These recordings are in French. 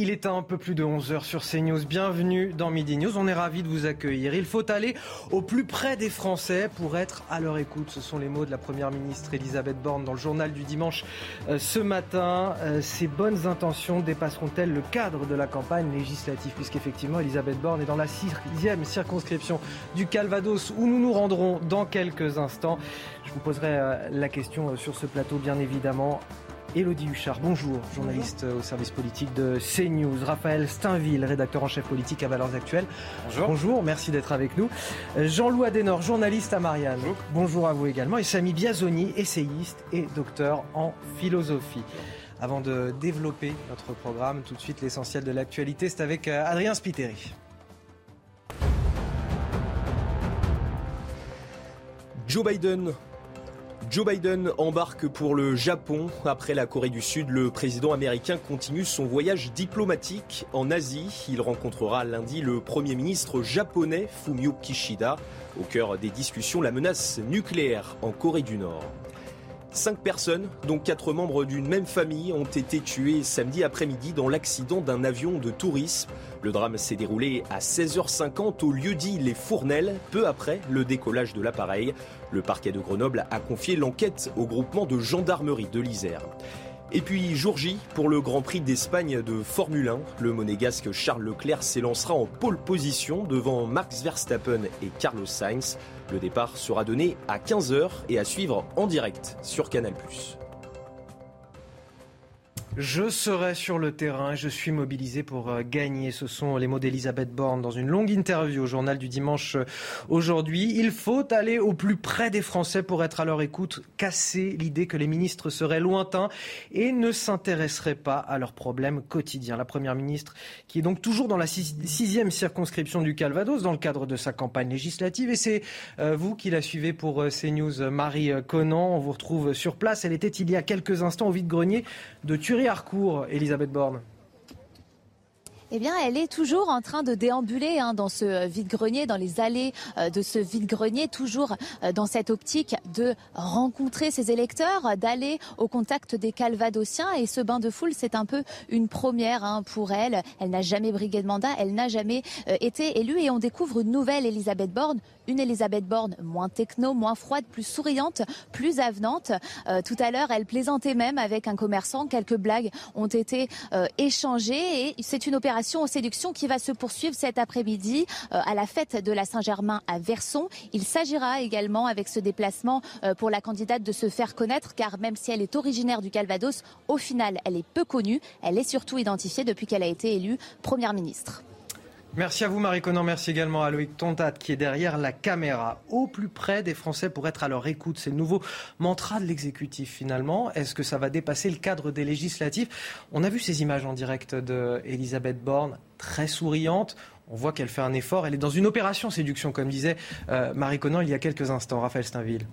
Il est un peu plus de 11h sur CNews. Bienvenue dans Midi News. On est ravis de vous accueillir. Il faut aller au plus près des Français pour être à leur écoute. Ce sont les mots de la Première ministre Elisabeth Borne dans le journal du dimanche euh, ce matin. Euh, ces bonnes intentions dépasseront-elles le cadre de la campagne législative? Puisqu'effectivement, Elisabeth Borne est dans la sixième circonscription du Calvados où nous nous rendrons dans quelques instants. Je vous poserai euh, la question sur ce plateau, bien évidemment, Elodie Huchard, bonjour, journaliste au service politique de CNews. Raphaël Steinville, rédacteur en chef politique à Valeurs Actuelles. Bonjour. Bonjour, merci d'être avec nous. Euh, Jean-Louis Adenor, journaliste à Marianne. Bonjour. bonjour à vous également. Et Samy Biazoni, essayiste et docteur en philosophie. Avant de développer notre programme, tout de suite l'essentiel de l'actualité, c'est avec euh, Adrien Spiteri. Joe Biden Joe Biden embarque pour le Japon. Après la Corée du Sud, le président américain continue son voyage diplomatique en Asie. Il rencontrera lundi le Premier ministre japonais Fumio Kishida. Au cœur des discussions, la menace nucléaire en Corée du Nord. Cinq personnes, dont quatre membres d'une même famille, ont été tuées samedi après-midi dans l'accident d'un avion de tourisme. Le drame s'est déroulé à 16h50 au lieu dit Les Fournelles, peu après le décollage de l'appareil. Le parquet de Grenoble a confié l'enquête au groupement de gendarmerie de l'Isère. Et puis jour J pour le Grand Prix d'Espagne de Formule 1. Le monégasque Charles Leclerc s'élancera en pole position devant Max Verstappen et Carlos Sainz. Le départ sera donné à 15h et à suivre en direct sur Canal+. Je serai sur le terrain, je suis mobilisé pour euh, gagner. Ce sont les mots d'Elisabeth Borne dans une longue interview au journal du dimanche euh, aujourd'hui. Il faut aller au plus près des Français pour être à leur écoute, casser l'idée que les ministres seraient lointains et ne s'intéresseraient pas à leurs problèmes quotidiens. La Première ministre, qui est donc toujours dans la sixième circonscription du Calvados dans le cadre de sa campagne législative, et c'est euh, vous qui la suivez pour CNews, Marie Conan. On vous retrouve sur place. Elle était il y a quelques instants au vide-grenier de Thury Harcourt, Elisabeth Borne eh bien, elle est toujours en train de déambuler hein, dans ce vide-grenier, dans les allées euh, de ce vide-grenier, toujours euh, dans cette optique de rencontrer ses électeurs, d'aller au contact des Calvadosiens. Et ce bain de foule, c'est un peu une première hein, pour elle. Elle n'a jamais brigué de mandat, elle n'a jamais euh, été élue. Et on découvre une nouvelle Elisabeth Borne, une Elisabeth Borne moins techno, moins froide, plus souriante, plus avenante. tout à l'heure, elle plaisantait même avec un commerçant. Quelques blagues ont été échangées et c'est une opération aux séductions qui va se poursuivre cet après-midi euh, à la fête de la Saint-Germain à Verson. Il s'agira également avec ce déplacement euh, pour la candidate de se faire connaître car même si elle est originaire du Calvados, au final elle est peu connue. Elle est surtout identifiée depuis qu'elle a été élue Première ministre. Merci à vous Marie Conan, merci également à Loïc Tontat qui est derrière la caméra, au plus près des Français pour être à leur écoute. C'est le nouveau mantra de l'exécutif finalement. Est-ce que ça va dépasser le cadre des législatifs? On a vu ces images en direct d'Elisabeth Borne, très souriante. On voit qu'elle fait un effort. Elle est dans une opération séduction, comme disait euh, Marie Conan il y a quelques instants. Raphaël Steinville.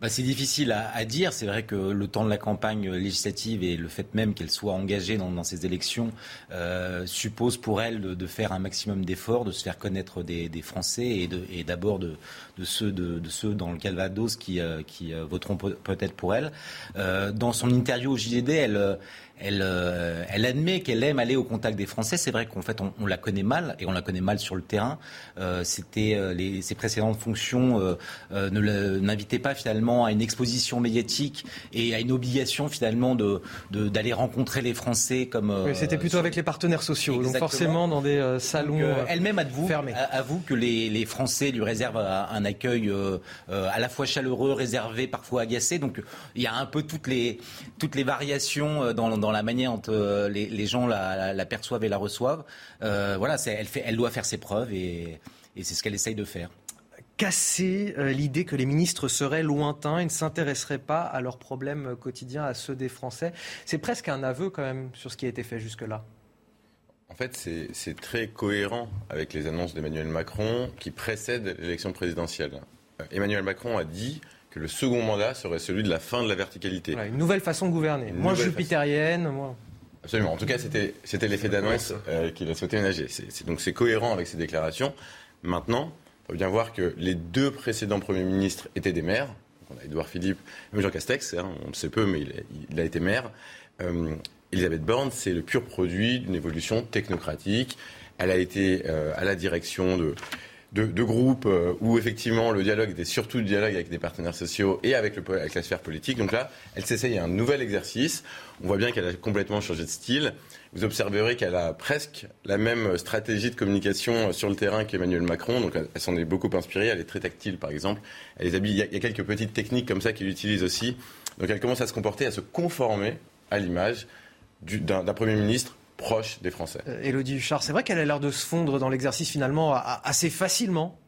Bah, c'est difficile à, dire. C'est vrai que le temps de la campagne législative et le fait même qu'elle soit engagée dans, ces élections euh, suppose pour elle de, faire un maximum d'efforts, de se faire connaître des, Français et d'abord de, de, ceux, de, ceux dans le Calvados qui, euh, qui euh, voteront peut-être pour elle. dans son interview au JDD, elle elle, euh, elle admet qu'elle aime aller au contact des Français. C'est vrai qu'en fait, on, la connaît mal et on la connaît mal sur le terrain. Euh, c'était euh, les, ses précédentes fonctions ne n'invitaient pas finalement à une exposition médiatique et à une obligation finalement de d'aller rencontrer les Français comme. Oui, c'était plutôt avec les partenaires sociaux, donc forcément dans des salons. Elle-même avoue, avoue que les, les, Français lui réservent un accueil à la fois chaleureux, réservé, parfois agacé. Donc il y a un peu toutes les toutes les variations dans, dans dans la manière dont euh, les, gens la, perçoivent et la reçoivent. Euh, voilà, elle, fait, elle doit faire ses preuves et, c'est ce qu'elle essaye de faire. casser l'idée que les ministres seraient lointains et ne s'intéresseraient pas à leurs problèmes quotidiens, à ceux des Français. C'est presque un aveu quand même sur ce qui a été fait jusque-là. En fait, c'est très cohérent avec les annonces d'Emmanuel Macron qui précèdent l'élection présidentielle. Emmanuel Macron a dit que le second mandat serait celui de la fin de la verticalité. une nouvelle façon de gouverner. Moi, jupitérienne, moi. Absolument. En tout cas, c'était l'effet d'annonce euh, qu'il a souhaité ménager. donc c'est cohérent avec ses déclarations. Maintenant, il faut bien voir que les deux précédents premiers ministres étaient des maires. on a Édouard Philippe, même Jean Castex, hein, on le sait peu, mais il, a été maire. Euh, Elisabeth Borne, c'est le pur produit d'une évolution technocratique. Elle a été euh, à la direction de de, groupes euh, où effectivement le dialogue était surtout le dialogue avec des partenaires sociaux et avec, la sphère politique. Donc là, elle s'essaye un nouvel exercice. On voit bien qu'elle a complètement changé de style. Vous observerez qu'elle a presque la même stratégie de communication sur le terrain qu'Emmanuel Macron. Donc elle s'en est beaucoup inspirée. Elle est très tactile, par exemple. Elle il, y a, il y a quelques petites techniques comme ça qu'elle utilise aussi. Donc elle commence à se comporter, à se conformer à l'image d'un Premier ministre proche des Français. Euh, Huchard, c'est vrai qu'elle a l'air de se fondre dans l'exercice finalement assez facilement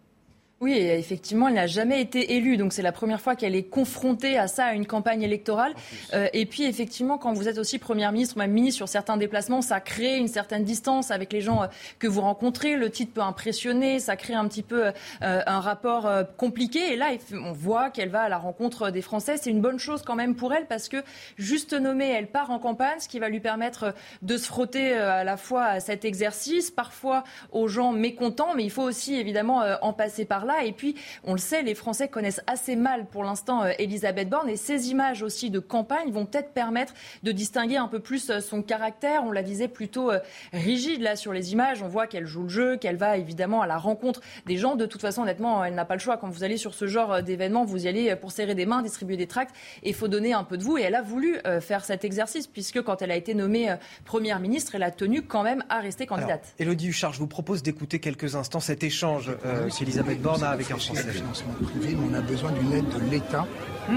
oui, effectivement, elle n'a jamais été élue, donc c'est la première fois qu'elle est confrontée à ça, à une campagne électorale. Euh, et puis, effectivement, quand vous êtes aussi première ministre, même ministre sur certains déplacements, ça crée une certaine distance avec les gens euh, que vous rencontrez. Le titre peut impressionner, ça crée un petit peu euh, un rapport compliqué. Et là, on voit qu'elle va à la rencontre des Français. C'est une bonne chose quand même pour elle parce que, juste nommée, elle part en campagne, ce qui va lui permettre de se frotter à la fois à cet exercice, parfois aux gens mécontents, mais il faut aussi évidemment en passer par là. Et puis, on le sait, les Français connaissent assez mal pour l'instant euh, Elisabeth Borne. Et ces images aussi de campagne vont peut-être permettre de distinguer un peu plus euh, son caractère. On la disait plutôt euh, rigide là sur les images. On voit qu'elle joue le jeu, qu'elle va évidemment à la rencontre des gens. De toute façon, honnêtement, elle n'a pas le choix. Quand vous allez sur ce genre d'événement, vous y allez pour serrer des mains, distribuer des tracts. Et il faut donner un peu de vous. Et elle a voulu faire cet exercice puisque quand elle a été nommée première ministre, elle a tenu quand même à rester candidate. Elodie Huchard, je vous propose d'écouter quelques instants cet échange euh, qu'Elisabeth Borne avec un Français. financement privé, mais on a besoin d'une aide de l'État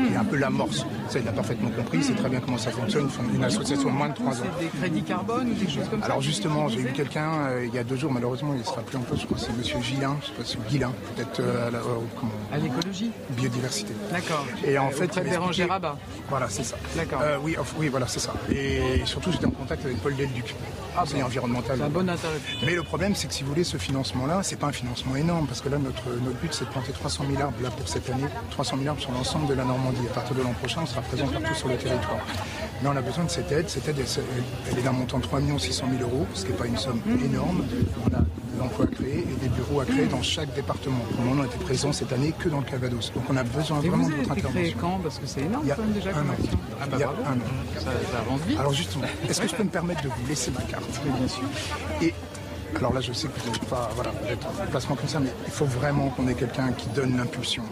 qui est un peu l'amorce. Ça, il a parfaitement compris, c'est très bien comment ça fonctionne. Une association de moins de 3 ans. C'est des crédits carbone ou des choses comme ça Alors justement, j'ai eu quelqu'un euh, il y a deux jours, malheureusement, il ne sera plus en poste, je crois que c'est M. Gillin, je ne sais pas si Guilin, peut-être euh, à, l'écologie Biodiversité. D'accord. Et en fait, il Bérangère Rabat. Voilà, c'est ça. D'accord. oui, oui, voilà, c'est ça. Et surtout, j'étais en contact avec Paul Delduc. Ah, c'est environnemental. C'est un bon Mais le problème, c'est que si vous voulez, ce financement-là, c'est pas un financement énorme, parce que là, notre, notre but, c'est de planter 300 000 arbres là pour cette année, 300 000 arbres sur l'ensemble de la Normandie. À partir de l'an prochain, on sera présent partout sur le territoire. Mais on a besoin de cette aide. Cette aide, elle, est d'un montant de 3 600 000 euros, ce qui n'est pas une somme énorme. On a de l'emploi à créer et des bureaux à créer dans chaque département. Pour le moment, on était présent cette année que dans le Calvados. Donc on a besoin vraiment de votre intervention. quand? Parce que c'est énorme, Il y a déjà un an. Ah bah Il y a un an. Ça, avance vite. Alors justement, est-ce que je peux me permettre de vous laisser ma carte? Oui, bien sûr. Et alors là, je sais que vous n'êtes pas voilà, vous placement comme ça, mais il faut vraiment qu'on ait quelqu'un qui donne l'impulsion.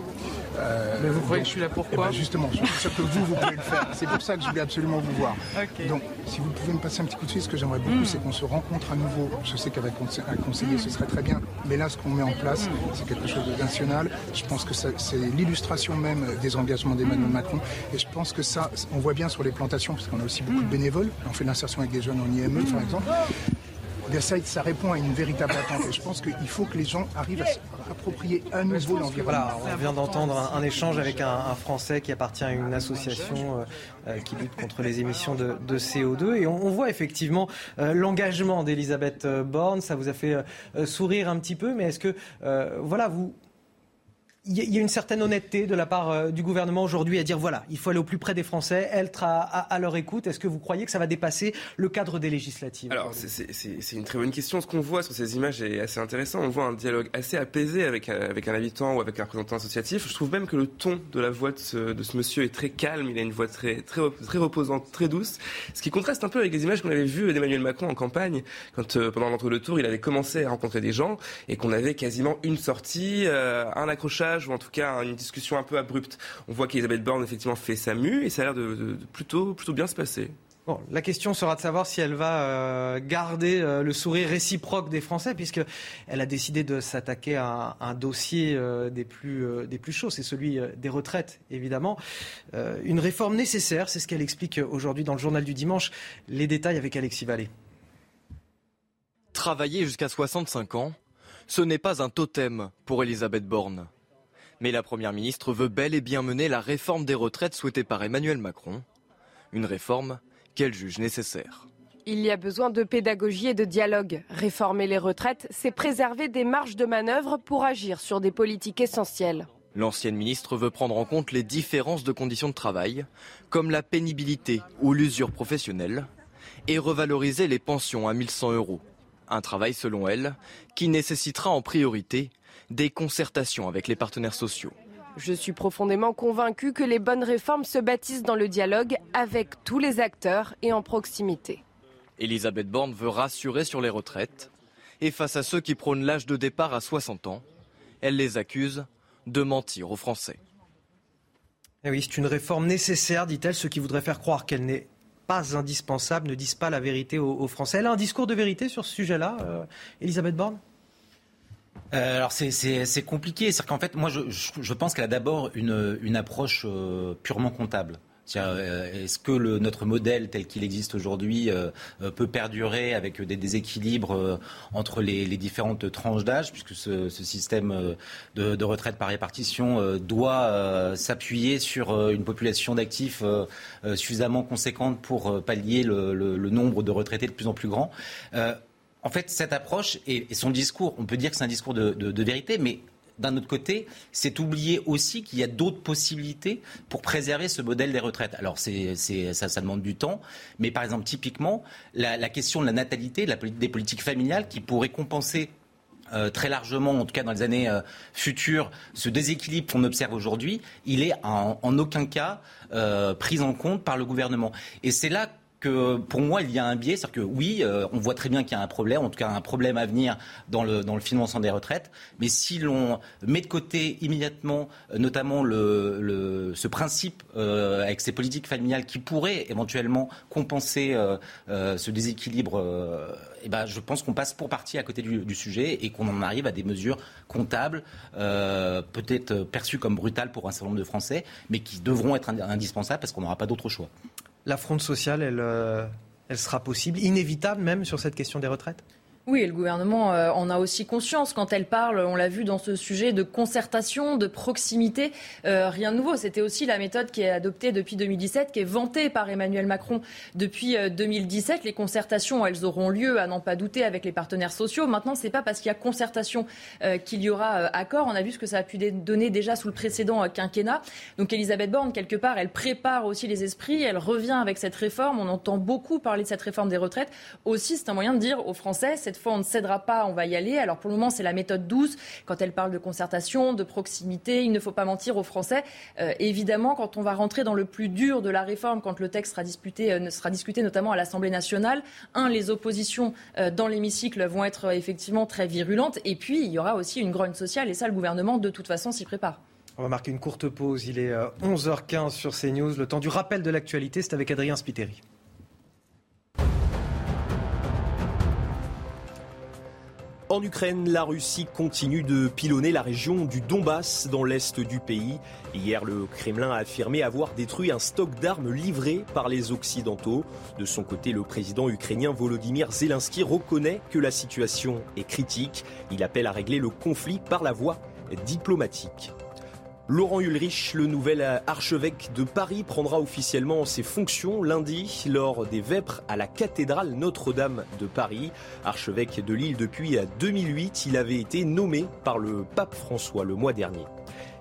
Euh, mais vous croyez que je suis là pour quoi eh ben, Justement, je suis sûr que vous, vous pouvez le faire. C'est pour ça que je voulais absolument vous voir. Donc, si vous pouvez me passer un petit coup de fil, ce que j'aimerais beaucoup, hmm. c'est qu'on se rencontre à nouveau. Je sais qu'avec un conseiller, ce serait très bien. Mais là, ce qu'on met en place, hmm. c'est quelque chose de national. Je pense que c'est l'illustration même des engagements d'Emmanuel hmm. Macron. Et je pense que ça, on voit bien sur les plantations, parce qu'on a aussi beaucoup de bénévoles. On fait l'insertion avec des jeunes en IME, par exemple. Ça, ça, répond à une véritable attente. Et je pense qu'il faut que les gens arrivent à s'approprier à nouveau l'environnement. on vient d'entendre un, échange avec un, Français qui appartient à une association euh, euh, qui lutte contre les émissions de, CO2. Et on, voit effectivement euh, l'engagement d'Elisabeth Borne. Ça vous a fait sourire un petit peu, mais est-ce que, voilà, vous il y a une certaine honnêteté de la part euh, du gouvernement aujourd'hui à dire voilà, il faut aller au plus près des Français, être à, leur écoute. Est-ce que vous croyez que ça va dépasser le cadre des législatives Alors, c'est une très bonne question. Ce qu'on voit sur ces images est assez intéressant. On voit un dialogue assez apaisé avec, avec un habitant ou avec un représentant associatif. Je trouve même que le ton de la voix de ce, de ce monsieur est très calme. Il a une voix très, très, très reposante, très douce. Ce qui contraste un peu avec les images qu'on avait vues d'Emmanuel Macron en campagne, quand euh, pendant l'entre-deux tours, il avait commencé à rencontrer des gens et qu'on avait quasiment une sortie, euh, un accrochage ou en tout cas une discussion un peu abrupte. On voit qu'Elisabeth Borne effectivement fait sa mue et ça a l'air de, plutôt, plutôt bien se passer. Bon, la question sera de savoir si elle va euh, garder euh, le sourire réciproque des Français, puisqu'elle a décidé de s'attaquer à un, dossier euh, des, plus, des plus chauds, c'est celui des retraites, évidemment. une réforme nécessaire, c'est ce qu'elle explique aujourd'hui dans le journal du dimanche. Les détails avec Alexis Vallée. Travailler jusqu'à 65 ans, ce n'est pas un totem pour Elisabeth Borne. Mais la Première ministre veut bel et bien mener la réforme des retraites souhaitée par Emmanuel Macron. Une réforme qu'elle juge nécessaire. Il y a besoin de pédagogie et de dialogue. Réformer les retraites, c'est préserver des marges de manœuvre pour agir sur des politiques essentielles. L'ancienne ministre veut prendre en compte les différences de conditions de travail, comme la pénibilité ou l'usure professionnelle, et revaloriser les pensions à 1100 euros. Un travail, selon elle, qui nécessitera en priorité des concertations avec les partenaires sociaux. Je suis profondément convaincu que les bonnes réformes se bâtissent dans le dialogue avec tous les acteurs et en proximité. Elisabeth Borne veut rassurer sur les retraites. Et face à ceux qui prônent l'âge de départ à 60 ans, elle les accuse de mentir aux Français. Et eh oui, c'est une réforme nécessaire, dit-elle. Ceux qui voudraient faire croire qu'elle n'est pas indispensable ne disent pas la vérité aux, Français. Elle a un discours de vérité sur ce sujet-là, euh, Elisabeth Borne? Euh, alors c'est compliqué, c'est qu'en fait moi je, pense qu'elle a d'abord une, approche euh, purement comptable. Euh, est-ce que notre modèle tel qu'il existe aujourd'hui peut perdurer avec des déséquilibres entre les, différentes tranches d'âge, puisque ce, système de, retraite par répartition doit s'appuyer sur une population d'actifs suffisamment conséquente pour pallier le, nombre de retraités de plus en plus grand. En fait, cette approche et, son discours, on peut dire que c'est un discours de, vérité, mais d'un autre côté, c'est oublier aussi qu'il y a d'autres possibilités pour préserver ce modèle des retraites. Alors, c'est, ça, ça, demande du temps, mais par exemple, typiquement, la, question de la natalité, des politiques familiales qui pourraient compenser euh, très largement, en tout cas dans les années euh, futures, ce déséquilibre qu'on observe aujourd'hui, il est en, aucun cas euh, pris en compte par le gouvernement. Et c'est là que pour moi, il y a un biais. C'est-à-dire que oui, euh, on voit très bien qu'il y a un problème, en tout cas un problème à venir dans le, financement des retraites. Mais si l'on met de côté immédiatement, euh, notamment ce principe euh, avec ces politiques familiales qui pourraient éventuellement compenser ce déséquilibre, eh ben, je pense qu'on passe pour partie à côté du, sujet et qu'on en arrive à des mesures comptables, peut-être perçues comme brutales pour un certain nombre de Français, mais qui devront être indispensables parce qu'on n'aura pas d'autre choix la fronde sociale, elle, euh, elle sera possible, inévitable même sur cette question des retraites? Oui, et le gouvernement euh, en a aussi conscience quand elle parle, on l'a vu dans ce sujet, de concertation, de proximité. Euh, rien de nouveau. C'était aussi la méthode qui est adoptée depuis 2017, qui est vantée par Emmanuel Macron depuis 2017. Les concertations, elles auront lieu, à n'en pas douter, avec les partenaires sociaux. Maintenant, c'est pas parce qu'il y a concertation qu'il y aura accord. On a vu ce que ça a pu donner déjà sous le précédent quinquennat. Donc, Elisabeth Borne, quelque part, elle prépare aussi les esprits. Elle revient avec cette réforme. On entend beaucoup parler de cette réforme des retraites. Aussi, c'est un moyen de dire aux Français, cette fois on ne cédera pas, on va y aller. Alors pour le moment, c'est la méthode douce. Quand elle parle de concertation, de proximité, il ne faut pas mentir aux Français. Euh, évidemment, quand on va rentrer dans le plus dur de la réforme, quand le texte sera discuté, euh, sera discuté notamment à l'Assemblée nationale, un, les oppositions euh, dans l'hémicycle vont être effectivement très virulentes. Et puis, il y aura aussi une grogne sociale. Et ça, le gouvernement, de toute façon, s'y prépare. On va marquer une courte pause. Il est 11h15 sur CNews. Le temps du rappel de l'actualité, c'est avec Adrien Spiteri. En Ukraine, la Russie continue de pilonner la région du Donbass dans l'est du pays. Hier, le Kremlin a affirmé avoir détruit un stock d'armes livré par les Occidentaux. De son côté, le président ukrainien Volodymyr Zelensky reconnaît que la situation est critique. Il appelle à régler le conflit par la voie diplomatique. Laurent Ulrich, le nouvel archevêque de Paris, prendra officiellement ses fonctions lundi lors des vêpres à la cathédrale Notre-Dame de Paris. Archevêque de Lille depuis 2008, il avait été nommé par le pape François le mois dernier.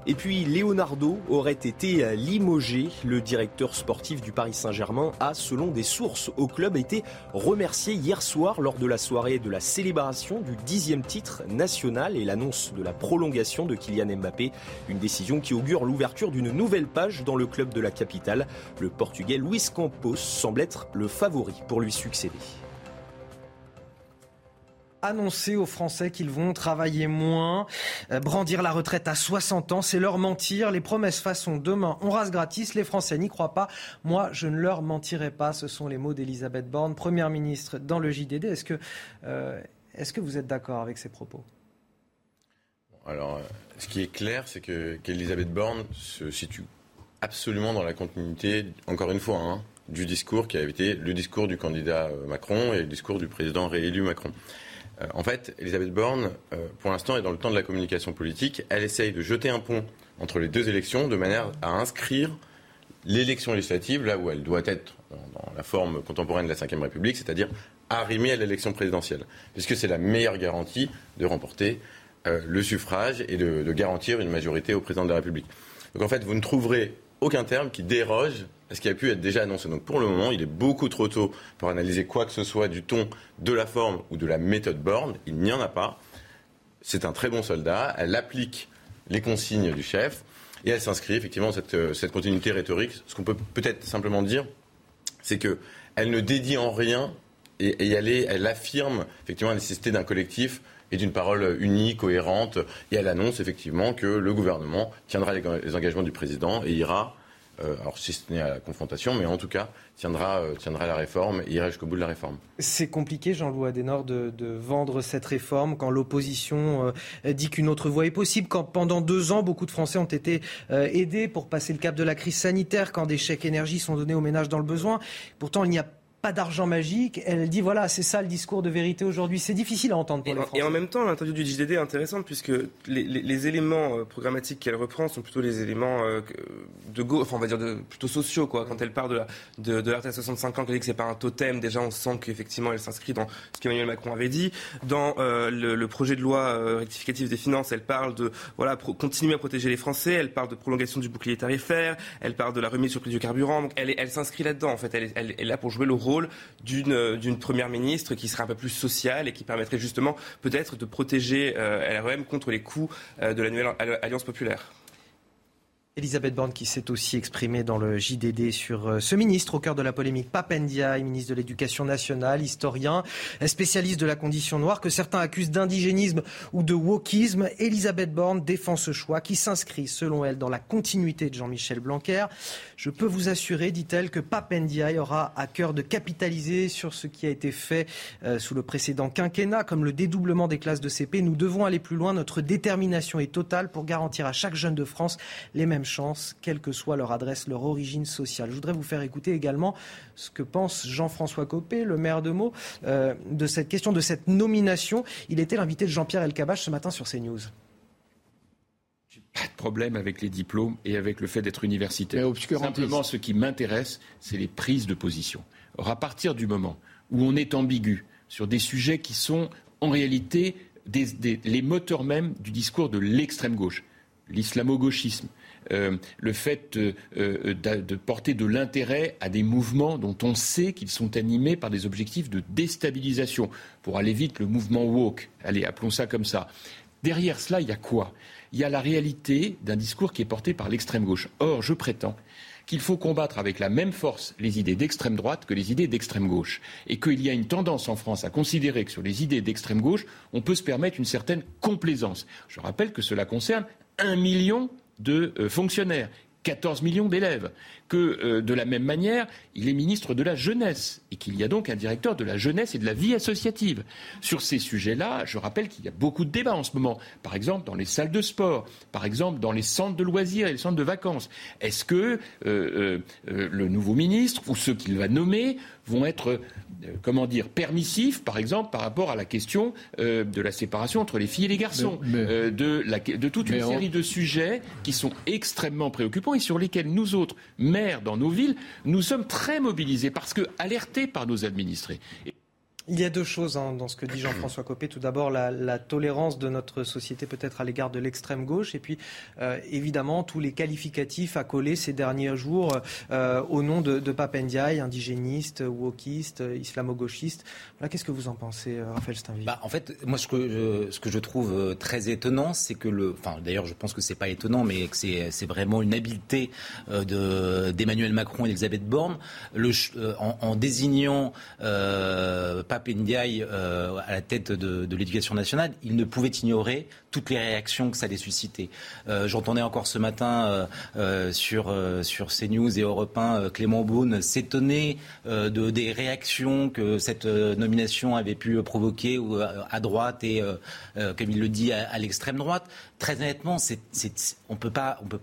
Et puis Leonardo aurait été limogé. Le directeur sportif du Paris Saint-Germain a, selon des sources au club, été remercié hier soir lors de la soirée de la célébration du dixième titre national et l'annonce de la prolongation de Kylian Mbappé. Une décision qui augure l'ouverture d'une nouvelle page dans le club de la capitale. Le Portugais Luis Campos semble être le favori pour lui succéder annoncer aux Français qu'ils vont travailler moins, euh, brandir la retraite à 60 ans, c'est leur mentir. Les promesses façon demain, on rase gratis. Les Français n'y croient pas. Moi, je ne leur mentirai pas. Ce sont les mots d'Elisabeth Borne, Première ministre dans le JDD. Est-ce que, euh, que vous êtes d'accord avec ces propos? Alors, ce qui est clair, c'est que, qu'Elisabeth Borne se situe absolument dans la continuité, encore une fois, hein, du discours qui a été le discours du candidat euh, Macron et le discours du président réélu Macron. Euh, en fait, Elisabeth Borne, euh, pour l'instant, est dans le temps de la communication politique. Elle essaye de jeter un pont entre les deux élections de manière à inscrire l'élection législative là où elle doit être dans la forme contemporaine de la Ve République, c'est-à-dire arrimée à l'élection présidentielle, puisque c'est la meilleure garantie de remporter euh, le suffrage et de, garantir une majorité au président de la République. Donc en fait, vous ne trouverez aucun terme qui déroge à ce qui a pu être déjà annoncé. Donc pour le moment, il est beaucoup trop tôt pour analyser quoi que ce soit du ton, de la forme ou de la méthode Borne. Il n'y en a pas. C'est un très bon soldat. Elle applique les consignes du chef. Et elle s'inscrit effectivement dans cette, euh, cette continuité rhétorique. Ce qu'on peut peut-être simplement dire, c'est qu'elle ne dédie en rien et, elle, elle affirme effectivement la nécessité d'un collectif et d'une parole unie, cohérente. Et elle annonce effectivement que le gouvernement tiendra les engagements du président et ira alors si ce n'est à la confrontation, mais en tout cas tiendra, euh, tiendra la réforme et ira jusqu'au bout de la réforme. C'est compliqué, Jean-Louis Adenor, de, de, vendre cette réforme quand l'opposition euh, dit qu'une autre voie est possible, quand pendant deux ans, beaucoup de Français ont été aidés pour passer le cap de la crise sanitaire, quand des chèques énergie sont donnés aux ménages dans le besoin. Pourtant, il n'y a pas d'argent magique. Elle dit voilà, c'est ça le discours de vérité aujourd'hui. C'est difficile à entendre pour et les Français. Et en même temps, l'interview du JDD est intéressante puisque les, éléments euh, programmatiques qu'elle reprend sont plutôt les éléments euh, de go, enfin on va dire de, plutôt sociaux quoi. Quand elle parle de la de, de à 65 ans, qu'elle dit que c'est pas un totem, déjà on sent qu'effectivement elle s'inscrit dans ce qu'Emmanuel Macron avait dit. Dans euh, le, projet de loi rectificatif des finances, elle parle de voilà continuer à protéger les Français. Elle parle de prolongation du bouclier tarifaire. Elle parle de la remise sur le prix du carburant. Donc elle, elle s'inscrit là-dedans en fait. Elle, elle, elle est là pour jouer le rôle rôle d'une première ministre qui serait un peu plus sociale et qui permettrait justement peut-être de protéger euh, LREM contre les coûts euh, de la nouvelle Alliance populaire. Elisabeth Borne qui s'est aussi exprimée dans le JDD sur euh, ce ministre au cœur de la polémique, Papendia, ministre de l'Éducation nationale, historien, spécialiste de la condition noire, que certains accusent d'indigénisme ou de wokisme. Elisabeth Borne défend ce choix qui s'inscrit, selon elle, dans la continuité de Jean-Michel Blanquer. Je peux vous assurer, dit-elle, que Papendia aura à cœur de capitaliser sur ce qui a été fait euh, sous le précédent quinquennat, comme le dédoublement des classes de CP. Nous devons aller plus loin. Notre détermination est totale pour garantir à chaque jeune de France les mêmes chance, quelle que soit leur adresse, leur origine sociale. Je voudrais vous faire écouter également ce que pense Jean-François Copé, le maire de Meaux, euh, de cette question, de cette nomination. Il était l'invité de Jean-Pierre Elkabbach ce matin sur CNews pas de problème avec les diplômes et avec le fait d'être universitaire. Simplement, ce qui m'intéresse, c'est les prises de position. Or, à partir du moment où on est ambigu sur des sujets qui sont en réalité les moteurs même du discours de l'extrême gauche, l'islamo-gauchisme, euh, le fait euh, de, porter de l'intérêt à des mouvements dont on sait qu'ils sont animés par des objectifs de déstabilisation. Pour aller vite, le mouvement woke, allez, appelons ça comme ça. Derrière cela, il y a quoi? Il y a la réalité d'un discours qui est porté par l'extrême gauche. Or, je prétends qu'il faut combattre avec la même force les idées d'extrême droite que les idées d'extrême gauche. Et qu'il y a une tendance en France à considérer que sur les idées d'extrême gauche, on peut se permettre une certaine complaisance. Je rappelle que cela concerne un million de euh, fonctionnaires. 14 millions d'élèves, que euh, de la même manière, il est ministre de la jeunesse et qu'il y a donc un directeur de la jeunesse et de la vie associative. Sur ces sujets-là, je rappelle qu'il y a beaucoup de débats en ce moment, par exemple dans les salles de sport, par exemple dans les centres de loisirs et les centres de vacances. Est-ce que euh, le nouveau ministre ou ceux qu'il va nommer vont être euh, comment dire, permissif, par exemple, par rapport à la question euh, de la séparation entre les filles et les garçons, euh, de, la, de, toute une série de sujets qui sont extrêmement préoccupants et sur lesquels nous autres, dans nos villes, nous sommes très mobilisés parce que alertés par nos administrés. Il y a deux choses hein, dans ce que dit Jean-François Copé. Tout d'abord, la, tolérance de notre société peut-être à l'égard de l'extrême gauche, et puis euh, évidemment tous les qualificatifs coller ces derniers jours euh, au nom de, de Papendiaï, indigéniste, wokiste, islamo-gauchiste. Voilà, qu'est-ce que vous en pensez, euh, Raphaël Steinville? Bah, En fait, moi, ce que je, ce que je trouve très étonnant, c'est que le, enfin, d'ailleurs, je pense que c'est pas étonnant, mais que c'est vraiment une habileté d'Emmanuel Macron et d'Elisabeth Borne, le, en, en, désignant euh, Ndiaye euh, à la tête de, l'éducation nationale, il ne pouvait ignorer toutes les réactions que ça allait susciter. Euh, j'entendais encore ce matin euh, sur, sur CNews et Europe 1 Clément Beaune s'étonner de, des réactions que cette nomination avait pu provoquer à droite et, comme il le dit, à, l'extrême droite. Très honnêtement, on ne peut pas, on peut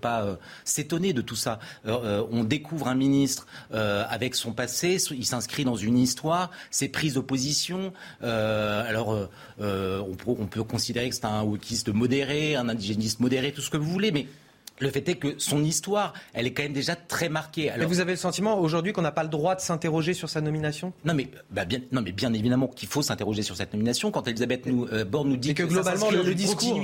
s'étonner de tout ça. on découvre un ministre avec son passé, il s'inscrit dans une histoire, ses prises d'opposition euh, alors, euh, euh, on, peut, considérer que c'est un modéré, un indigéniste modéré, tout ce que vous voulez, mais le fait est que son histoire, elle est quand même déjà très marquée. Alors, vous avez le sentiment aujourd'hui qu'on n'a pas le droit de s'interroger sur sa nomination? Non, mais bah, bien, non, mais bien évidemment qu'il faut s'interroger sur cette nomination. Quand Elisabeth nous, euh, Borne nous dit que, globalement le, discours,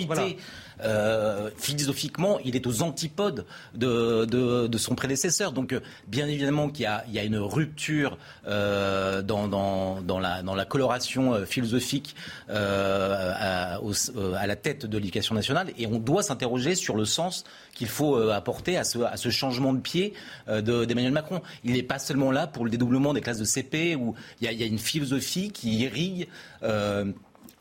euh, philosophiquement, il est aux antipodes de, de, son prédécesseur. Donc, euh, bien évidemment qu'il y, y, a une rupture dans, dans, dans, la, dans la coloration philosophique à, à, la tête de l'éducation nationale, et on doit s'interroger sur le sens qu'il faut apporter à ce, changement de pied d'Emmanuel Macron. Il n'est pas seulement là pour le dédoublement des classes de CP, où il y il y a une philosophie qui irrigue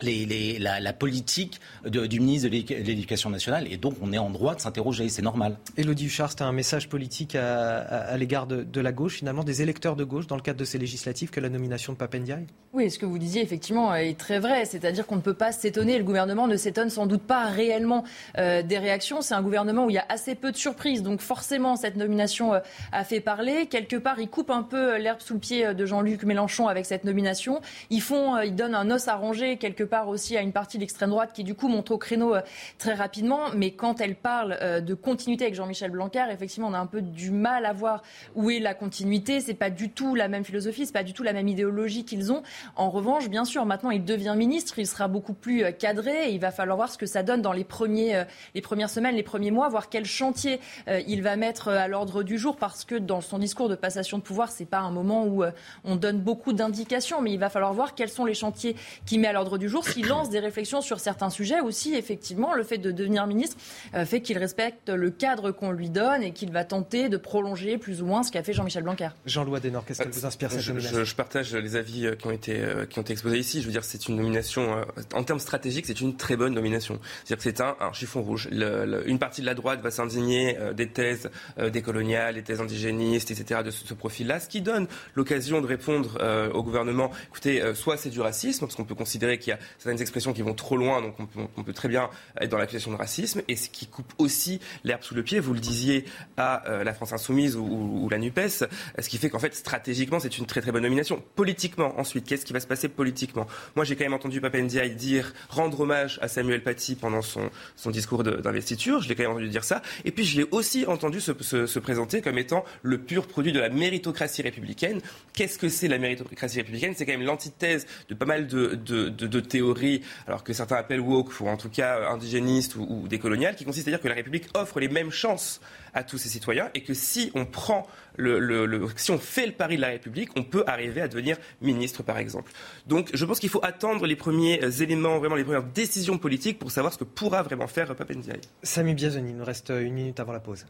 les, la, politique du ministre de l'Éducation nationale. Et donc, on est en droit de s'interroger, c'est normal. Elodie Huchard, c'était un message politique à, l'égard de, la gauche, finalement, des électeurs de gauche, dans le cadre de ces législatives, que la nomination de Papendiaï Oui, ce que vous disiez, effectivement, est très vrai. C'est-à-dire qu'on ne peut pas s'étonner, le gouvernement ne s'étonne sans doute pas réellement euh, des réactions. C'est un gouvernement où il y a assez peu de surprises. Donc, forcément, cette nomination euh, a fait parler. Quelque part, il coupe un peu l'herbe sous le pied de Jean-Luc Mélenchon avec cette nomination. Ils, font, euh, ils donnent un os à ranger, quelque part aussi à une partie de l'extrême droite qui du coup monte au créneau euh, très rapidement. Mais quand elle parle euh, de continuité avec Jean-Michel Blanquer, effectivement, on a un peu du mal à voir où est la continuité. C'est pas du tout la même philosophie, c'est pas du tout la même idéologie qu'ils ont. En revanche, bien sûr, maintenant il devient ministre, il sera beaucoup plus euh, cadré. Et il va falloir voir ce que ça donne dans les premiers, les premières semaines, les premiers mois, voir quel chantier il va mettre à l'ordre du jour, parce que dans son discours de passation de pouvoir, c'est pas un moment où on donne beaucoup d'indications, mais il va falloir voir quels sont les chantiers qu'il met à l'ordre du jour, s'il lance des réflexions sur certains sujets. Aussi, effectivement, le fait de devenir ministre euh, fait qu'il respecte le cadre qu'on lui donne et qu'il va tenter de prolonger plus ou moins ce qu'a fait Jean-Michel Blanquer. Jean-Louis Adenor, qu'est-ce qui vous inspire cette je, nomination je, partage les avis euh, qui ont été, euh, qui ont été exposés ici. Je veux dire, c'est une nomination, en termes stratégiques, c'est une très bonne nomination. C'est-à-dire que c'est un, un, chiffon rouge. une partie de la droite va s'indigner des thèses décoloniales, des thèses indigénistes, etc., de ce, profil-là, ce qui donne l'occasion de répondre au gouvernement, écoutez, soit c'est du racisme, parce qu'on peut considérer qu'il y a certaines expressions qui vont trop loin, donc on peut, très bien être dans l'accusation de racisme, et ce qui coupe aussi l'herbe sous le pied, vous le disiez à euh, la France Insoumise ou, la NUPES, ce qui fait qu'en fait, stratégiquement, c'est une très très bonne nomination. Politiquement, ensuite, qu'est-ce qui va se passer politiquement? Moi, j'ai quand même entendu Papendiaï dire rendre hommage à Samuel Paty pendant son, discours d'investiture, je l'ai quand même entendu dire ça, et puis je l'ai aussi entendu se, se, présenter comme étant le pur produit de la méritocratie républicaine. Qu'est-ce que c'est la méritocratie républicaine? C'est quand même l'antithèse de pas mal de, de, de théories, alors que certains appelle woke, ou en tout cas euh, indigéniste ou, décolonial, qui consiste à dire que la République offre les mêmes chances à tous ses citoyens et que si on prend le, si on fait le pari de la République, on peut arriver à devenir ministre, par exemple. Donc, je pense qu'il faut attendre les premiers euh, éléments, vraiment les premières décisions politiques pour savoir ce que pourra vraiment faire Papendiaï. Samy Biazoni, il nous reste euh, une minute avant la pause.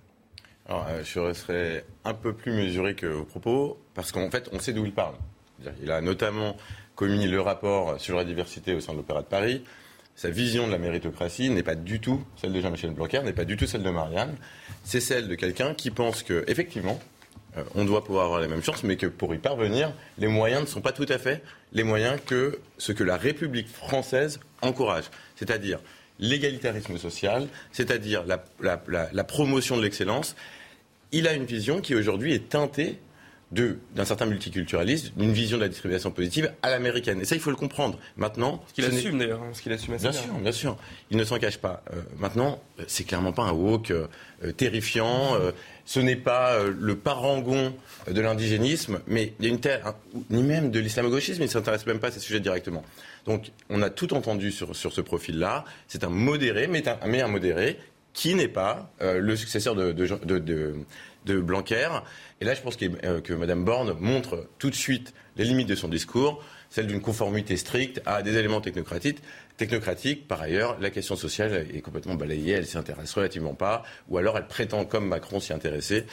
Alors, je serais un peu plus mesuré que vos propos, parce qu'en fait, on sait d'où il parle. Il a notamment commis le rapport sur la diversité au sein de l'Opéra de Paris sa vision de la méritocratie n'est pas du tout celle de Jean-Michel Blanquer, n'est pas du tout celle de Marianne. C'est celle de quelqu'un qui pense que, effectivement, euh, on doit pouvoir avoir les mêmes chances, mais que pour y parvenir, les moyens ne sont pas tout à fait les moyens que ce que la République française encourage. C'est-à-dire l'égalitarisme social, c'est-à-dire la promotion de l'excellence. Il a une vision qui aujourd'hui est teintée d'un certain multiculturalisme, d'une vision de la distribution positive à l'américaine. Et ça, il faut le comprendre. Maintenant, ce qu'il assume d'ailleurs, hein, ce qu'il assume assez bien. sûr, bien sûr. Il ne s'en cache pas. Euh, maintenant, c'est clairement pas un woke euh, terrifiant. Euh, ce n'est pas le parangon de l'indigénisme, mais il y a une terre, ni même de l'islamo-gauchisme. Il ne s'intéresse même pas à ces sujets directement. Donc, on a tout entendu sur, sur ce profil-là. C'est un modéré, mais un, mais un modéré qui n'est pas le successeur de, de, de, de Blanquer. Et là, je pense que, euh, que Mme Borne montre tout de suite les limites de son discours, celle d'une conformité stricte à des éléments technocratiques, technocratique. Par ailleurs, la question sociale est complètement balayée, elle s'y intéresse relativement pas, ou alors elle prétend, comme Macron, s'y intéresser.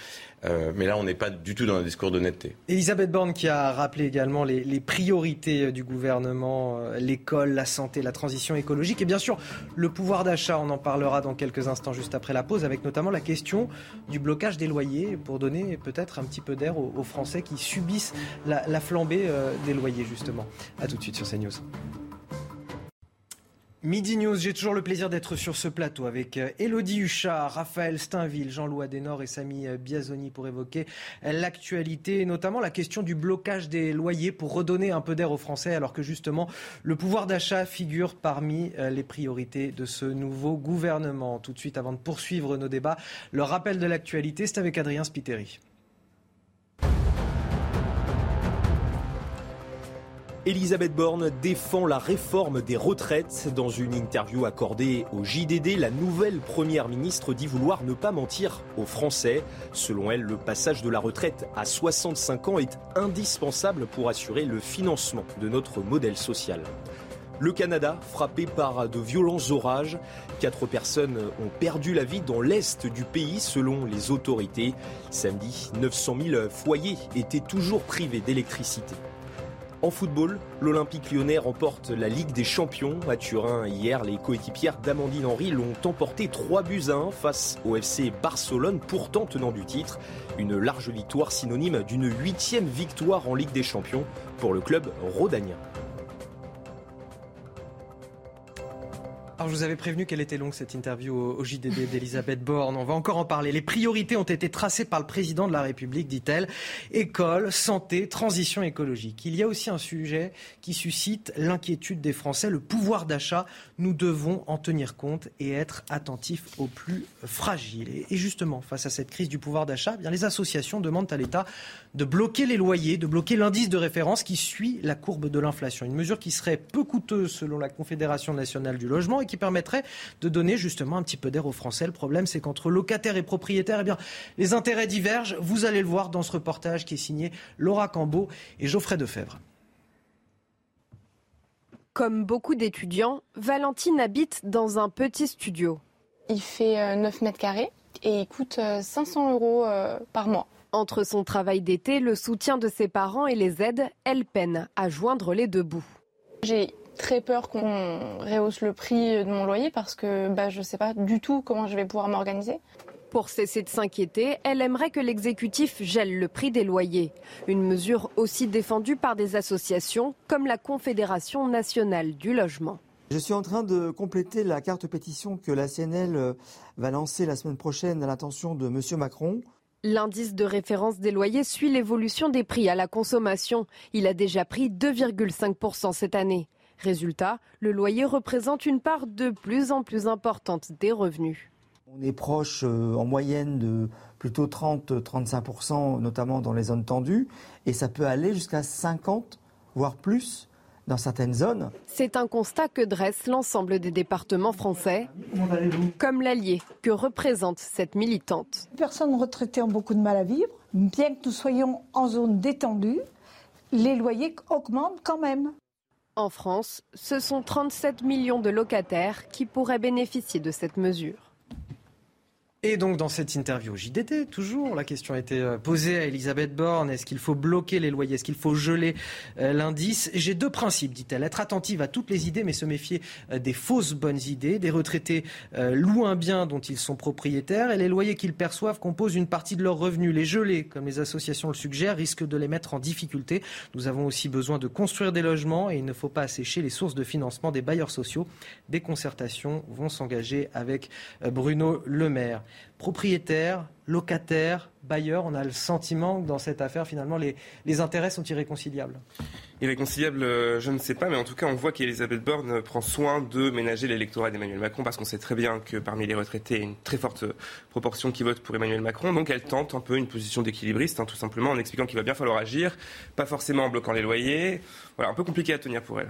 Euh, mais là, on n'est pas du tout dans un discours d'honnêteté. Elisabeth Borne qui a rappelé également les, priorités du gouvernement, euh, l'école, la santé, la transition écologique et bien sûr le pouvoir d'achat. On en parlera dans quelques instants juste après la pause avec notamment la question du blocage des loyers pour donner peut-être un petit peu d'air aux, Français qui subissent la, flambée euh, des loyers justement. A tout de suite sur CNews. Midi News, j'ai toujours le plaisir d'être sur ce plateau avec Elodie euh, Huchard, Raphaël Steinville, Jean-Louis Adenor et Samy euh, Biazoni pour évoquer euh, l'actualité, notamment la question du blocage des loyers pour redonner un peu d'air aux Français, alors que justement le pouvoir d'achat figure parmi les priorités de ce nouveau gouvernement. Tout de suite, avant de poursuivre nos débats, le rappel de l'actualité, c'est avec Adrien Spiteri. Elisabeth Borne défend la réforme des retraites. Dans une interview accordée au JDD, la nouvelle première ministre dit vouloir ne pas mentir aux Français. Selon elle, le passage de la retraite à 65 ans est indispensable pour assurer le financement de notre modèle social. Le Canada, frappé par de violents orages, quatre personnes ont perdu la vie dans l'est du pays selon les autorités. Samedi, 900 000 foyers étaient toujours privés d'électricité. En football, l'Olympique lyonnais remporte la Ligue des Champions. À Turin, hier, les coéquipières d'Amandine Henry l'ont emporté 3 buts à 1 face au FC Barcelone, pourtant tenant du titre. Une large victoire synonyme d'une huitième victoire en Ligue des Champions pour le club rhodanien. Alors je vous avais prévenu qu'elle était longue cette interview au, JDD d'Elisabeth Borne. On va encore en parler. Les priorités ont été tracées par le président de la République, dit-elle. École, santé, transition écologique. Il y a aussi un sujet qui suscite l'inquiétude des Français, le pouvoir d'achat. Nous devons en tenir compte et être attentifs aux plus fragiles. Et justement, face à cette crise du pouvoir d'achat, eh bien les associations demandent à l'État de bloquer les loyers, de bloquer l'indice de référence qui suit la courbe de l'inflation. Une mesure qui serait peu coûteuse selon la Confédération nationale du logement et qui permettrait de donner justement un petit peu d'air aux Français. Le problème, c'est qu'entre locataires et propriétaires, eh bien, les intérêts divergent. Vous allez le voir dans ce reportage qui est signé Laura Cambeau et Geoffrey Defebvre. Comme beaucoup d'étudiants, Valentine habite dans un petit studio. Il fait 9 euh, mètres carrés et il coûte 500 euh, euros euh, par mois. Entre son travail d'été, le soutien de ses parents et les aides, elle peine à joindre les deux bouts. J'ai très peur qu'on rehausse le prix de mon loyer parce que bah, je ne sais pas du tout comment je vais pouvoir m'organiser. Pour cesser de s'inquiéter, elle aimerait que l'exécutif gèle le prix des loyers. Une mesure aussi défendue par des associations comme la Confédération nationale du logement. Je suis en train de compléter la carte pétition que la CNL va lancer la semaine prochaine à l'intention de M. Macron. L'indice de référence des loyers suit l'évolution des prix à la consommation. Il a déjà pris 2,5% cette année. Résultat, le loyer représente une part de plus en plus importante des revenus. On est proche euh, en moyenne de plutôt 30-35%, notamment dans les zones tendues, et ça peut aller jusqu'à 50, voire plus dans certaines zones. C'est un constat que dresse l'ensemble des départements français, comme l'allié que représente cette militante. Les personnes retraitées ont beaucoup de mal à vivre. Bien que nous soyons en zone détendue, les loyers augmentent quand même. En France, ce sont 37 millions de locataires qui pourraient bénéficier de cette mesure. Et donc dans cette interview au JDT, toujours, la question a été euh, posée à Elisabeth Borne, est-ce qu'il faut bloquer les loyers, est-ce qu'il faut geler euh, l'indice? J'ai deux principes, dit-elle, être attentive à toutes les idées mais se méfier euh, des fausses bonnes idées. Des retraités louent un bien dont ils sont propriétaires et les loyers qu'ils perçoivent composent une partie de leurs revenus. Les geler, comme les associations le suggèrent, risquent de les mettre en difficulté. Nous avons aussi besoin de construire des logements et il ne faut pas assécher les sources de financement des bailleurs sociaux. Des concertations vont s'engager avec Bruno Le Maire propriétaires, locataires, bailleurs, on a le sentiment que dans cette affaire, finalement, les, les intérêts sont irréconciliables. Irréconciliables, euh, je ne sais pas, mais en tout cas, on voit qu'Elisabeth Borne prend soin de ménager l'électorat d'Emmanuel Macron, parce qu'on sait très bien que parmi les retraités, il y a une très forte proportion qui vote pour Emmanuel Macron. Donc elle tente un peu une position d'équilibriste, hein, tout simplement en expliquant qu'il va bien falloir agir, pas forcément en bloquant les loyers. Voilà, un peu compliqué à tenir pour elle.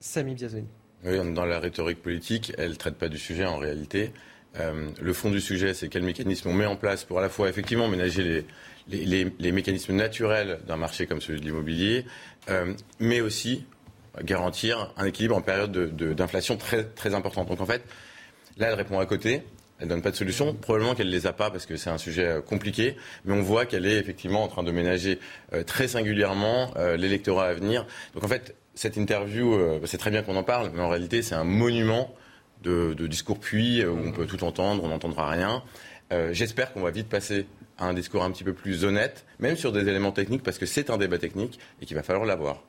Samy Biazoni. Oui, dans la rhétorique politique, elle ne traite pas du sujet en réalité. Euh, le fond du sujet, c'est quel mécanisme on met en place pour à la fois effectivement ménager les, mécanismes naturels d'un marché comme celui de l'immobilier, euh, mais aussi garantir un équilibre en période d'inflation très, très importante. Donc en fait, là, elle répond à côté. Elle donne pas de solution. Probablement qu'elle les a pas parce que c'est un sujet euh, compliqué, mais on voit qu'elle est effectivement en train de ménager très singulièrement l'électorat à venir. Donc en fait, cette interview, c'est très bien qu'on en parle, mais en réalité, c'est un monument de, discours puis euh, où on peut tout entendre, on n'entendra rien. Euh, j'espère qu'on va vite passer à un discours un petit peu plus honnête, même sur des éléments techniques, parce que c'est un débat technique et qu'il va falloir l'avoir.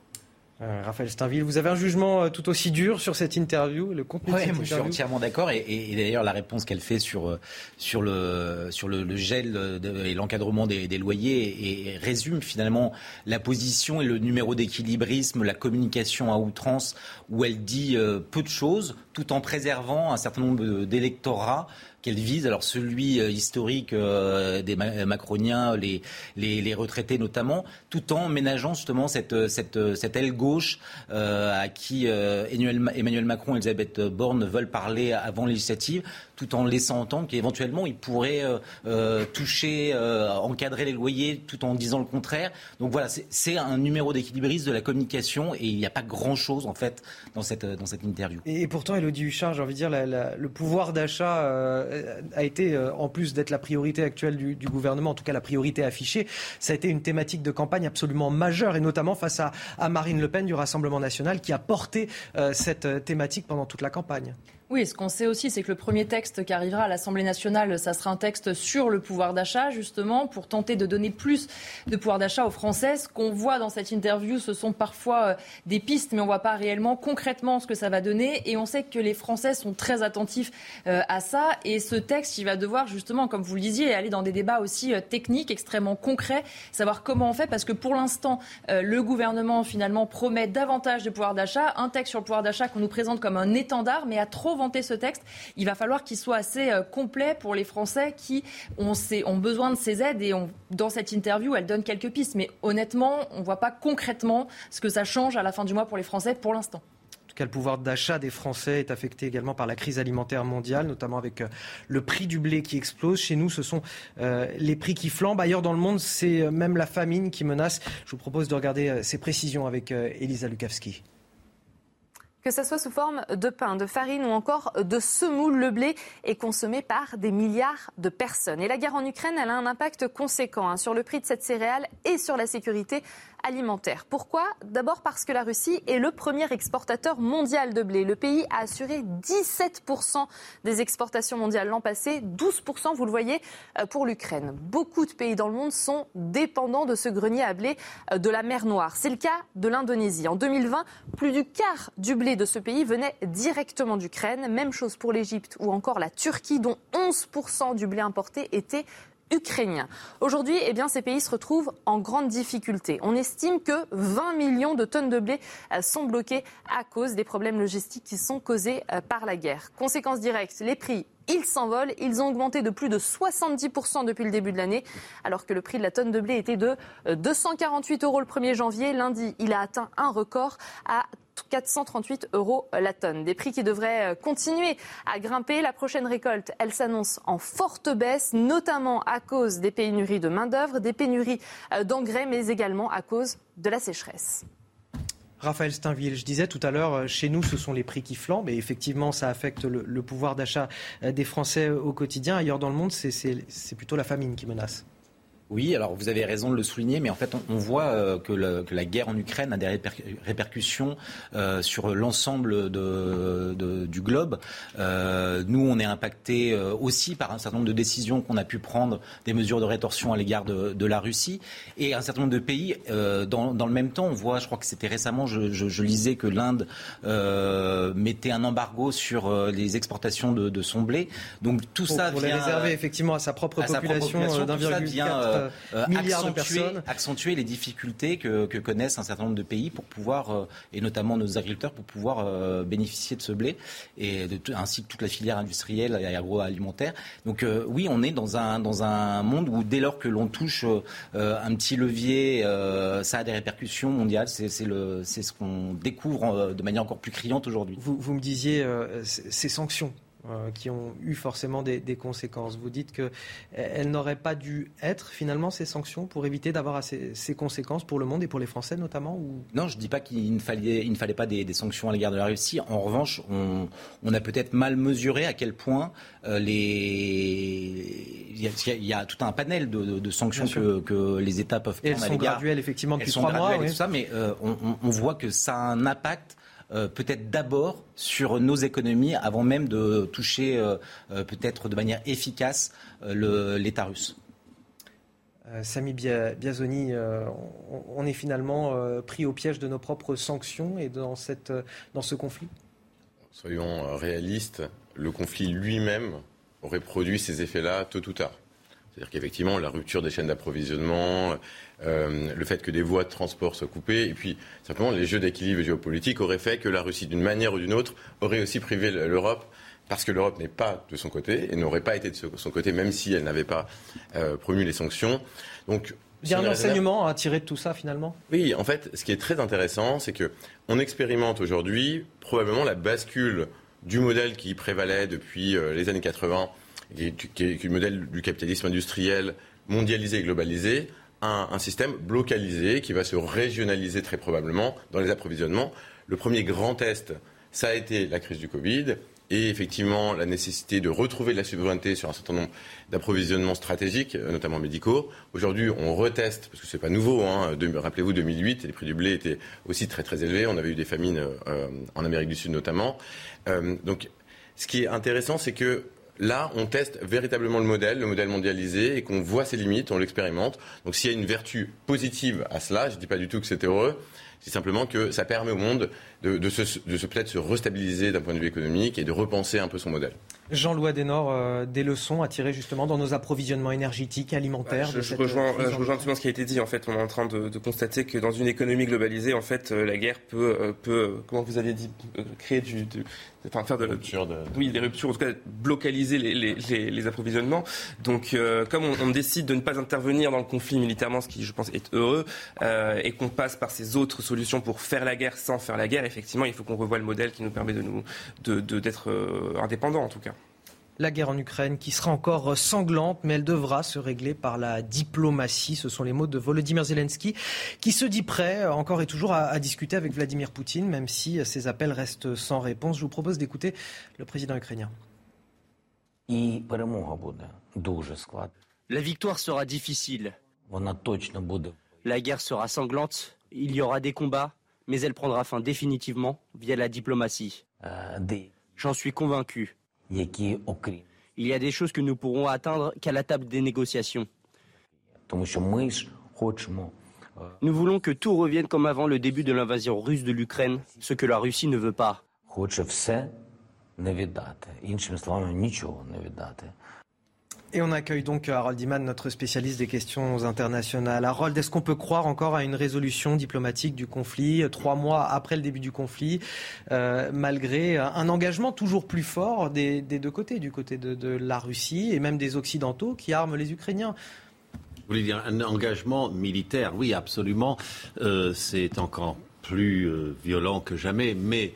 Euh, Raphaël Steinville, vous avez un jugement euh, tout aussi dur sur cette interview, le contenu de cette Je suis entièrement d'accord et, d'ailleurs la réponse qu'elle fait sur, euh, sur, le, sur le, gel et l'encadrement des, loyers et, résume finalement la position et le numéro d'équilibrisme, la communication à outrance où elle dit peu de choses tout en préservant un certain nombre d'électorats qu'elle vise. Alors celui euh, historique euh, des macroniens, les, les, retraités notamment, tout en ménageant justement cette, cette, cette aile gauche euh, à qui Emmanuel Macron et Elisabeth Borne veulent parler avant législative tout en laissant entendre qu'éventuellement il pourrait euh, euh, toucher, euh, encadrer les loyers, tout en disant le contraire. Donc voilà, c'est un numéro d'équilibriste de la communication et il n'y a pas grand-chose en fait dans cette, dans cette interview. Et, pourtant, Elodie Huchard, j'ai envie de dire, le pouvoir d'achat a été, en plus d'être la priorité actuelle du, du, gouvernement, en tout cas la priorité affichée, ça a été une thématique de campagne absolument majeure et notamment face à, à Marine Le Pen du Rassemblement national qui a porté cette thématique pendant toute la campagne. Oui, ce qu'on sait aussi, c'est que le premier texte qui arrivera à l'Assemblée nationale, ça sera un texte sur le pouvoir d'achat, justement, pour tenter de donner plus de pouvoir d'achat aux Français. Ce qu'on voit dans cette interview, ce sont parfois euh, des pistes, mais on ne voit pas réellement concrètement ce que ça va donner. Et on sait que les Français sont très attentifs euh, à ça. Et ce texte, il va devoir, justement, comme vous le disiez, aller dans des débats aussi euh, techniques, extrêmement concrets, savoir comment on fait, parce que pour l'instant, le gouvernement, finalement, promet davantage de pouvoir d'achat. Un texte sur le pouvoir d'achat qu'on nous présente comme un étendard, mais à trop vanter ce texte, il va falloir qu'il soit assez euh, complet pour les Français qui ont, besoin de ces aides. Et dans cette interview, elle donne quelques pistes. Mais honnêtement, on ne voit pas concrètement ce que ça change à la fin du mois pour les Français pour l'instant le pouvoir d'achat des Français est affecté également par la crise alimentaire mondiale, notamment avec euh, le prix du blé qui explose. Chez nous, ce sont euh, les prix qui flambent. Ailleurs dans le monde, c'est même la famine qui menace. Je vous propose de regarder ces précisions avec Elisa Lukavski. Que ce soit sous forme de pain, de farine ou encore de semoule, le blé est consommé par des milliards de personnes. Et la guerre en Ukraine, elle a un impact conséquent hein, sur le prix de cette céréale et sur la sécurité alimentaire. Pourquoi? D'abord parce que la Russie est le premier exportateur mondial de blé. Le pays a assuré 17% des exportations mondiales l'an passé, 12%, vous le voyez, euh, pour l'Ukraine. Beaucoup de pays dans le monde sont dépendants de ce grenier à blé euh, de la mer Noire. C'est le cas de l'Indonésie. En 2020, plus du quart du blé de ce pays venait directement d'Ukraine. Même chose pour l'Égypte ou encore la Turquie, dont 11% du blé importé était ukrainien. Aujourd'hui, eh bien, ces pays se retrouvent en grande difficulté. On estime que 20 millions de tonnes de blé euh, sont bloquées à cause des problèmes logistiques qui sont causés euh, par la guerre. Conséquence directe, les prix ils s'envolent. Ils ont augmenté de plus de 70% depuis le début de l'année, alors que le prix de la tonne de blé était de 248 euh, euros le 1er janvier. Lundi, il a atteint un record à 438 euros la tonne. Des prix qui devraient euh, continuer à grimper. La prochaine récolte, elle s'annonce en forte baisse, notamment à cause des pénuries de main-d'œuvre, des pénuries euh, d'engrais, mais également à cause de la sécheresse. Raphaël Steinville, je disais tout à l'heure, euh, chez nous, ce sont les prix qui flambent et effectivement, ça affecte le, le pouvoir d'achat des Français au quotidien. Ailleurs dans le monde, c'est plutôt la famine qui menace. Oui, alors vous avez raison de le souligner, mais en fait, on, voit euh, que, la guerre en Ukraine a des répercussions euh, sur l'ensemble du globe. Euh, nous, on est impacté aussi par un certain nombre de décisions qu'on a pu prendre, des mesures de rétorsion à l'égard de, la Russie, et un certain nombre de pays. Dans, le même temps, on voit, je crois que c'était récemment, je, lisais que l'Inde mettait un embargo sur les exportations de, son blé. Donc tout ça pour vient, les réserver effectivement à sa propre population, d'un virgule euh, euh, accentuer, accentuer, les difficultés que, connaissent un certain nombre de pays pour pouvoir, euh, et notamment nos agriculteurs, pour pouvoir bénéficier de ce blé, et de, ainsi que toute la filière industrielle et agroalimentaire. Donc oui, on est dans un, dans un monde où dès lors que l'on touche un petit levier, ça a des répercussions mondiales. C'est ce qu'on découvre de manière encore plus criante aujourd'hui. Vous, vous, me disiez ces sanctions euh, qui ont eu forcément des, conséquences. Vous dites qu'elles euh, n'auraient pas dû être finalement ces sanctions pour éviter d'avoir ces, ces, conséquences pour le monde et pour les Français notamment ou... Non, je ne dis pas qu'il ne fallait, il ne fallait pas des, sanctions à l'égard de la Russie. En revanche, on, on a peut-être mal mesuré à quel point euh, les... il, y a, tout un panel de, sanctions que, que, les États peuvent prendre elles sont graduelles effectivement depuis trois mois. Et tout ça, mais on, on voit que ça a un impact euh, peut-être d'abord sur nos économies avant même de toucher euh, euh, peut-être de manière efficace l'État russe. Sami Biazoni, on est finalement pris au piège de nos propres sanctions et dans, cette, dans ce conflit? Soyons réalistes, le conflit lui-même aurait produit ces effets-là tôt ou tard. C'est-à-dire qu'effectivement, la rupture des chaînes d'approvisionnement, euh, le fait que des voies de transport soient coupées, et puis simplement les jeux d'équilibre géopolitique auraient fait que la Russie, d'une manière ou d'une autre, aurait aussi privé l'Europe parce que l'Europe n'est pas de son côté et n'aurait pas été de son côté, même si elle n'avait pas euh, promu les sanctions. Donc, il y a un enseignement à tirer de tout ça finalement? Oui, en fait, ce qui est très intéressant, c'est que on expérimente aujourd'hui probablement la bascule du modèle qui prévalait depuis euh, les années 80, qui est, le modèle du capitalisme industriel mondialisé et globalisé, un, système localisé qui va se régionaliser très probablement dans les approvisionnements. Le premier grand test, ça a été la crise du Covid et effectivement la nécessité de retrouver de la souveraineté sur un certain nombre d'approvisionnements stratégiques, euh, notamment médicaux. Aujourd'hui, on reteste, parce que c'est pas nouveau, hein, rappelez-vous 2008, les prix du blé étaient aussi très très élevés, on avait eu des famines euh, en Amérique du Sud notamment. Euh, donc ce qui est intéressant, c'est que Là, on teste véritablement le modèle, le modèle mondialisé, et qu'on voit ses limites, on l'expérimente. Donc s'il y a une vertu positive à cela, je ne dis pas du tout que c'est heureux, c'est simplement que ça permet au monde de, se, peut-être se restabiliser d'un point de vue économique et de repenser un peu son modèle. Jean-Louis Adenor, euh, des leçons à tirer justement dans nos approvisionnements énergétiques, alimentaires. je, rejoins, euh, je rejoins ce qui a été dit. En fait, on est en train de, constater que dans une économie globalisée, en fait, euh, la guerre peut, peut, comment vous aviez dit, créer du, enfin faire de, rupture de... oui, des ruptures, en tout cas, localiser les, les, les, approvisionnements. Donc, comme on, on, décide de ne pas intervenir dans le conflit militairement, ce qui, je pense, est heureux, et qu'on passe par ces autres solutions pour faire la guerre sans faire la guerre, effectivement, il faut qu'on revoie le modèle qui nous permet de nous, d'être de, indépendants, en tout cas la guerre en Ukraine qui sera encore sanglante, mais elle devra se régler par la diplomatie. Ce sont les mots de Volodymyr Zelensky, qui se dit prêt encore et toujours à, discuter avec Vladimir Poutine, même si ses appels restent sans réponse. Je vous propose d'écouter le président ukrainien. La victoire sera difficile. La guerre sera sanglante. Il y aura des combats, mais elle prendra fin définitivement via la diplomatie. J'en suis convaincu. Il y a des choses que nous pourrons atteindre qu'à la table des négociations. Nous voulons que tout revienne comme avant le début de l'invasion russe de l'Ukraine, ce que la Russie ne veut pas. Et on accueille donc Harold Iman, notre spécialiste des questions internationales. Harold, est-ce qu'on peut croire encore à une résolution diplomatique du conflit, euh, trois mois après le début du conflit, euh, malgré un engagement toujours plus fort des, deux côtés, du côté de, la Russie et même des Occidentaux qui arment les Ukrainiens? Vous voulez dire un engagement militaire? Oui, absolument. Euh, c'est encore plus violent que jamais, mais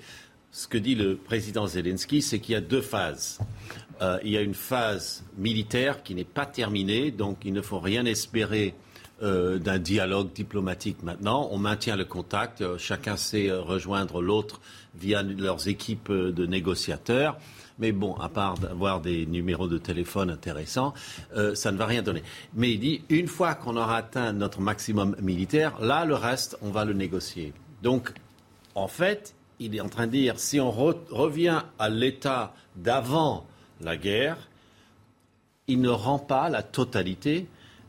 ce que dit le président Zelensky, c'est qu'il y a deux phases. Euh, il y a une phase militaire qui n'est pas terminée, donc il ne faut rien espérer euh, d'un dialogue diplomatique maintenant. On maintient le contact, euh, chacun sait rejoindre l'autre via leurs équipes de négociateurs. Mais bon, à part d'avoir des numéros de téléphone intéressants, ça ne va rien donner. Mais il dit, une fois qu'on aura atteint notre maximum militaire, là, le reste, on va le négocier. Donc, en fait, il est en train de dire, si on revient à l'état d'avant la guerre, il ne rend pas la totalité,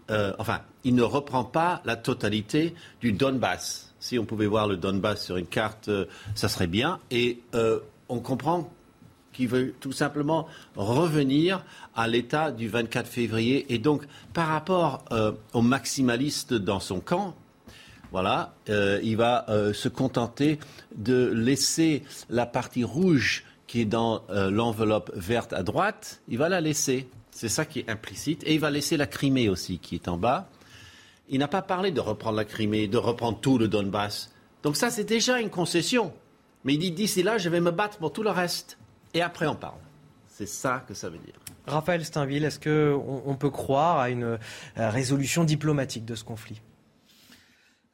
euh, enfin, il ne reprend pas la totalité du Donbass. Si on pouvait voir le Donbass sur une carte, euh, ça serait bien. Et euh, on comprend qu'il veut tout simplement revenir à l'état du 24 février. Et donc, par rapport aux maximalistes dans son camp, voilà, il va se contenter de laisser la partie rouge qui est dans euh, l'enveloppe verte à droite, il va la laisser. C'est ça qui est implicite. Et il va laisser la Crimée aussi, qui est en bas. Il n'a pas parlé de reprendre la Crimée, de reprendre tout le Donbass. Donc ça, c'est déjà une concession. Mais il dit, d'ici là, je vais me battre pour tout le reste. Et après, on parle. C'est ça que ça veut dire. Raphaël Steinville, est-ce qu'on on peut croire à une euh, résolution diplomatique de ce conflit?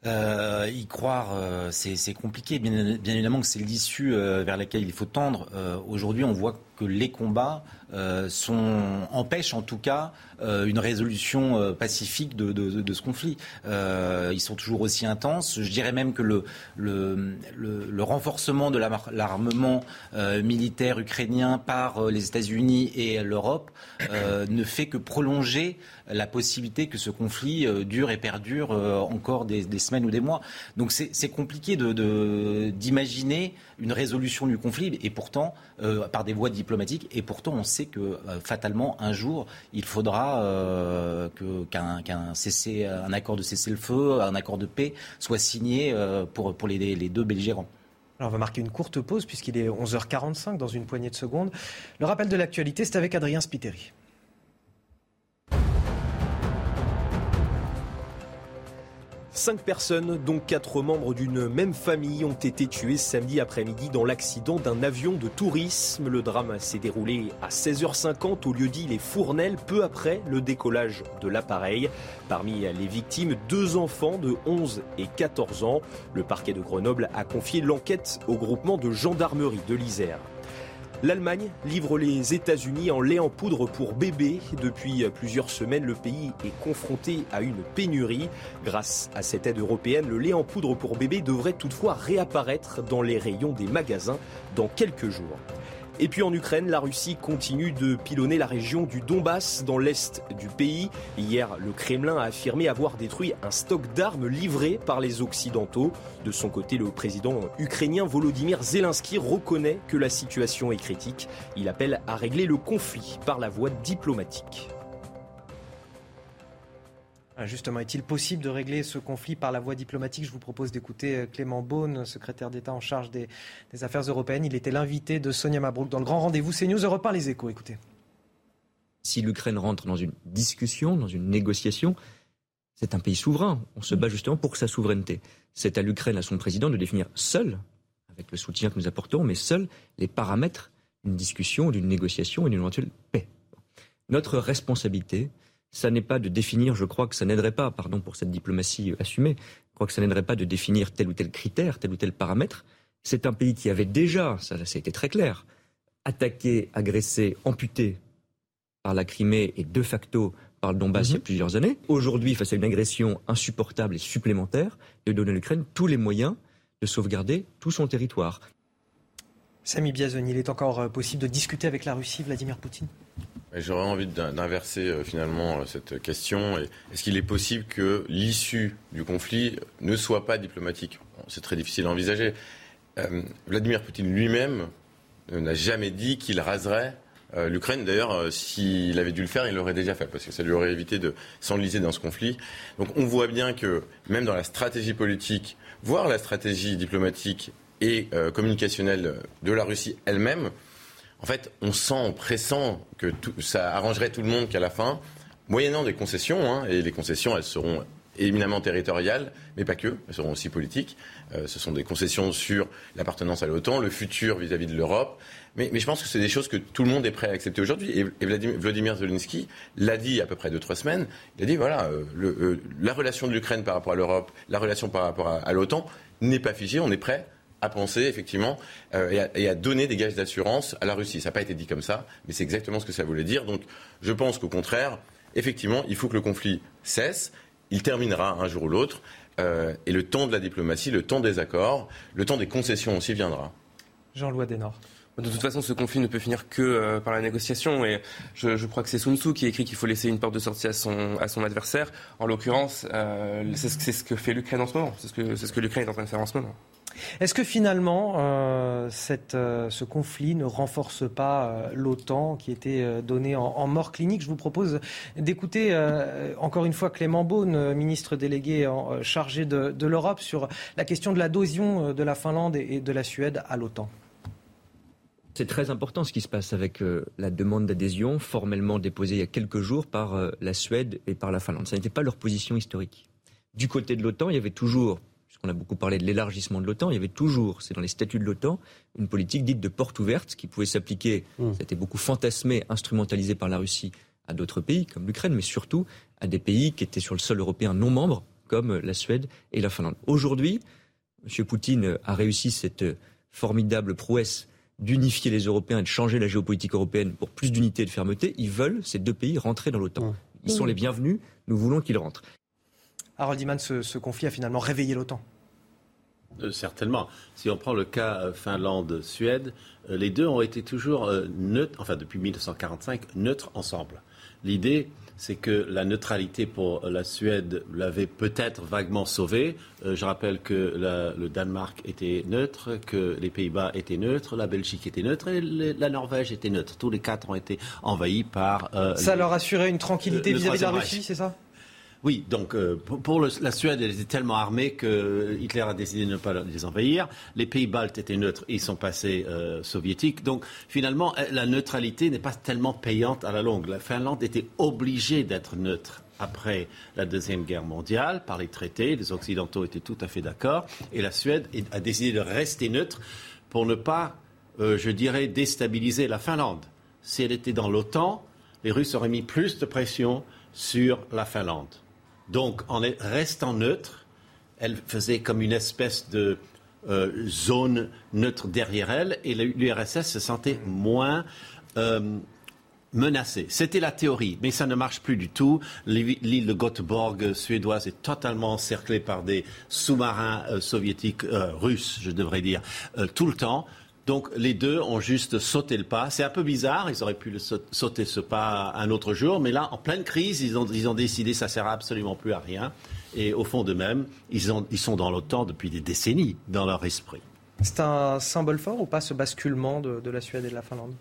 Euh, y croire, euh, c'est compliqué. Bien, évidemment que c'est l'issue euh, vers laquelle il faut tendre. Aujourd'hui, on voit que les combats euh, sont, empêchent en tout cas euh, une résolution euh, pacifique de, de, de, ce conflit. ils sont toujours aussi intenses. Je dirais même que le, le, le, renforcement de l'armement militaire ukrainien par les États-Unis et l'Europe ne fait que prolonger la possibilité que ce conflit dure et perdure encore des, des, semaines ou des mois. Donc c'est compliqué d'imaginer une résolution du conflit, et pourtant, par des voies diplomatiques, et pourtant on sait que euh, fatalement, un jour, il faudra euh, qu'un un accord de cessez-le-feu, un accord de paix soit signé euh, pour, pour les, les deux belligérants. Alors on va marquer une courte pause puisqu'il est 11h45 dans une poignée de secondes. Le rappel de l'actualité, c'est avec Adrien Spiteri. Cinq personnes, dont quatre membres d'une même famille, ont été tuées samedi après-midi dans l'accident d'un avion de tourisme. Le drame s'est déroulé à 16h50 au lieu dit Les Fournelles, peu après le décollage de l'appareil. Parmi les victimes, deux enfants de 11 et 14 ans. Le parquet de Grenoble a confié l'enquête au groupement de gendarmerie de l'Isère. L'Allemagne livre les États-Unis en lait en poudre pour bébés. Depuis plusieurs semaines, le pays est confronté à une pénurie. Grâce à cette aide européenne, le lait en poudre pour bébés devrait toutefois réapparaître dans les rayons des magasins dans quelques jours. Et puis en Ukraine, la Russie continue de pilonner la région du Donbass dans l'est du pays. Hier, le Kremlin a affirmé avoir détruit un stock d'armes livré par les Occidentaux. De son côté, le président ukrainien Volodymyr Zelensky reconnaît que la situation est critique. Il appelle à régler le conflit par la voie diplomatique. Ah, justement, est-il possible de régler ce conflit par la voie diplomatique? Je vous propose d'écouter euh, Clément Beaune, secrétaire d'État en charge des, affaires européennes. Il était l'invité de Sonia Mabrouk dans le grand rendez-vous CNews Europe 1 Les Échos. Écoutez. Si l'Ukraine rentre dans une discussion, dans une négociation, c'est un pays souverain. On se bat justement pour sa souveraineté. C'est à l'Ukraine, à son président, de définir seul, avec le soutien que nous apportons, mais seul les paramètres d'une discussion, d'une négociation et d'une éventuelle paix. Notre responsabilité, ça n'est pas de définir, je crois que ça n'aiderait pas, pardon pour cette diplomatie assumée, je crois que ça n'aiderait pas de définir tel ou tel critère, tel ou tel paramètre. C'est un pays qui avait déjà, ça, ça a été très clair, attaqué, agressé, amputé par la Crimée et de facto par le Donbass il y a mhm. plusieurs années. Aujourd'hui, face à une agression insupportable et supplémentaire, de donner à l'Ukraine tous les moyens de sauvegarder tout son territoire. Samy Biazoni, il est encore euh, possible de discuter avec la Russie, Vladimir Poutine? J'aurais envie d'inverser euh, finalement euh, cette question. Est-ce qu'il est possible que l'issue du conflit ne soit pas diplomatique? C'est très difficile à envisager. Vladimir Poutine lui-même n'a jamais dit qu'il raserait l'Ukraine. D'ailleurs, s'il avait dû le faire, il l'aurait déjà fait, parce que ça lui aurait évité de s'enliser dans ce conflit. Donc on voit bien que même dans la stratégie politique, voire la stratégie diplomatique et euh, communicationnelle de la Russie elle-même, en fait, on sent, on pressent que ça arrangerait tout le monde qu'à la fin, moyennant des concessions, hein, et les concessions, elles seront éminemment territoriales, mais pas que, elles seront aussi politiques. Euh, ce sont des concessions sur l'appartenance à l'OTAN, le futur vis-à-vis de l'Europe. Mais, je pense que c'est des choses que tout le monde est prêt à accepter aujourd'hui. Et, Vladimir, Zelensky l'a dit à peu près deux, trois semaines. Il a dit voilà, euh, le, la relation de l'Ukraine par rapport à l'Europe, la relation par rapport à l'OTAN n'est pas figée. On est prêt à penser effectivement euh, et, à, donner des gages d'assurance à la Russie. Ça n'a pas été dit comme ça, mais c'est exactement ce que ça voulait dire. Donc je pense qu'au contraire, effectivement, il faut que le conflit cesse. Il terminera un jour ou l'autre. Euh, et le temps de la diplomatie, le temps des accords, le temps des concessions aussi viendra. Jean-Louis Desnord. De toute façon, ce conflit ne peut finir que euh, par la négociation. Et je, crois que c'est Sun Tzu qui écrit qu'il faut laisser une porte de sortie à son, à son adversaire. En l'occurrence, c'est ce, que fait l'Ukraine en ce moment. C'est ce que, ce que l'Ukraine est en train de faire en ce moment. Est-ce que finalement, euh, euh, ce conflit ne renforce pas euh, l'OTAN qui était donné en, mort clinique? Je vous propose d'écouter encore une fois Clément Beaune, ministre délégué chargé de, l'Europe, sur la question de l'adhésion de la Finlande et, de la Suède à l'OTAN. C'est très important ce qui se passe avec la demande d'adhésion formellement déposée il y a quelques jours par la Suède et par la Finlande. Ça n'était pas leur position historique. Du côté de l'OTAN, il y avait toujours on a beaucoup parlé de l'élargissement de l'OTAN, il y avait toujours, c'est dans les statuts de l'OTAN, une politique dite de porte ouverte qui pouvait s'appliquer, mmh. ça a été beaucoup fantasmé, instrumentalisé par la Russie à d'autres pays comme l'Ukraine, mais surtout à des pays qui étaient sur le sol européen non membres comme la Suède et la Finlande. Aujourd'hui, M. Poutine a réussi cette formidable prouesse d'unifier les Européens et de changer la géopolitique européenne pour plus d'unité et de fermeté, ils veulent, ces deux pays, rentrer dans l'OTAN. Ils sont les bienvenus, nous voulons qu'ils rentrent. Harold Iman, ce, conflit a finalement réveillé l'OTAN. Euh, certainement. Si on prend le cas euh, Finlande-Suède, euh, les deux ont été toujours neutres, enfin depuis 1945, neutres ensemble. L'idée, c'est que la neutralité pour la Suède l'avait peut-être vaguement sauvée. je rappelle que le Danemark était neutre, que les Pays-Bas étaient neutres, la Belgique était neutre et la Norvège était neutre. Tous les quatre ont été envahis par. ça leur assurait une tranquillité vis-à-vis de la Russie, c'est ça? Oui, donc euh, pour, la Suède, elle était tellement armée que Hitler a décidé de ne pas les envahir. Les pays baltes étaient neutres, ils sont passés euh, soviétiques. Donc finalement, euh, la neutralité n'est pas tellement payante à la longue. La Finlande était obligée d'être neutre après la Deuxième Guerre mondiale par les traités. Les Occidentaux étaient tout à fait d'accord. Et la Suède a décidé de rester neutre pour ne pas, je dirais, déstabiliser la Finlande. Si elle était dans l'OTAN, les Russes auraient mis plus de pression sur la Finlande. Donc, en restant neutre, elle faisait comme une espèce de euh, zone neutre derrière elle, et l'URSS se sentait moins euh, menacée. C'était la théorie, mais ça ne marche plus du tout. L'île de Göteborg suédoise est totalement encerclée par des sous-marins euh, soviétiques, russes, je devrais dire, tout le temps. Donc les deux ont juste sauté le pas. C'est un peu bizarre, ils auraient pu sauter ce pas un autre jour, mais là, en pleine crise, ils ont, ils ont décidé que ça ne sert absolument plus à rien. Et au fond d'eux-mêmes, ils, ils sont dans l'OTAN depuis des décennies, dans leur esprit. C'est un symbole fort ou pas ce basculement de, la Suède et de la Finlande?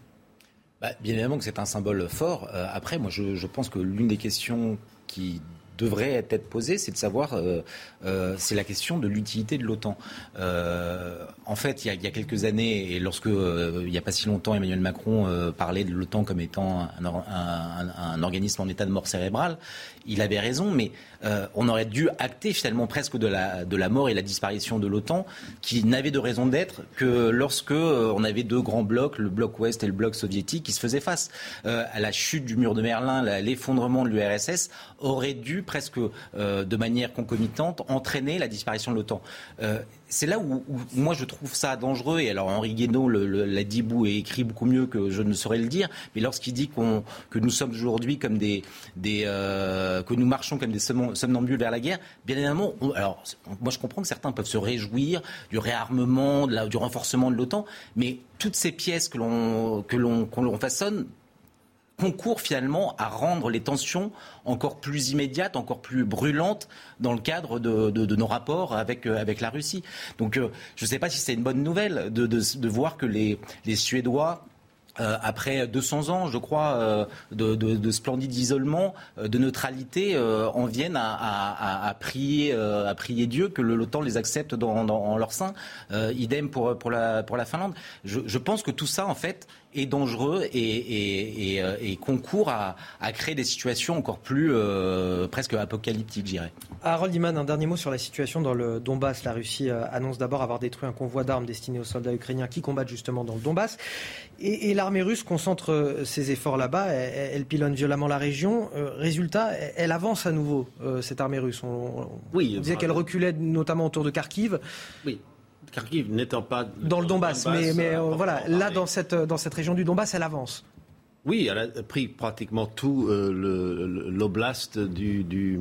Bah, Bien évidemment que c'est un symbole fort. Euh, après, moi, je, je pense que l'une des questions qui devrait être posée, c'est de savoir, euh, euh, c'est la question de l'utilité de l'OTAN. Euh, en fait, il y, a, quelques années, et lorsque il n'y a pas si longtemps, Emmanuel Macron parlait de l'OTAN comme étant un, organisme en état de mort cérébrale, il avait raison, mais on aurait dû acter finalement presque de la, la mort et la disparition de l'OTAN, qui n'avait de raison d'être que lorsque on avait deux grands blocs, le bloc ouest et le bloc soviétique, qui se faisaient face. à la chute du mur de Merlin, l'effondrement de l'URSS aurait dû presque euh, de manière concomitante entraîner la disparition de l'OTAN. C'est là où, moi je trouve ça dangereux. Et alors Henri Guénaud l'a dit et écrit beaucoup mieux que je ne saurais le dire. Mais lorsqu'il dit que nous sommes aujourd'hui comme des, euh, que nous marchons comme des somnambules vers la guerre, bien évidemment, alors moi je comprends que certains peuvent se réjouir du réarmement, du renforcement de l'OTAN, mais toutes ces pièces que l'on que l'on façonne concourt finalement à rendre les tensions encore plus immédiates, encore plus brûlantes dans le cadre de, nos rapports avec, euh, avec la Russie. Donc euh, je ne sais pas si c'est une bonne nouvelle de, voir que les, Suédois euh, après 200 ans, je crois, euh, de, de, de, splendide isolement, de neutralité, en viennent à, prier, à prier Dieu que l'OTAN les accepte dans, dans, en leur sein. idem pour, pour, la, pour la Finlande. Je, je, pense que tout ça, en fait, est dangereux et, et, et, et concourt à, à, créer des situations encore plus presque apocalyptiques, je dirais. Harold Iman, un dernier mot sur la situation dans le Donbass. La Russie annonce d'abord avoir détruit un convoi d'armes destiné aux soldats ukrainiens qui combattent justement dans le Donbass. Et, l'armée russe concentre euh, ses efforts là-bas, elle, pilonne violemment la région. Euh, résultat, elle, avance à nouveau, euh, cette armée russe. On, oui, disait qu'elle reculait notamment autour de Kharkiv. Oui. Kharkiv n'étant pas dans le Donbass, mais, mais voilà, là dans cette dans cette région du Donbass, elle avance. Oui, elle a pris pratiquement tout l'oblast du, du,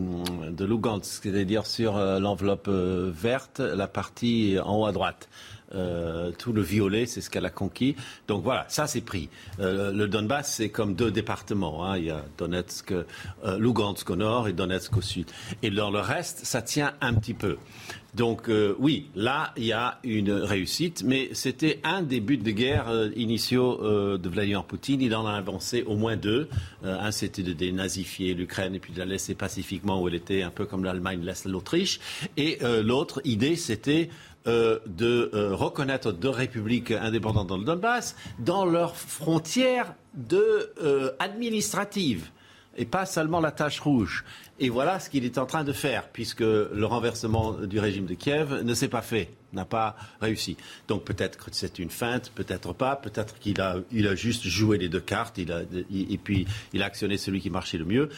de Lugansk, c'est-à-dire sur l'enveloppe verte, la partie en haut à droite. Euh, tout le violet, c'est ce qu'elle a conquis. Donc voilà, ça c'est pris. Euh, le Donbass, c'est comme deux départements. Hein. Il y a Donetsk, euh, Lugansk au nord et Donetsk au sud. Et dans le reste, ça tient un petit peu. Donc oui, là, il y a une réussite, mais c'était un des buts de guerre initiaux de Vladimir Poutine. Il en a avancé au moins deux. un, c'était de dénazifier l'Ukraine et puis de la laisser pacifiquement où elle était, un peu comme l'Allemagne laisse l'Autriche. Et l'autre idée, c'était euh, de euh, reconnaître deux républiques indépendantes dans le Donbass dans leurs frontières euh, administratives et pas seulement la tache rouge. Et voilà ce qu'il est en train de faire, puisque le renversement du régime de Kiev ne s'est pas fait, n'a pas réussi. Donc peut-être que c'est une feinte, peut-être pas, peut-être qu'il a, il a juste joué les deux cartes, il a, et puis il a actionné celui qui marchait le mieux.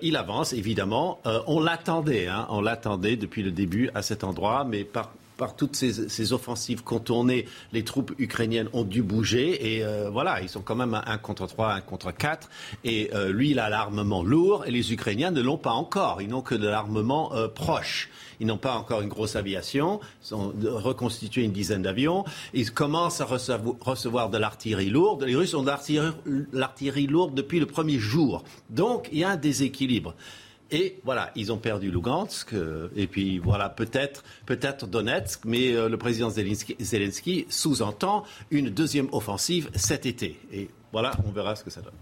il avance, évidemment. on l'attendait, hein, on l'attendait depuis le début à cet endroit, mais par, par toutes ces, offensives contournées, les troupes ukrainiennes ont dû bouger. Et euh, voilà, ils sont quand même un contre trois, un contre quatre. Et euh, lui, il a l'armement lourd et les Ukrainiens ne l'ont pas encore. Ils n'ont que de l'armement euh, proche. Ils n'ont pas encore une grosse aviation. Ils ont reconstitué une dizaine d'avions. Ils commencent à recevoir de l'artillerie lourde. Les Russes ont de l'artillerie lourde depuis le premier jour. Donc, il y a un déséquilibre. Et voilà, ils ont perdu Lugansk, euh, et puis voilà, peut-être peut-être Donetsk, mais euh, le président Zelensky sous-entend une deuxième offensive cet été. Et voilà, on verra ce que ça donne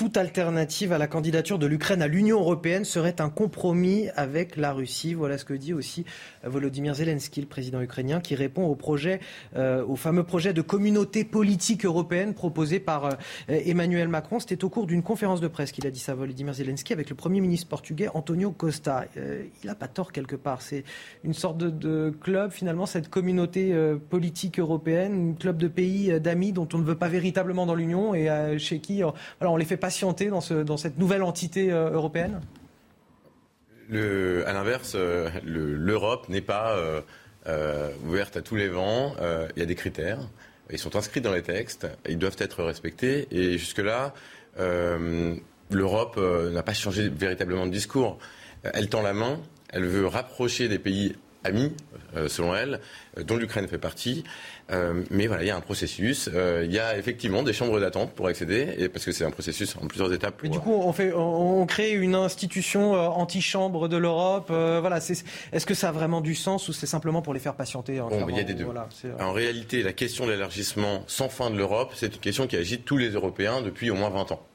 toute alternative à la candidature de l'Ukraine à l'Union européenne serait un compromis avec la Russie. Voilà ce que dit aussi Volodymyr Zelensky, le président ukrainien, qui répond au projet, euh, au fameux projet de communauté politique européenne proposé par euh, Emmanuel Macron. C'était au cours d'une conférence de presse qu'il a dit ça, Volodymyr Zelensky, avec le premier ministre portugais Antonio Costa. Euh, il n'a pas tort quelque part. C'est une sorte de, club, finalement, cette communauté politique européenne, un club de pays d'amis dont on ne veut pas véritablement dans l'Union et chez qui voilà, on les fait pas dans, dans cette nouvelle entité euh, européenne? Le, À l'inverse, euh, l'Europe n'est pas euh, ouverte à tous les vents. Il y a des critères. Ils sont inscrits dans les textes. Ils doivent être respectés. Et jusque-là, l'Europe n'a pas changé véritablement de discours. Elle tend la main. Elle veut rapprocher des pays amis, selon elle, dont l'Ukraine fait partie. Euh, mais voilà, il y a un processus. Euh, il y a effectivement des chambres d'attente pour accéder, et parce que c'est un processus en plusieurs étapes. Mais du coup, on, fait, on, crée une institution euh, anti-chambre de l'Europe. voilà, est-ce que ça a vraiment du sens ou c'est simplement pour les faire patienter bon, Il y a des deux. en réalité, la question de l'élargissement sans fin de l'Europe, c'est une question qui agite tous les Européens depuis au moins 20 ans.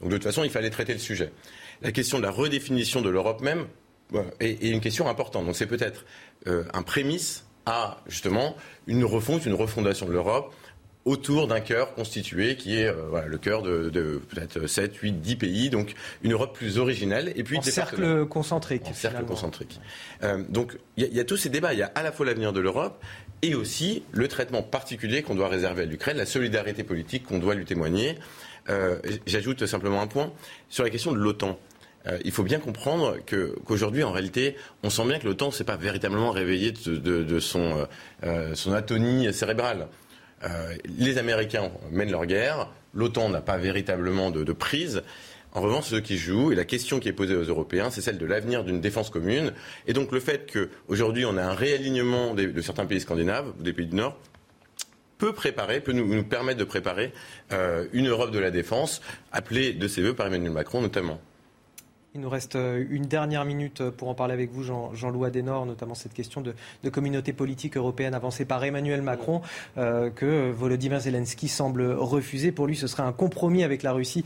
Donc de toute façon, il fallait traiter le sujet. La question de la redéfinition de l'Europe même est, est, une question importante. Donc c'est peut-être un prémisse à justement une refonte, une refondation de l'Europe autour d'un cœur constitué qui est euh, le cœur de, peut-être 7, 8, 10 pays, donc une Europe plus originelle. Et puis en cercle concentrique. En cercle concentrique. Euh, donc il y, a tous ces débats. Il y a à la fois l'avenir de l'Europe et aussi le traitement particulier qu'on doit réserver à l'Ukraine, la solidarité politique qu'on doit lui témoigner. Euh, j'ajoute simplement un point sur la question de l'OTAN. Euh, il faut bien comprendre qu'aujourd'hui, en réalité, on sent bien que l'OTAN ne s'est pas véritablement réveillé de, son, euh, euh, son, atonie cérébrale. les Américains mènent leur guerre, l'OTAN n'a pas véritablement de, prise. En revanche, ceux qui jouent, et la question qui est posée aux Européens, c'est celle de l'avenir d'une défense commune. Et donc le fait qu'aujourd'hui on a un réalignement de certains pays scandinaves, des pays du Nord, peut préparer, peut nous, nous permettre de préparer une Europe de la défense, appelée de ses voeux par Emmanuel Macron notamment. Il nous reste euh, une dernière minute euh, pour en parler avec vous, Jean-Louis Adenor, notamment cette question de, communauté politique européenne avancée par Emmanuel Macron, euh, que Volodymyr Zelensky semble refuser. Pour lui, ce serait un compromis avec la Russie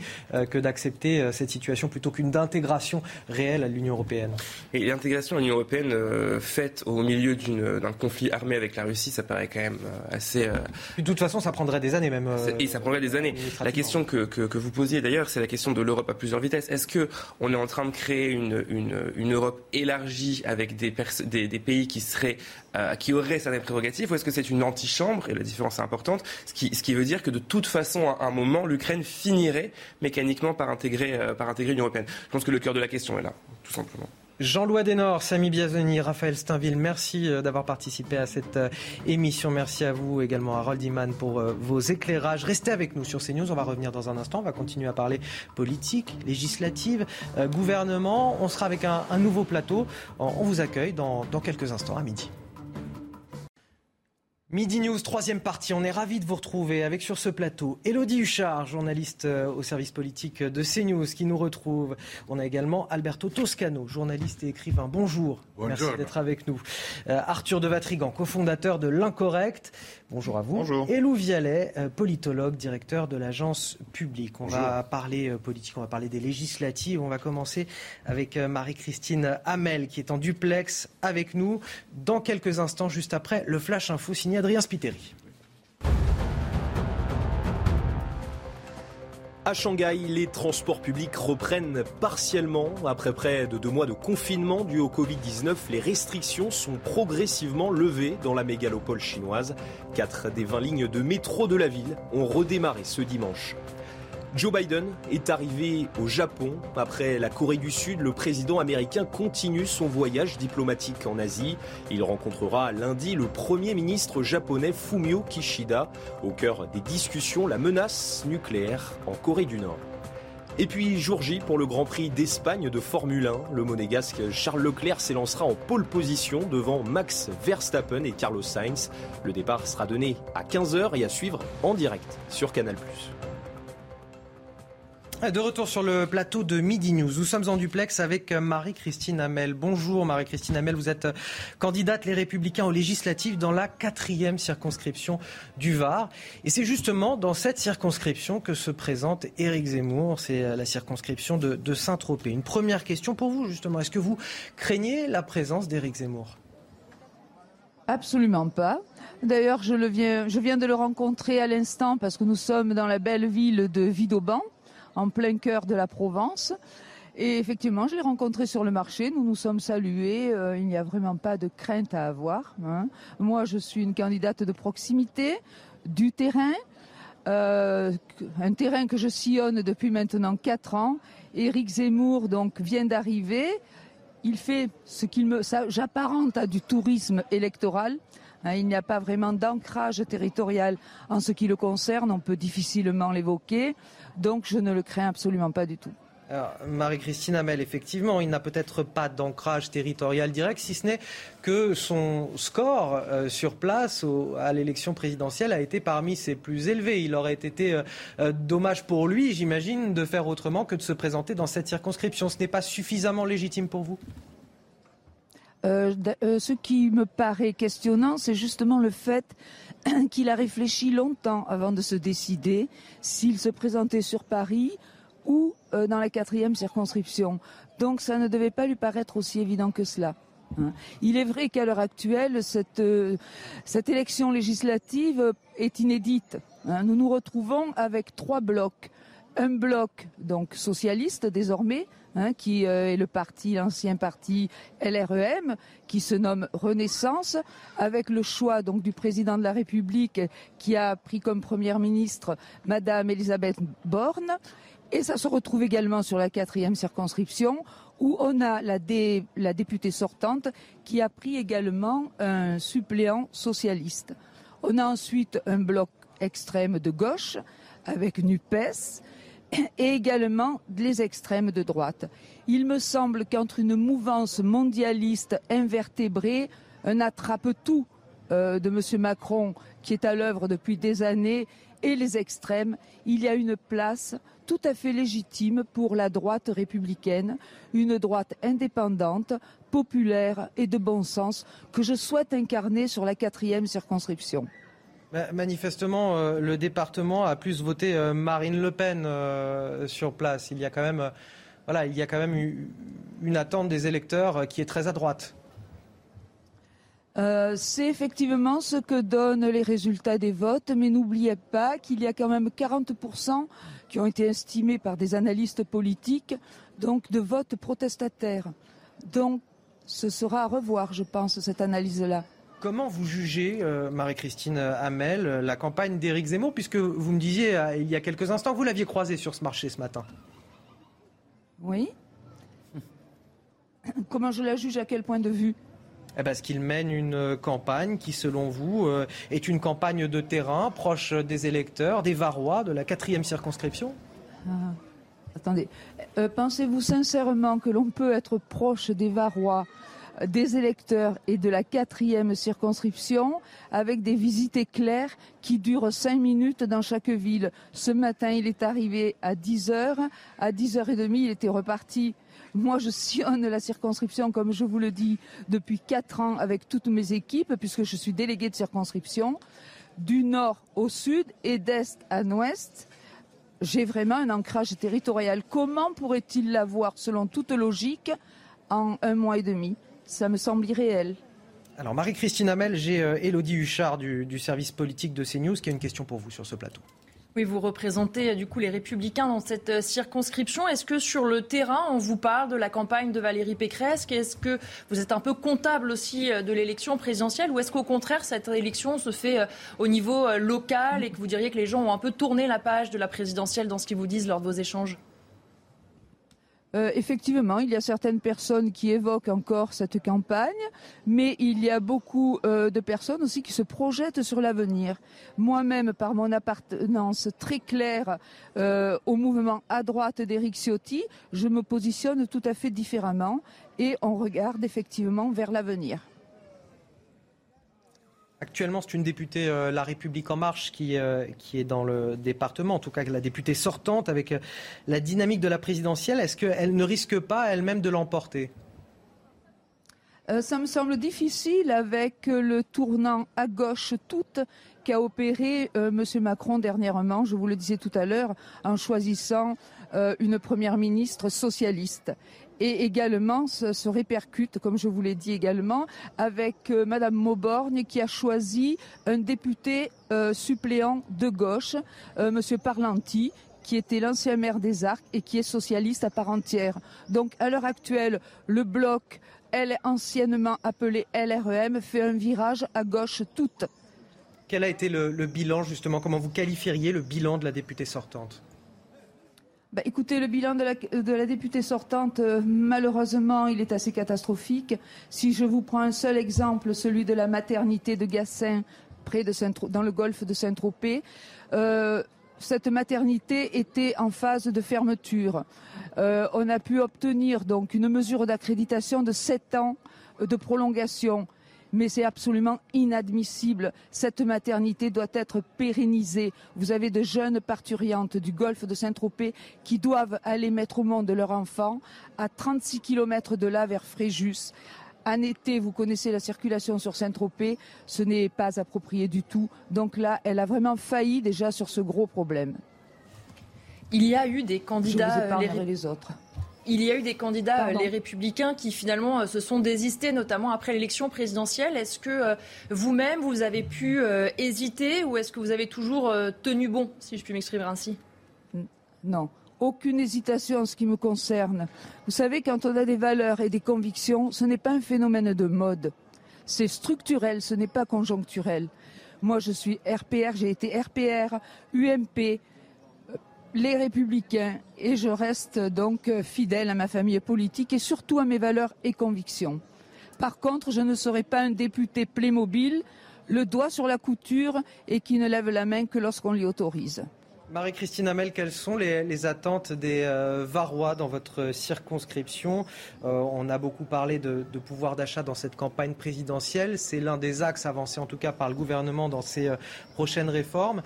que d'accepter cette situation plutôt qu'une intégration réelle à l'Union européenne. Et l'intégration à l'Union européenne faite au milieu d'un conflit armé avec la Russie, ça paraît quand même assez. De toute façon, ça prendrait des années même. et ça prendrait des années. La question que, que vous posiez d'ailleurs, c'est la question de l'Europe à plusieurs vitesses. Est-ce que on est en train de créer une, Europe élargie avec des, des, pays qui seraient euh, qui auraient certaines prérogatives ou est-ce que c'est une antichambre et la différence est importante ce qui, ce qui veut dire que de toute façon à un moment l'Ukraine finirait mécaniquement par intégrer euh, par intégrer l'Union européenne? Je pense que le cœur de la question est là tout simplement. Jean-Louis Adenor, Samy Biazoni, Raphaël Steinville, merci euh, d'avoir participé à cette euh, émission. Merci à vous également, à Iman, pour euh, vos éclairages. Restez avec nous sur CNews. On va revenir dans un instant. On va continuer à parler politique, législative, gouvernement. On sera avec un, nouveau plateau. On vous accueille dans quelques instants à midi. Midi News, troisième partie. On est ravis de vous retrouver avec sur ce plateau Elodie Huchard, journaliste euh, au service politique de CNews, qui nous retrouve. On a également Alberto Toscano, journaliste et écrivain. Bonjour. Merci d'être avec nous. Euh, Arthur de Vatrigan, cofondateur de L'Incorrect. Bonjour à vous. Bonjour. Et Lou Vialet, euh, politologue, directeur de l'agence publique. On va parler politique, on va parler des législatives. On va commencer avec Marie-Christine Hamel, qui est en duplex avec nous dans quelques instants, juste après le Flash Info signé Adrien Spiteri. À Shanghai, les transports publics reprennent partiellement. Après près de deux mois de confinement dû au Covid-19, les restrictions sont progressivement levées dans la mégalopole chinoise. Quatre des 20 lignes de métro de la ville ont redémarré ce dimanche. Joe Biden est arrivé au Japon. Après la Corée du Sud, le président américain continue son voyage diplomatique en Asie. Il rencontrera lundi le Premier ministre japonais Fumio Kishida. Au cœur des discussions, la menace nucléaire en Corée du Nord. Et puis jour J pour le Grand Prix d'Espagne de Formule 1. Le monégasque Charles Leclerc s'élancera en pole position devant Max Verstappen et Carlos Sainz. Le départ sera donné à 15h et à suivre en direct sur Canal+. De retour sur le plateau de Midi News. Nous sommes en duplex avec Marie-Christine Hamel. Bonjour Marie-Christine Hamel, vous êtes candidate Les Républicains aux législatives dans la quatrième circonscription du Var. Et c'est justement dans cette circonscription que se présente Éric Zemmour. C'est la circonscription de, Saint-Tropez. Une première question pour vous justement. Est-ce que vous craignez la présence d'Éric Zemmour? Absolument pas. D'ailleurs, je viens de le rencontrer à l'instant parce que nous sommes dans la belle ville de Vidauban en plein cœur de la Provence. Et effectivement, je l'ai rencontré sur le marché. Nous nous sommes salués. Euh, il n'y a vraiment pas de crainte à avoir. Hein. Moi, je suis une candidate de proximité, du terrain. Euh, un terrain que je sillonne depuis maintenant quatre ans. Éric Zemmour donc vient d'arriver. Il fait ce qu'il me, j'apparente à du tourisme électoral. Hein, il n'y a pas vraiment d'ancrage territorial en ce qui le concerne. On peut difficilement l'évoquer. Donc je ne le crains absolument pas du tout. Marie-Christine Hamel, effectivement, il n'a peut-être pas d'ancrage territorial direct, si ce n'est que son score euh, sur place à l'élection présidentielle a été parmi ses plus élevés. Il aurait été euh, euh, dommage pour lui, j'imagine, de faire autrement que de se présenter dans cette circonscription. Ce n'est pas suffisamment légitime pour vous? Ce qui me paraît questionnant, c'est justement le fait qu'il a réfléchi longtemps avant de se décider s'il se présentait sur Paris ou euh, dans la quatrième circonscription. Donc ça ne devait pas lui paraître aussi évident que cela. Hein. Il est vrai qu'à l'heure actuelle, cette, euh, cette, élection législative est inédite. Hein. Nous nous retrouvons avec trois blocs. Un bloc donc socialiste désormais, Hein, qui euh, est le parti, l'ancien parti LREM, qui se nomme Renaissance, avec le choix donc du président de la République qui a pris comme première ministre Madame Elisabeth Borne. Et ça se retrouve également sur la quatrième circonscription où on a la, la députée sortante qui a pris également un suppléant socialiste. On a ensuite un bloc extrême de gauche avec NUPES et également les extrêmes de droite. Il me semble qu'entre une mouvance mondialiste invertébrée, un attrape-tout euh, de M. Macron qui est à l'œuvre depuis des années et les extrêmes, il y a une place tout à fait légitime pour la droite républicaine, une droite indépendante, populaire et de bon sens que je souhaite incarner sur la quatrième circonscription. Manifestement, euh, le département a plus voté euh, Marine Le Pen euh, sur place. Il y a quand même, voilà, il y a quand même une attente des électeurs qui est très à droite. c'est effectivement ce que donnent les résultats des votes, mais n'oubliez pas qu'il y a quand même 40% qui ont été estimés par des analystes politiques, donc de votes protestataires. Donc ce sera à revoir, je pense, cette analyse-là. Comment vous jugez, euh, Marie-Christine Hamel, la campagne d'Éric Zemmour, puisque vous me disiez euh, il y a quelques instants, vous l'aviez croisé sur ce marché ce matin. Oui. Comment je la juge À quel point de vue? Eh Parce qu'il mène une campagne qui, selon vous, euh, est une campagne de terrain, proche des électeurs, des Varois, de la quatrième circonscription? Ah, Attendez, pensez-vous sincèrement que l'on peut être proche des Varois des électeurs et de la quatrième circonscription avec des visites éclairs qui durent cinq minutes dans chaque ville. Ce matin, il est arrivé à 10 heures. À 10h30, il était reparti. Moi, je sillonne la circonscription, comme je vous le dis, depuis quatre ans avec toutes mes équipes, puisque je suis délégué de circonscription, du nord au sud et d'est à l'ouest j'ai vraiment un ancrage territorial. Comment pourrait-il l'avoir, selon toute logique, en un mois et demi? Ça me semble irréel. Alors Marie-Christine Hamel, j'ai Elodie euh, Huchard du, service politique de CNews qui a une question pour vous sur ce plateau. Oui, vous représentez du coup les Républicains dans cette circonscription. Est-ce que sur le terrain, on vous parle de la campagne de Valérie Pécresse? Est-ce que vous êtes un peu comptable aussi de l'élection présidentielle? Ou est-ce qu'au contraire, cette élection se fait au niveau local et que vous diriez que les gens ont un peu tourné la page de la présidentielle dans ce qu'ils vous disent lors de vos échanges? Euh, effectivement, il y a certaines personnes qui évoquent encore cette campagne, mais il y a beaucoup euh, de personnes aussi qui se projettent sur l'avenir. Moi-même, par mon appartenance très claire euh, au mouvement à droite d'Éric Ciotti, je me positionne tout à fait différemment et on regarde effectivement vers l'avenir. Actuellement, c'est une députée euh, La République En Marche qui, euh, qui est dans le département, en tout cas la députée sortante avec euh, la dynamique de la présidentielle. Est-ce qu'elle ne risque pas elle-même de l'emporter? Ça me semble difficile avec le tournant à gauche toute qu'a opéré M. Macron dernièrement, je vous le disais tout à l'heure, en choisissant une première ministre socialiste et également se, répercute, comme je vous l'ai dit également, avec euh, Madame Mauborgne qui a choisi un député euh, suppléant de gauche, euh, Monsieur Parlanti, qui était l'ancien maire des Arcs et qui est socialiste à part entière. Donc à l'heure actuelle, le bloc, elle anciennement appelé LREM, fait un virage à gauche toute. Quel a été le bilan justement? Comment vous qualifieriez le bilan de la députée sortante? Bah, écoutez, le bilan de la, députée sortante, euh, malheureusement, il est assez catastrophique. Si je vous prends un seul exemple, celui de la maternité de Gassin, près de Saint dans le golfe de Saint-Tropez, euh, cette maternité était en phase de fermeture. Euh, on a pu obtenir donc une mesure d'accréditation de sept ans de prolongation mais c'est absolument inadmissible. Cette maternité doit être pérennisée. Vous avez de jeunes parturiantes du golfe de Saint-Tropez qui doivent aller mettre au monde leur enfant à 36 km de là vers Fréjus. En été, vous connaissez la circulation sur Saint-Tropez, ce n'est pas approprié du tout. Donc là, elle a vraiment failli déjà sur ce gros problème. Il y a eu des candidats. Je vous les autres. Il y a eu des candidats, euh, les républicains, qui finalement euh, se sont désistés, notamment après l'élection présidentielle. Est-ce que euh, vous-même, vous avez pu hésiter ou est-ce que vous avez toujours tenu bon, si je puis m'exprimer ainsi? Non. Aucune hésitation en ce qui me concerne. Vous savez, quand on a des valeurs et des convictions, ce n'est pas un phénomène de mode. C'est structurel, ce n'est pas conjoncturel. Moi, je suis RPR, j'ai été RPR, UMP, les républicains et je reste donc fidèle à ma famille politique et surtout à mes valeurs et convictions. Par contre, je ne serai pas un député Playmobil, le doigt sur la couture et qui ne lève la main que lorsqu'on l'y autorise. Marie-Christine Hamel, quelles sont les, attentes des euh, Varois dans votre circonscription? Euh, On a beaucoup parlé de, pouvoir d'achat dans cette campagne présidentielle. C'est l'un des axes avancés en tout cas par le gouvernement dans ces euh, prochaines réformes.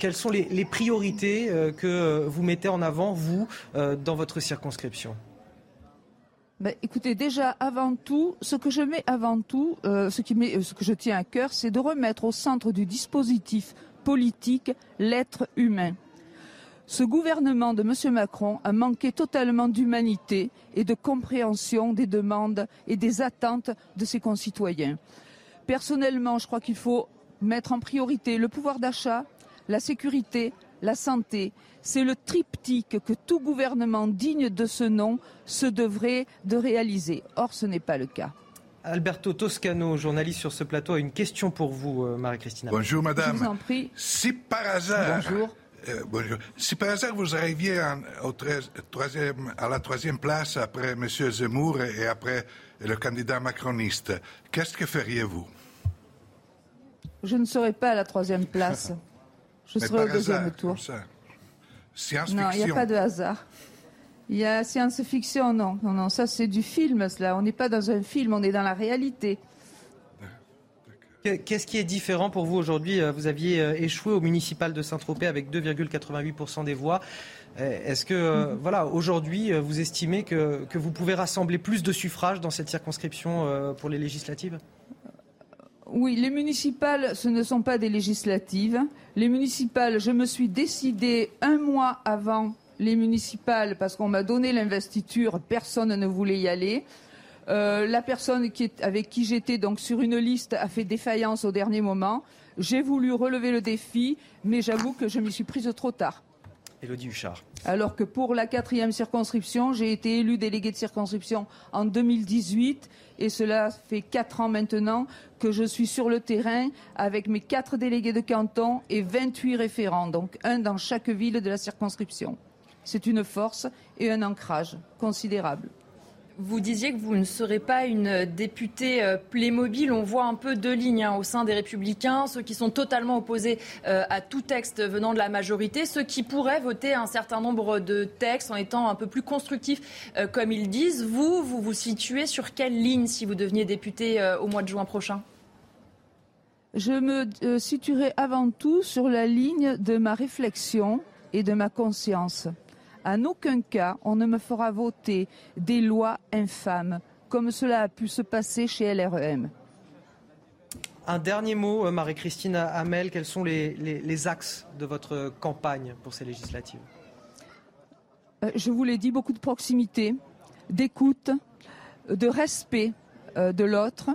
quelles sont les, priorités que vous mettez en avant, vous, dans votre circonscription? Ben, écoutez, déjà avant tout, ce que je mets avant tout, ce que je tiens à cœur, c'est de remettre au centre du dispositif politique l'être humain. Ce gouvernement de M. Macron a manqué totalement d'humanité et de compréhension des demandes et des attentes de ses concitoyens. Personnellement, je crois qu'il faut mettre en priorité le pouvoir d'achat, la sécurité, la santé. C'est le triptyque que tout gouvernement digne de ce nom se devrait de réaliser. Or, ce n'est pas le cas. Alberto Toscano, journaliste sur ce plateau, a une question pour vous, euh, Marie-Christina. Bonjour, madame. Je vous en prie. Si par hasard. Bonjour. Euh, bonjour. Si par hasard vous arriviez au troisième, à la troisième place après M. Zemmour et après le candidat macroniste, qu'est-ce que feriez-vous? Je ne serai pas à la troisième place. Je serai au deuxième tour. Science-fiction. Non, il n'y a pas de hasard. Il y a science-fiction, non. Non, non, ça c'est du film, cela. On n'est pas dans un film, on est dans la réalité. Qu'est-ce qui est différent pour vous aujourd'hui euh, Vous aviez euh, échoué au municipal de Saint-Tropez avec 2,88% des voix. Euh, est-ce que, voilà, aujourd'hui, vous estimez que, que, vous pouvez rassembler plus de suffrages dans cette circonscription pour les législatives? Oui, les municipales, ce ne sont pas des législatives. Les municipales, je me suis décidée un mois avant les municipales, parce qu'on m'a donné l'investiture, personne ne voulait y aller. La personne avec qui j'étais donc sur une liste a fait défaillance au dernier moment. J'ai voulu relever le défi, mais j'avoue que je m'y suis prise trop tard. Élodie Huchard. Alors que pour la quatrième circonscription, j'ai été élue déléguée de circonscription en 2018 et cela fait quatre ans maintenant que je suis sur le terrain avec mes quatre délégués de canton et 28 référents, donc un dans chaque ville de la circonscription. C'est une force et un ancrage considérable. Vous disiez que vous ne serez pas une députée euh, Playmobil. On voit un peu deux lignes hein, au sein des Républicains, ceux qui sont totalement opposés euh, à tout texte venant de la majorité, ceux qui pourraient voter un certain nombre de textes en étant un peu plus constructifs, euh, comme ils disent. Vous, vous vous situez sur quelle ligne si vous deveniez députée au mois de juin prochain? Je me situerai avant tout sur la ligne de ma réflexion et de ma conscience. En aucun cas, on ne me fera voter des lois infâmes, comme cela a pu se passer chez LREM. Un dernier mot, euh, Marie-Christine Hamel, quels sont les, axes de votre campagne pour ces législatives? Euh, Je vous l'ai dit, beaucoup de proximité, d'écoute, de respect euh, de l'autre,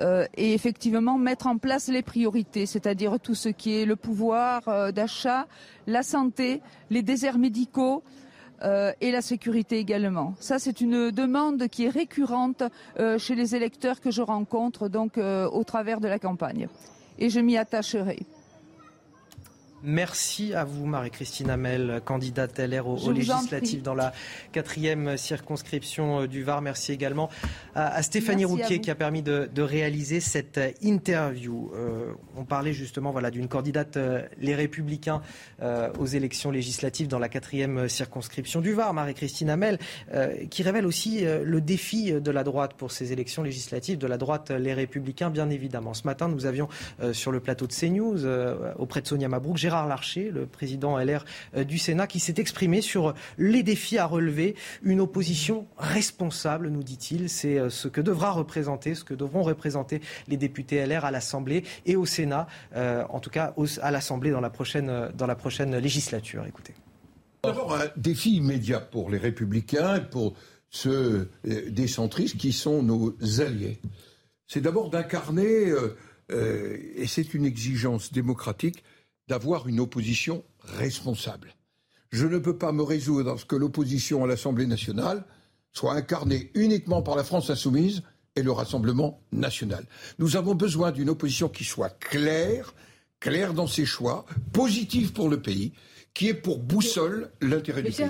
et effectivement mettre en place les priorités, c'est-à-dire tout ce qui est le pouvoir d'achat, la santé, les déserts médicaux. Euh, et la sécurité également. Ça, c'est une demande qui est récurrente euh, chez les électeurs que je rencontre donc euh, au travers de la campagne. Et je m'y attacherai. Merci à vous, Marie-Christine Hamel, candidate LR aux, législatives dans la quatrième circonscription euh, du Var. Merci également à, Stéphanie Rouquier qui a permis de, réaliser cette interview. Euh, on parlait justement voilà, d'une candidate euh, Les Républicains aux élections législatives dans la quatrième circonscription du Var, Marie-Christine Hamel, qui révèle aussi le défi de la droite pour ces élections législatives, de la droite Les Républicains, bien évidemment. Ce matin, nous avions sur le plateau de CNews, auprès de Sonia Mabrouk, Gérard Larcher, le président LR euh, du Sénat, qui s'est exprimé sur les défis à relever. Une opposition responsable, nous dit-il. C'est euh, ce que devra représenter, ce que devront représenter les députés LR à l'Assemblée et au Sénat, euh, en tout cas à l'Assemblée dans la prochaine, législature. Écoutez. D'abord, un défi immédiat pour les républicains pour ceux des centristes qui sont nos alliés. C'est d'abord d'incarner, et c'est une exigence démocratique, d'avoir une opposition responsable. Je ne peux pas me résoudre à ce que l'opposition à l'Assemblée nationale soit incarnée uniquement par la France insoumise et le Rassemblement national. Nous avons besoin d'une opposition qui soit claire, claire dans ses choix, positive pour le pays, qui ait pour boussole l'intérêt du pays.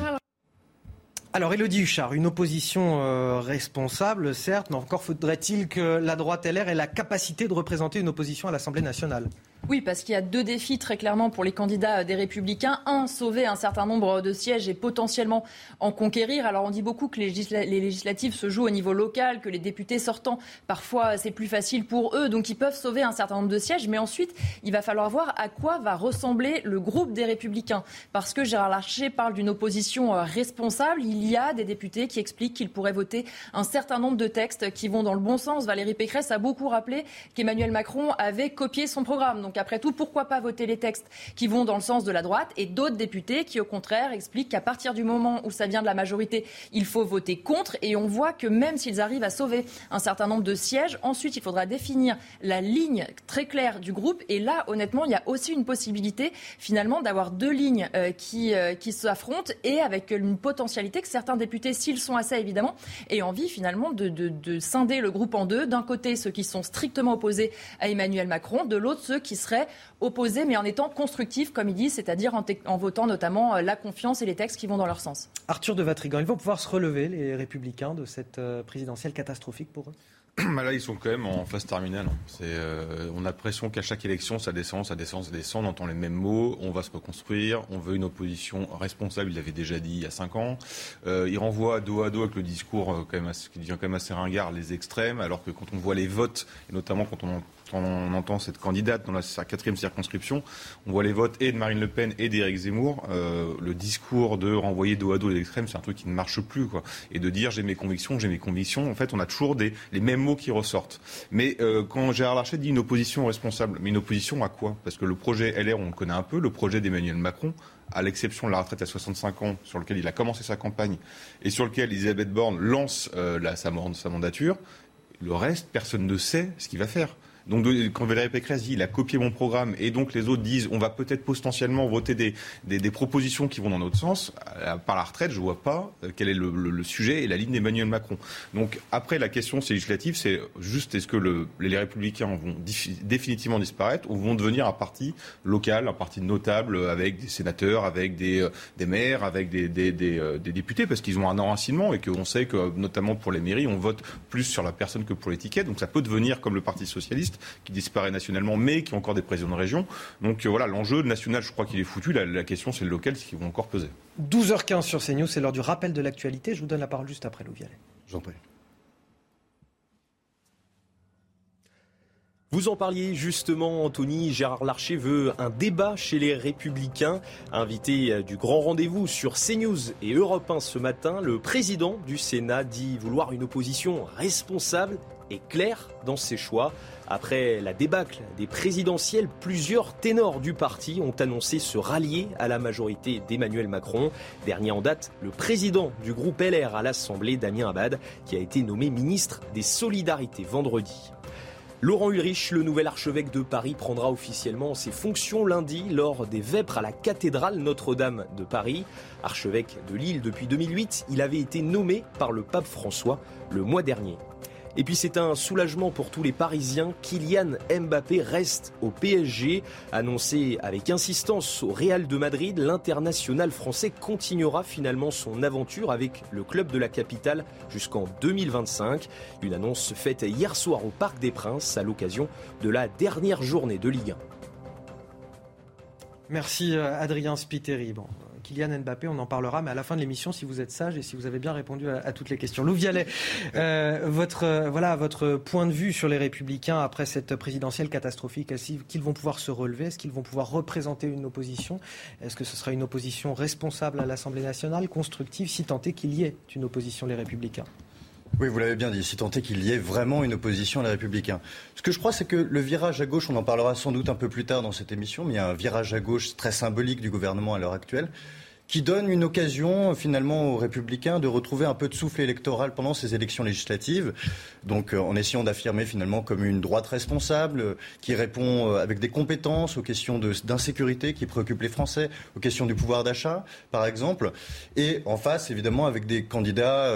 Alors, Elodie Huchard, une opposition euh, responsable, certes, mais encore faudrait-il que la droite LR ait la capacité de représenter une opposition à l'Assemblée nationale oui, parce qu'il y a deux défis très clairement pour les candidats des Républicains. Un, sauver un certain nombre de sièges et potentiellement en conquérir. Alors on dit beaucoup que les, législatives se jouent au niveau local, que les députés sortants, parfois c'est plus facile pour eux, donc ils peuvent sauver un certain nombre de sièges. Mais ensuite, il va falloir voir à quoi va ressembler le groupe des Républicains. Parce que Gérard Larcher parle d'une opposition euh, responsable. Il y a des députés qui expliquent qu'ils pourraient voter un certain nombre de textes qui vont dans le bon sens. Valérie Pécresse a beaucoup rappelé qu'Emmanuel Macron avait copié son programme. Après tout, pourquoi pas voter les textes qui vont dans le sens de la droite et d'autres députés qui, au contraire, expliquent qu'à partir du moment où ça vient de la majorité, il faut voter contre. Et on voit que même s'ils arrivent à sauver un certain nombre de sièges, ensuite il faudra définir la ligne très claire du groupe. Et là, honnêtement, il y a aussi une possibilité finalement d'avoir deux lignes euh, qui, euh, qui s'affrontent et avec une potentialité que certains députés, s'ils sont assez évidemment, aient envie finalement de, de, de scinder le groupe en deux. D'un côté, ceux qui sont strictement opposés à Emmanuel Macron, de l'autre, ceux qui serait opposé, mais en étant constructif, comme il dit, c'est-à-dire en, votant notamment euh, la confiance et les textes qui vont dans leur sens. Arthur de Vatrigan, ils vont pouvoir se relever, les républicains, de cette euh, présidentielle catastrophique pour eux? Bah là, ils sont quand même en phase terminale. C'est, euh, on a l'impression qu'à chaque élection, ça descend, ça descend, ça descend. On entend les mêmes mots. On va se reconstruire. On veut une opposition responsable. Il l'avait déjà dit il y a cinq ans. Euh, il renvoie dos à dos avec le discours euh, quand même qui devient quand même assez ringard les extrêmes. Alors que quand on voit les votes, et notamment quand on quand on entend cette candidate dans la, sa quatrième circonscription, on voit les votes et de Marine Le Pen et d'Éric Zemmour. Euh, le discours de renvoyer dos à dos les extrêmes, c'est un truc qui ne marche plus. Et de dire j'ai mes convictions, j'ai mes convictions, en fait, on a toujours les mêmes mots qui ressortent. Mais euh, quand Gérard Larcher dit une opposition responsable, mais une opposition à quoi? Parce que le projet LR, on le connaît un peu, le projet d'Emmanuel Macron, à l'exception de la retraite à 65 ans, sur lequel il a commencé sa campagne et sur lequel Elisabeth Borne lance euh, sa mandature, le reste, personne ne sait ce qu'il va faire. Donc quand Valérie Pécresse dit il a copié mon programme et donc les autres disent on va peut-être potentiellement voter des, des, des, propositions qui vont dans notre sens, euh, par la retraite, je vois pas euh, quel est le, le, sujet et la ligne d'Emmanuel Macron. Donc après la question c'est législative, c'est juste est-ce que le, les républicains vont définitivement disparaître ou vont devenir un parti local, un parti notable avec des sénateurs, avec des, euh, des maires, avec des, des, des, des députés parce qu'ils ont un enracinement et qu'on sait que notamment pour les mairies on vote plus sur la personne que pour l'étiquette. Donc ça peut devenir comme le Parti socialiste qui disparaît nationalement, mais qui ont encore des présidents de région. Donc euh, voilà, l'enjeu national, je crois qu'il est foutu. La, la question, c'est le local, ce qui vont encore peser. 12h15 sur CNews, c'est l'heure du rappel de l'actualité. Je vous donne la parole juste après, Louis Vialet. J'en prie. Vous en parliez justement, Anthony. Gérard Larcher veut un débat chez les Républicains. Invité du grand rendez-vous sur CNews et Europe 1 ce matin, le président du Sénat dit vouloir une opposition responsable et claire dans ses choix. Après la débâcle des présidentielles, plusieurs ténors du parti ont annoncé se rallier à la majorité d'Emmanuel Macron. Dernier en date, le président du groupe LR à l'Assemblée, Damien Abad, qui a été nommé ministre des Solidarités vendredi. Laurent Ulrich, le nouvel archevêque de Paris, prendra officiellement ses fonctions lundi lors des vêpres à la cathédrale Notre-Dame de Paris. Archevêque de Lille depuis 2008, il avait été nommé par le pape François le mois dernier. Et puis c'est un soulagement pour tous les Parisiens. Kylian Mbappé reste au PSG. Annoncé avec insistance au Real de Madrid, l'international français continuera finalement son aventure avec le club de la capitale jusqu'en 2025. Une annonce faite hier soir au Parc des Princes à l'occasion de la dernière journée de Ligue 1. Merci Adrien Spiteri. Kylian Mbappé, on en parlera, mais à la fin de l'émission, si vous êtes sage et si vous avez bien répondu à, toutes les questions. Lou Vialet, euh, votre, euh, voilà, votre point de vue sur les Républicains après cette présidentielle catastrophique, est-ce qu'ils vont pouvoir se relever? Est-ce qu'ils vont pouvoir représenter une opposition? Est-ce que ce sera une opposition responsable à l'Assemblée nationale, constructive, si tant est qu'il y ait une opposition, les Républicains? Oui, vous l'avez bien dit, si tant est qu'il y ait vraiment une opposition à les Républicains. Ce que je crois, c'est que le virage à gauche, on en parlera sans doute un peu plus tard dans cette émission, mais il y a un virage à gauche très symbolique du gouvernement à l'heure actuelle qui donne une occasion finalement aux républicains de retrouver un peu de souffle électoral pendant ces élections législatives. Donc en essayant d'affirmer finalement comme une droite responsable qui répond avec des compétences aux questions d'insécurité qui préoccupent les Français, aux questions du pouvoir d'achat par exemple, et en face évidemment avec des candidats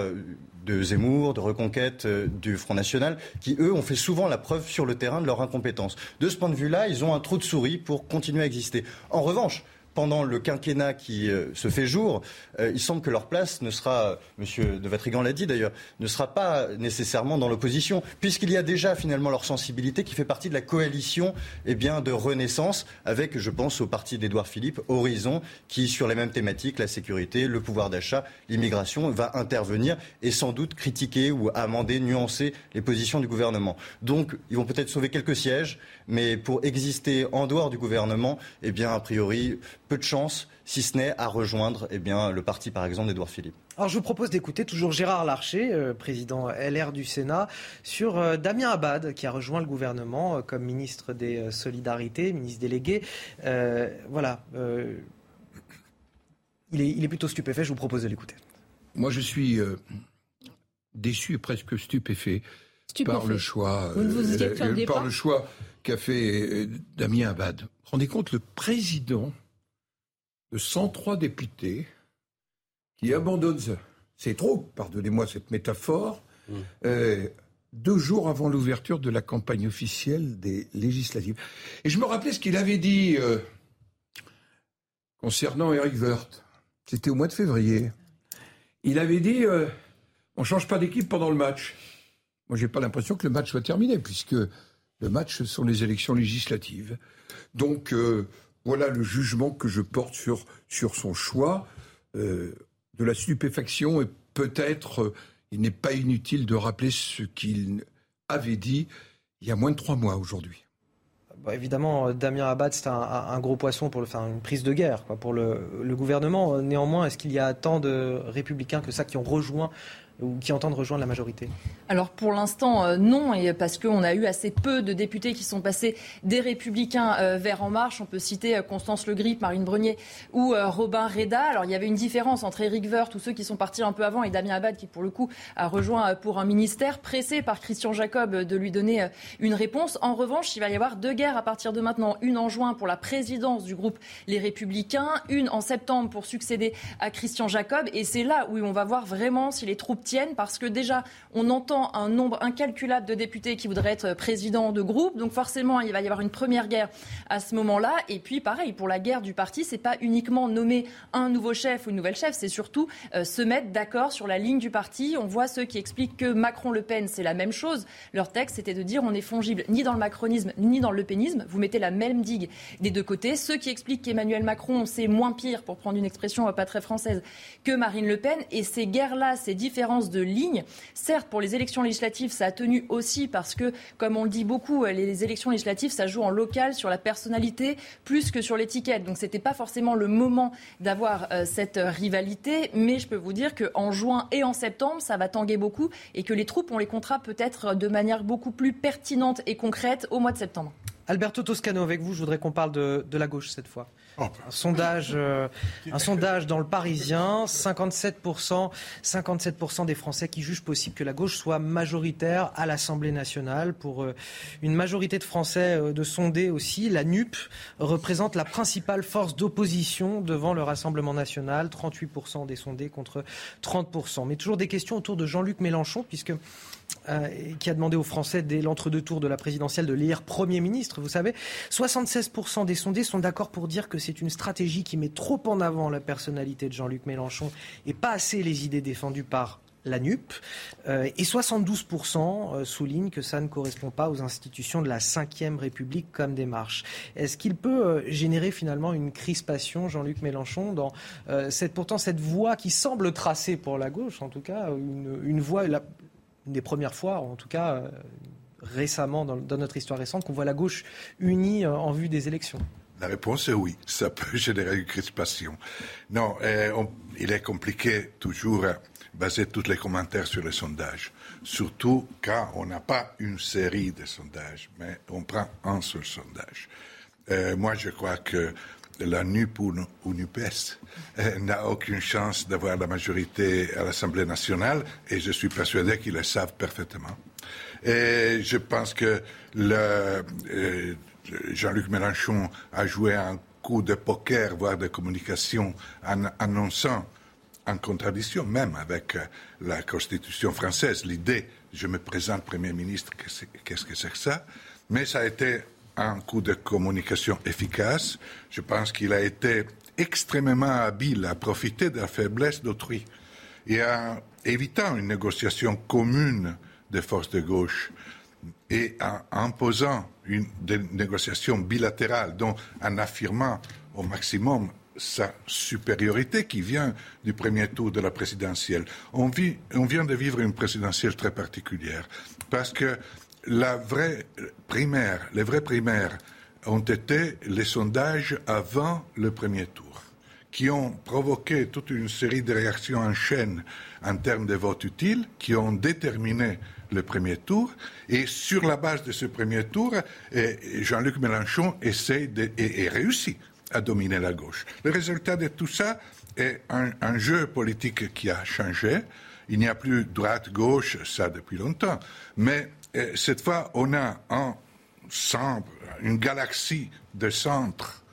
de Zemmour, de Reconquête, du Front National, qui, eux, ont fait souvent la preuve sur le terrain de leur incompétence. De ce point de vue-là, ils ont un trou de souris pour continuer à exister. En revanche, pendant le quinquennat qui euh, se fait jour, euh, il semble que leur place ne sera, Monsieur de Vatrigan l'a dit d'ailleurs, ne sera pas nécessairement dans l'opposition, puisqu'il y a déjà finalement leur sensibilité qui fait partie de la coalition eh bien, de Renaissance, avec, je pense, au parti d'Édouard Philippe, Horizon, qui, sur les mêmes thématiques, la sécurité, le pouvoir d'achat, l'immigration, va intervenir et sans doute critiquer ou amender, nuancer les positions du gouvernement. Donc, ils vont peut-être sauver quelques sièges, mais pour exister en dehors du gouvernement, eh bien, a priori, peu de chance, si ce n'est à rejoindre eh bien, le parti, par exemple, d'Edouard Philippe. Alors je vous propose d'écouter toujours Gérard Larcher, euh, président LR du Sénat, sur euh, Damien Abad, qui a rejoint le gouvernement euh, comme ministre des Solidarités, ministre délégué. Euh, voilà. Il est, il, est, plutôt stupéfait, je vous propose de l'écouter. Moi je suis déçu et presque stupéfait, stupéfait. par le choix, par le choix qu'a fait Damien Abad. Rendez compte, le président de 103 députés qui abandonnent, c'est trop, pardonnez-moi cette métaphore, mmh. euh, deux jours avant l'ouverture de la campagne officielle des législatives. Et je me rappelais ce qu'il avait dit euh, concernant Eric Woerth. C'était au mois de février. Il avait dit euh, on ne change pas d'équipe pendant le match. Moi, j'ai pas l'impression que le match soit terminé, puisque le match, sont les élections législatives. Donc, euh, voilà le jugement que je porte sur, son choix. Euh, de la stupéfaction et peut-être euh, il n'est pas inutile de rappeler ce qu'il avait dit il y a moins de trois mois aujourd'hui. évidemment, Damien Abad, c'est un, gros poisson pour le, une prise de guerre pour le, le gouvernement. Néanmoins, est-ce qu'il y a tant de républicains que ça qui ont rejoint ou qui entendent rejoindre la majorité Alors pour l'instant, euh, non, et parce qu'on a eu assez peu de députés qui sont passés des Républicains euh, vers En Marche. On peut citer euh, Constance Le Grip, Marine Brenier ou Robin Reda. Alors il y avait une différence entre Éric Woerth, tous ceux qui sont partis un peu avant, et Damien Abad, qui pour le coup a rejoint pour un ministère, pressé par Christian Jacob de lui donner une réponse. En revanche, il va y avoir deux guerres à partir de maintenant. Une en juin pour la présidence du groupe Les Républicains, une en septembre pour succéder à Christian Jacob. Et c'est là où on va voir vraiment si les troupes parce que déjà, on entend un nombre incalculable de députés qui voudraient être présidents de groupe. Donc forcément, il va y avoir une première guerre à ce moment-là. Et puis, pareil, pour la guerre du parti, c'est pas uniquement nommer un nouveau chef ou une nouvelle chef, c'est surtout euh, se mettre d'accord sur la ligne du parti. On voit ceux qui expliquent que Macron-Le Pen, c'est la même chose. Leur texte, c'était de dire on est fongible ni dans le macronisme ni dans le pénisme. Vous mettez la même digue des deux côtés. Ceux qui expliquent qu'Emmanuel Macron, c'est moins pire, pour prendre une expression pas très française, que Marine Le Pen. Et ces guerres-là, ces différences de ligne. Certes, pour les élections législatives, ça a tenu aussi parce que, comme on le dit beaucoup, les élections législatives, ça joue en local sur la personnalité plus que sur l'étiquette. Donc, c'était pas forcément le moment d'avoir euh, cette rivalité. Mais je peux vous dire qu'en juin et en septembre, ça va tanguer beaucoup et que les troupes, on les comptera peut-être de manière beaucoup plus pertinente et concrète au mois de septembre. Alberto Toscano, avec vous, je voudrais qu'on parle de la gauche cette fois. Oh. Un sondage, euh, un sondage dans le Parisien, 57%, 57% des Français qui jugent possible que la gauche soit majoritaire à l'Assemblée nationale. Pour euh, une majorité de Français euh, de sondés aussi, la NUP représente la principale force d'opposition devant le Rassemblement national, 38% des sondés contre 30%. Mais toujours des questions autour de Jean-Luc Mélenchon, puisque euh, qui a demandé aux Français dès l'entre-deux tours de la présidentielle de l'élire Premier ministre. Vous savez, 76% des sondés sont d'accord pour dire que c'est une stratégie qui met trop en avant la personnalité de Jean-Luc Mélenchon et pas assez les idées défendues par la NUP. Euh, et 72% euh, soulignent que ça ne correspond pas aux institutions de la Ve République comme démarche. Est-ce qu'il peut générer finalement une crispation, Jean-Luc Mélenchon, dans cette, pourtant cette voie qui semble tracée pour la gauche, en tout cas, une, une voie, une des premières fois, en tout cas euh, récemment dans, notre histoire récente, qu'on voit la gauche unie euh, en vue des élections La réponse est oui, ça peut générer une crispation. Non, euh, il est compliqué toujours baser tous les commentaires sur les sondages, surtout quand on n'a pas une série de sondages, mais on prend un seul sondage. moi, je crois que la NUP ou, NUPES euh, n'a aucune chance d'avoir la majorité à l'Assemblée nationale et je suis persuadé qu'ils le savent parfaitement. Et je pense que euh, Jean-Luc Mélenchon a joué un coup de poker, voire de communication, en annonçant en contradiction même avec euh, la Constitution française l'idée je me présente Premier ministre, qu'est-ce que c'est que ça? Mais ça a été un coup de communication efficace. Je pense qu'il a été extrêmement habile à profiter de la faiblesse d'autrui et en évitant une négociation commune des forces de gauche et en imposant une négociation bilatérale, donc en affirmant au maximum sa supériorité qui vient du premier tour de la présidentielle. On, on vient de vivre une présidentielle très particulière parce que la vraie primaire, les vraies primaires ont été les sondages avant le premier tour, qui ont provoqué toute une série de réactions en chaîne en termes de vote utile, qui ont déterminé le premier tour. Et sur la base de ce premier tour, eh, Jean-Luc Mélenchon essaie et, réussit à dominer la gauche. Le résultat de tout ça est un, un jeu politique qui a changé. Il n'y a plus droite-gauche, ça depuis longtemps. Mais cette fois, on a un centre, une galaxie de centres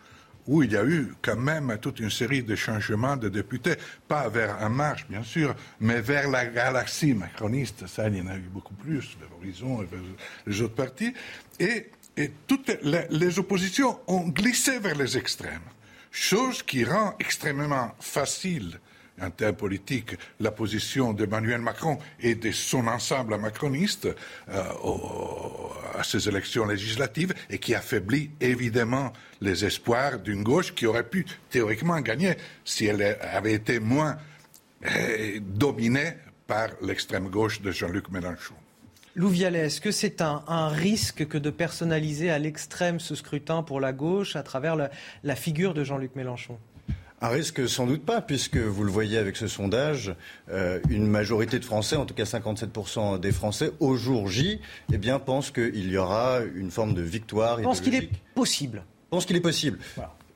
où il y a eu quand même toute une série de changements de députés, pas vers un marche, bien sûr, mais vers la galaxie macroniste. Ça, il y en a eu beaucoup plus, vers l'horizon et vers les autres partis. Et, toutes les oppositions ont glissé vers les extrêmes, chose qui rend extrêmement facile en termes politiques la position d'Emmanuel Macron et de son ensemble macroniste euh, à ces élections législatives et qui affaiblit évidemment les espoirs d'une gauche qui aurait pu théoriquement gagner si elle avait été moins euh, dominée par l'extrême gauche de Jean-Luc Mélenchon. Lou est-ce que c'est un, risque que de personnaliser à l'extrême ce scrutin pour la gauche à travers la figure de Jean-Luc Mélenchon? Un risque sans doute pas, puisque vous le voyez avec ce sondage, euh, une majorité de Français, en tout cas 57% des Français, au jour J, eh bien, pensent qu'il y aura une forme de victoire. Pense qu'il est possible. Pense qu'il est possible.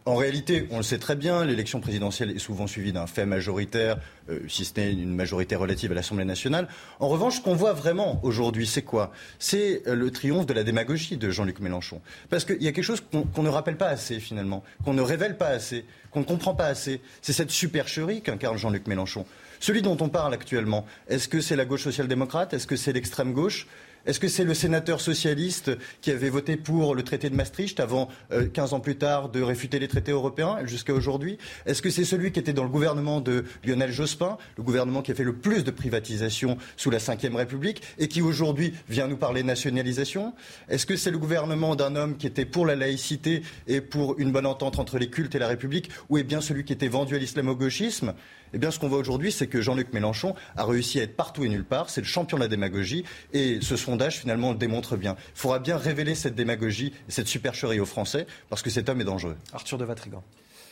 En réalité, on le sait très bien, l'élection présidentielle est souvent suivie d'un fait majoritaire, euh, si ce n'est une majorité relative à l'Assemblée nationale. En revanche, ce qu'on voit vraiment aujourd'hui, c'est quoi? C'est euh, le triomphe de la démagogie de Jean-Luc Mélenchon. Parce qu'il y a quelque chose qu'on ne rappelle pas assez, finalement, qu'on ne révèle pas assez, qu'on ne comprend pas assez. C'est cette supercherie qu'incarne Jean-Luc Mélenchon. Celui dont on parle actuellement, est-ce que c'est la gauche social-démocrate? Est-ce que c'est l'extrême gauche? Est-ce que c'est le sénateur socialiste qui avait voté pour le traité de Maastricht avant, euh, 15 ans plus tard, de réfuter les traités européens jusqu'à aujourd'hui? Est-ce que c'est celui qui était dans le gouvernement de Lionel Jospin, le gouvernement qui a fait le plus de privatisation sous la Ve République et qui aujourd'hui vient nous parler nationalisation? Est-ce que c'est le gouvernement d'un homme qui était pour la laïcité et pour une bonne entente entre les cultes et la République ou est bien celui qui était vendu à l'islamo-gauchisme? Eh bien, ce qu'on voit aujourd'hui, c'est que Jean-Luc Mélenchon a réussi à être partout et nulle part. C'est le champion de la démagogie. Et ce sondage, finalement, le démontre bien. Il faudra bien révéler cette démagogie et cette supercherie aux Français, parce que cet homme est dangereux. Arthur de Vatrigan.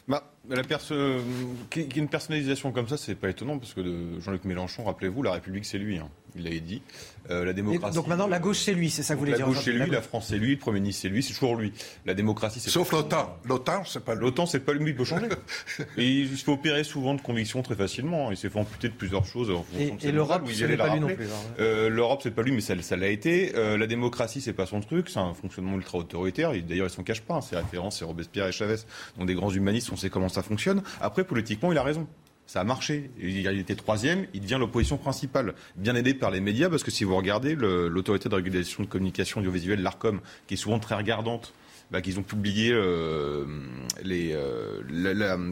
Bah, la une personnalisation comme ça, c'est pas étonnant parce que Jean-Luc Mélenchon, rappelez-vous, la République c'est lui. Hein. Il l'avait dit. Euh, la démocratie. donc maintenant, la gauche c'est lui, c'est ça que vous voulez dire La gauche c'est lui, la France c'est lui, le Premier ministre c'est lui, c'est toujours lui. La démocratie c'est. Sauf l'OTAN. L'OTAN c'est pas lui. L'OTAN c'est pas lui, il peut changer. et il se fait opérer souvent de convictions très facilement. Il s'est fait amputer de plusieurs choses. En et, et l'Europe, c'est pas lui non plus. Euh, L'Europe c'est pas lui, mais ça, ça l'a été. Euh, la démocratie c'est pas son truc, c'est un fonctionnement ultra autoritaire. D'ailleurs, il s'en cache pas. Hein. Ses références, c'est Robespierre et Chavez, donc des grands humanistes. On sait comment ça fonctionne. Après, politiquement, il a raison ça a marché. Il était troisième, il devient l'opposition principale, bien aidé par les médias, parce que si vous regardez l'autorité de régulation de communication audiovisuelle, l'ARCOM, qui est souvent très regardante, bah, qu'ils ont publié euh, les euh,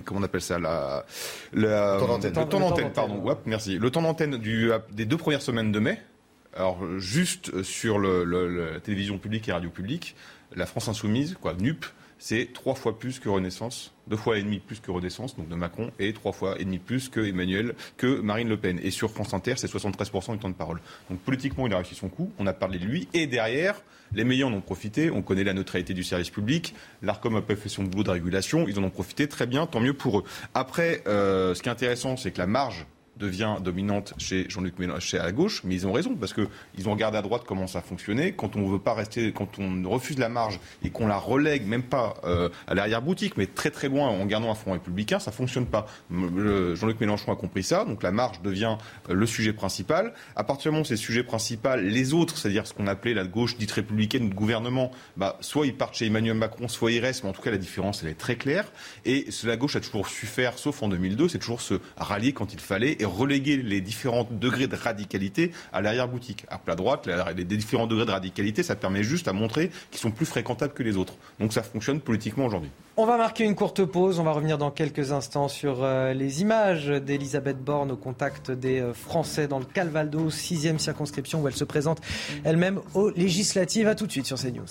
comment on appelle ça la, le temps d'antenne. Le temps d'antenne, pardon. merci. Le temps d'antenne des deux premières semaines de mai. Alors juste sur le, la télévision publique et radio publique, la France insoumise, quoi, NUP, c'est trois fois plus que Renaissance, deux fois et demi plus que Renaissance, donc de Macron, et trois fois et demi plus que Emmanuel, que Marine Le Pen. Et sur France Inter, c'est 73% du temps de parole. Donc politiquement, il a réussi son coup, on a parlé de lui, et derrière, les meilleurs en ont profité, on connaît la neutralité du service public, l'ARCOM a pas fait son boulot de régulation, ils en ont profité, très bien, tant mieux pour eux. Après, euh, ce qui est intéressant, c'est que la marge devient dominante chez Jean-Luc Mélenchon, à la gauche, mais ils ont raison parce que ils ont regardé à droite comment ça fonctionnait. Quand on veut pas rester, quand on refuse la marge et qu'on la relègue même pas euh, à l'arrière-boutique, mais très très loin en gardant un front républicain, ça fonctionne pas. Jean-Luc Mélenchon a compris ça, donc la marge devient euh, le sujet principal. À partir du moment où c'est le sujet principal, les autres, c'est-à-dire ce qu'on appelait la gauche dite républicaine de gouvernement, bah, soit ils partent chez Emmanuel Macron, soit ils restent, mais en tout cas la différence elle est très claire. Et la gauche a toujours su faire, sauf en 2002, c'est toujours se rallier quand il fallait et reléguer les différents degrés de radicalité à l'arrière-boutique. À la droite, les différents degrés de radicalité, ça permet juste à montrer qu'ils sont plus fréquentables que les autres. Donc ça fonctionne politiquement aujourd'hui. On va marquer une courte pause. On va revenir dans quelques instants sur euh, les images d'Elisabeth Borne au contact des euh, Français dans le Calvaldo, sixième circonscription où elle se présente elle-même aux législatives. A tout de suite sur CNews.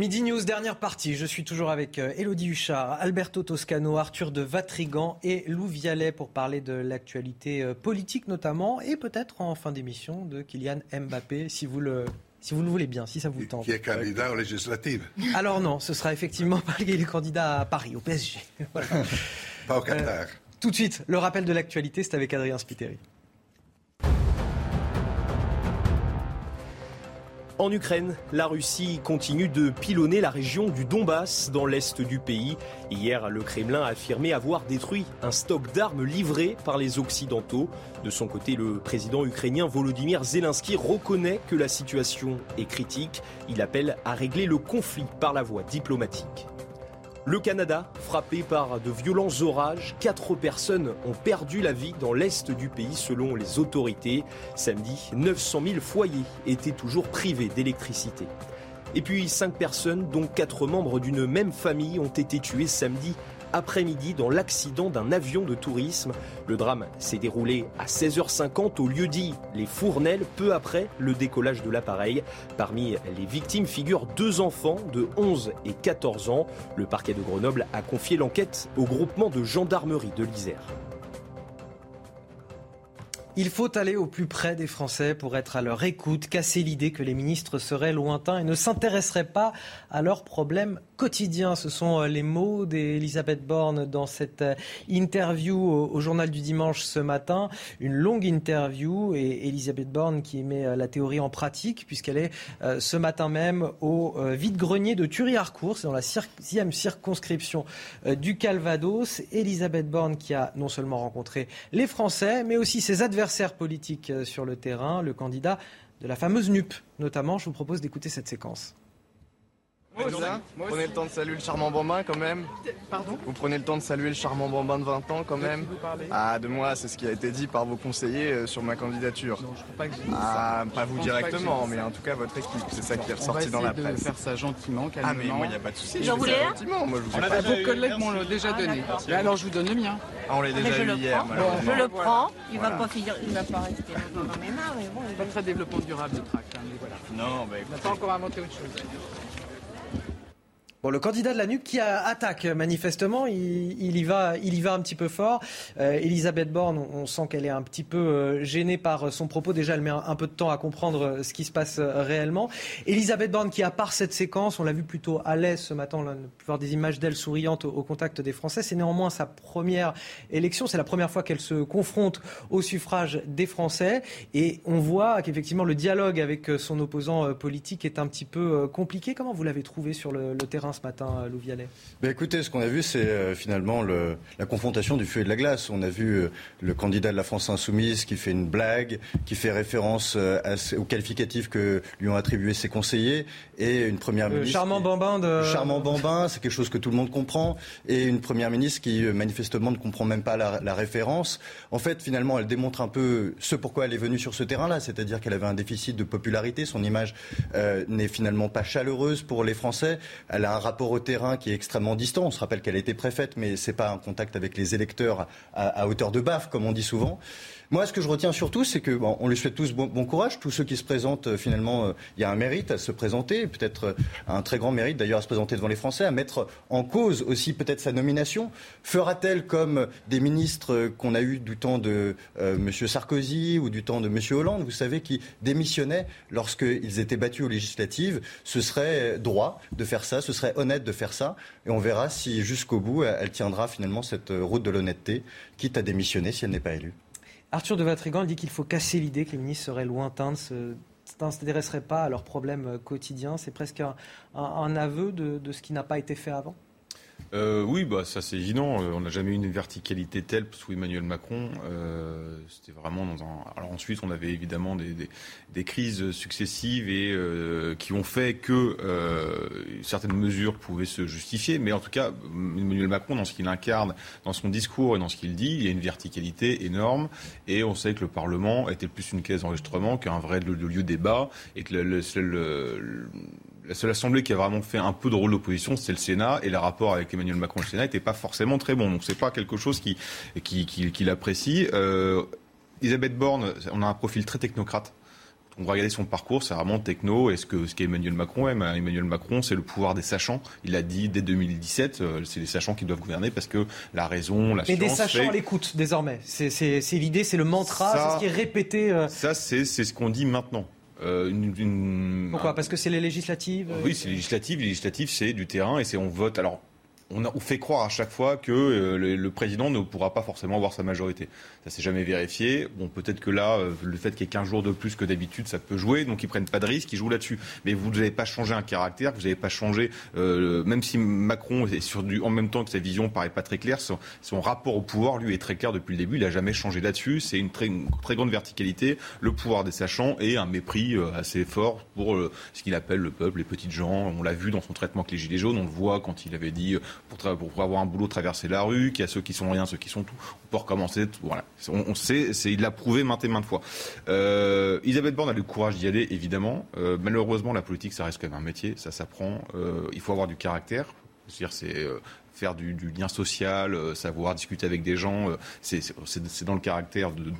Midi News, dernière partie. Je suis toujours avec Elodie euh, Huchard, Alberto Toscano, Arthur de Vatrigan et Lou Vialet pour parler de l'actualité euh, politique notamment et peut-être en fin d'émission de Kylian Mbappé si vous le si vous le voulez bien, si ça vous tente. Qui est candidat aux législatives. Alors non, ce sera effectivement pas qu'il est candidat à Paris, au PSG. Pas au Qatar. Euh, tout de suite, le rappel de l'actualité, c'est avec Adrien Spiteri. En Ukraine, la Russie continue de pilonner la région du Donbass dans l'est du pays. Hier, le Kremlin a affirmé avoir détruit un stock d'armes livré par les Occidentaux. De son côté, le président ukrainien Volodymyr Zelensky reconnaît que la situation est critique. Il appelle à régler le conflit par la voie diplomatique. Le Canada, frappé par de violents orages, quatre personnes ont perdu la vie dans l'est du pays selon les autorités. Samedi, 900 000 foyers étaient toujours privés d'électricité. Et puis cinq personnes, dont quatre membres d'une même famille, ont été tuées samedi après-midi dans l'accident d'un avion de tourisme. Le drame s'est déroulé à 16h50 au lieu dit Les Fournelles, peu après le décollage de l'appareil. Parmi les victimes figurent deux enfants de 11 et 14 ans. Le parquet de Grenoble a confié l'enquête au groupement de gendarmerie de l'Isère. Il faut aller au plus près des Français pour être à leur écoute, casser l'idée que les ministres seraient lointains et ne s'intéresseraient pas à leurs problèmes quotidiens. Ce sont euh, les mots d'Elisabeth Borne dans cette euh, interview au, Journal du Dimanche ce matin. Une longue interview et Elisabeth Borne qui met euh, la théorie en pratique puisqu'elle est ce matin même au vide-grenier de Thury-Harcourt, c'est dans la sixième circonscription du Calvados. Elisabeth Borne qui a non seulement rencontré les Français mais aussi ses adversaires adversaire politique euh, sur le terrain, le candidat de la fameuse NUP. Notamment, je vous propose d'écouter cette séquence. Vous prenez le temps de saluer le charmant bambin quand même Pardon Vous prenez le temps de saluer le charmant bambin de 20 ans quand même Ah, de moi, c'est ce qui a été dit par vos conseillers euh, sur ma candidature. Non, je crois pas que Ah, pas vous directement, mais en tout cas votre équipe, c'est ça qui est ressorti dans la presse. On va de faire ça gentiment, calmement. Ah, mais moi, il n'y a pas de souci. J'en voulais un gentiment, moi, je vous ah, Vos collègues m'ont déjà donné. alors, je vous donne le mien. Ah, on l'a déjà eu hier, Je le prends, il ne va pas il va pas rester dans mes mains, mais bon. Pas très développement durable de tract, hein. Non, mais... On n'a pas encore inventé autre chose. Bon, le candidat de la NUP qui attaque manifestement, il, y va, il y va un petit peu fort. Euh, Elisabeth Borne, on, sent qu'elle est un petit peu euh, gênée par son propos. Déjà, elle met un, peu de temps à comprendre euh, ce qui se passe réellement. Elisabeth Borne, qui à part cette séquence, on l'a vu plutôt à l'aise ce matin, on a pu voir des images d'elle souriante au, contact des Français. C'est néanmoins sa première élection. C'est la première fois qu'elle se confronte au suffrage des Français. Et on voit qu'effectivement, le dialogue avec son opposant politique est un petit peu compliqué. Comment vous l'avez trouvé sur le terrain? Ce matin, Lou ben Écoutez, ce qu'on a vu, c'est euh, finalement le, la confrontation du feu et de la glace. On a vu euh, le candidat de la France insoumise qui fait une blague, qui fait référence euh, au qualificatif que lui ont attribué ses conseillers, et une première ministre... Charmant bambin de... Charmant bambin, c'est quelque chose que tout le monde comprend, et une première ministre qui manifestement ne comprend même pas la, la référence. En fait, finalement, elle démontre un peu ce pourquoi elle est venue sur ce terrain-là, c'est-à-dire qu'elle avait un déficit de popularité, son image n'est finalement pas chaleureuse pour les Français, elle a un rapport au terrain qui est extrêmement distant. On se rappelle qu'elle était préfète, mais ce n'est pas un contact avec les électeurs à, hauteur de baffe, comme on dit souvent. Moi, ce que je retiens surtout, c'est que bon, on lui souhaite tous bon, courage. Tous ceux qui se présentent, euh, finalement, euh, il y a un mérite à se présenter, peut-être euh, un très grand mérite d'ailleurs à se présenter devant les Français, à mettre en cause aussi peut-être sa nomination. Fera-t-elle comme des ministres qu'on a eu du temps de M. Sarkozy ou du temps de M. Hollande, vous savez, qui démissionnaient lorsqu'ils étaient battus aux législatives Ce serait droit de faire ça, ce serait honnête de faire ça, et on verra si jusqu'au bout elle tiendra finalement cette route de l'honnêteté, quitte à démissionner si elle n'est pas élue. Arthur de Vatrigan dit qu'il faut casser l'idée que les ministres seraient lointains, ne s'intéresseraient pas à leurs problèmes euh, quotidiens. C'est presque un, aveu de ce qui n'a pas été fait avant? Euh, oui, bah, ça c'est évident. Euh, on n'a jamais eu une verticalité telle sous Emmanuel Macron. Euh, C'était vraiment dans un. Alors ensuite, on avait évidemment des, des, des crises successives et euh, qui ont fait que euh, certaines mesures pouvaient se justifier. Mais en tout cas, Emmanuel Macron, dans ce qu'il incarne, dans son discours et dans ce qu'il dit, il y a une verticalité énorme. Et on sait que le Parlement était plus une caisse d'enregistrement qu'un vrai lieu de débat et que le, le, le la seule assemblée qui a vraiment fait un peu de rôle d'opposition, c'est le Sénat, et le rapport avec Emmanuel Macron et le Sénat n'était pas forcément très bon. Donc c'est pas quelque chose qui, qui, qui, l'apprécie. Euh, Elisabeth Borne, on a un profil très technocrate. On va regarder son parcours, c'est vraiment techno. Est-ce que ce qu'Emmanuel Macron aime Emmanuel Macron, c'est le pouvoir des sachants. Il l'a dit dès 2017, euh, c'est les sachants qui doivent gouverner parce que la raison, la Mais des sachants à l'écoute désormais. C'est l'idée, c'est le mantra, c'est ce qui est répété. Euh. Ça, c'est ce qu'on dit maintenant. Euh, une, Pourquoi? Parce que c'est les législatives Oui, c'est les législatives. Les législatives, c'est du terrain et c'est on vote. Alors, on, fait croire à chaque fois que euh, le, président ne pourra pas forcément avoir sa majorité. Ça s'est jamais vérifié. Bon, peut-être que là, euh, le fait qu'il y ait 15 jours de plus que d'habitude, ça peut jouer, donc ils prennent pas de risque, ils jouent là-dessus. Mais vous n'avez pas changé un caractère, vous n'avez pas changé, euh, même si Macron est sur du, en même temps que sa vision paraît pas très claire, son, rapport au pouvoir, lui, est très clair depuis le début. Il a jamais changé là-dessus. C'est une très, très grande verticalité, le pouvoir des sachants et un mépris assez fort pour ce qu'il appelle le peuple, les petites gens. On l'a vu dans son traitement avec les gilets jaunes, on le voit quand il avait dit pour, pour avoir un boulot, traverser la rue, qu'il y a ceux qui sont rien, ceux qui sont tout. On peut recommencer. Voilà. On, sait, il l'a prouvé maintes et maintes fois. Euh, Elisabeth Borne a le courage d'y aller, évidemment. Euh, malheureusement, la politique, ça reste quand même un métier. Ça s'apprend. Euh, il faut avoir du caractère. C'est-à-dire, c'est euh, faire du, lien social, savoir discuter avec des gens. c'est, dans le caractère de,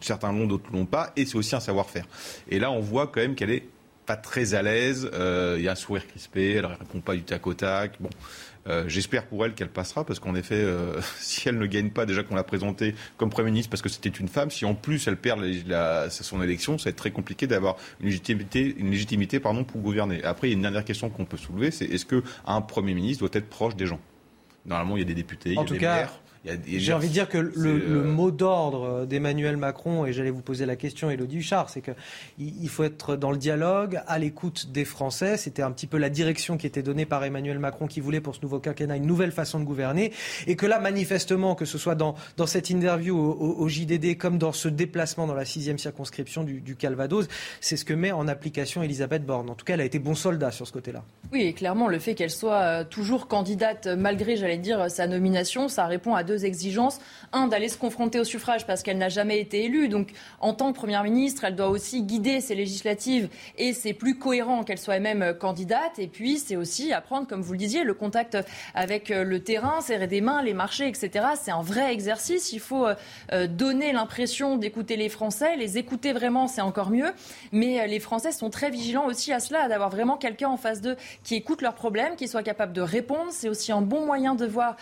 certains l'ont, d'autres l'ont pas. Et c'est aussi un savoir-faire. Et là, on voit quand même qu'elle est pas très à l'aise. Il y a un sourire crispé, elle répond pas du tac au tac. Bon, euh, J'espère pour elle qu'elle passera, parce qu'en effet, euh, si elle ne gagne pas, déjà qu'on l'a présentée comme Premier ministre parce que c'était une femme, si en plus elle perd la, la, son élection, ça va être très compliqué d'avoir une légitimité, une légitimité pardon, pour gouverner. Après, il y a une dernière question qu'on peut soulever, c'est est-ce qu'un Premier ministre doit être proche des gens? Normalement, il y a des députés, il y a des maires. J'ai envie de dire que le, le euh, mot d'ordre d'Emmanuel Macron, et j'allais vous poser la question, Elodie Huchard, c'est qu'il faut être dans le dialogue, à l'écoute des Français. C'était un petit peu la direction qui était donnée par Emmanuel Macron qui voulait pour ce nouveau quinquennat une nouvelle façon de gouverner. Et que là, manifestement, que ce soit dans, dans cette interview au, au, JDD comme dans ce déplacement dans la sixième circonscription du, du Calvados, c'est ce que met en application Elisabeth Borne. En tout cas, elle a été bon soldat sur ce côté-là. Oui, et clairement, le fait qu'elle soit euh, toujours candidate, malgré, j'allais dire, sa nomination, ça répond à deux exigences. Un, d'aller se confronter au suffrage parce qu'elle n'a jamais été élue. Donc, en tant que Première ministre, elle doit aussi guider ses législatives et c'est plus cohérent qu'elle soit elle-même euh, candidate. Et puis, c'est aussi apprendre, comme vous le disiez, le contact avec euh, le terrain, serrer des mains, les marchés, etc. C'est un vrai exercice. Il faut euh, donner l'impression d'écouter les Français. Les écouter vraiment, c'est encore mieux. Mais les Français sont très vigilants aussi à cela, d'avoir vraiment quelqu'un en face d'eux qui écoute leurs problèmes, qui soit capable de répondre. C'est aussi un bon moyen de voir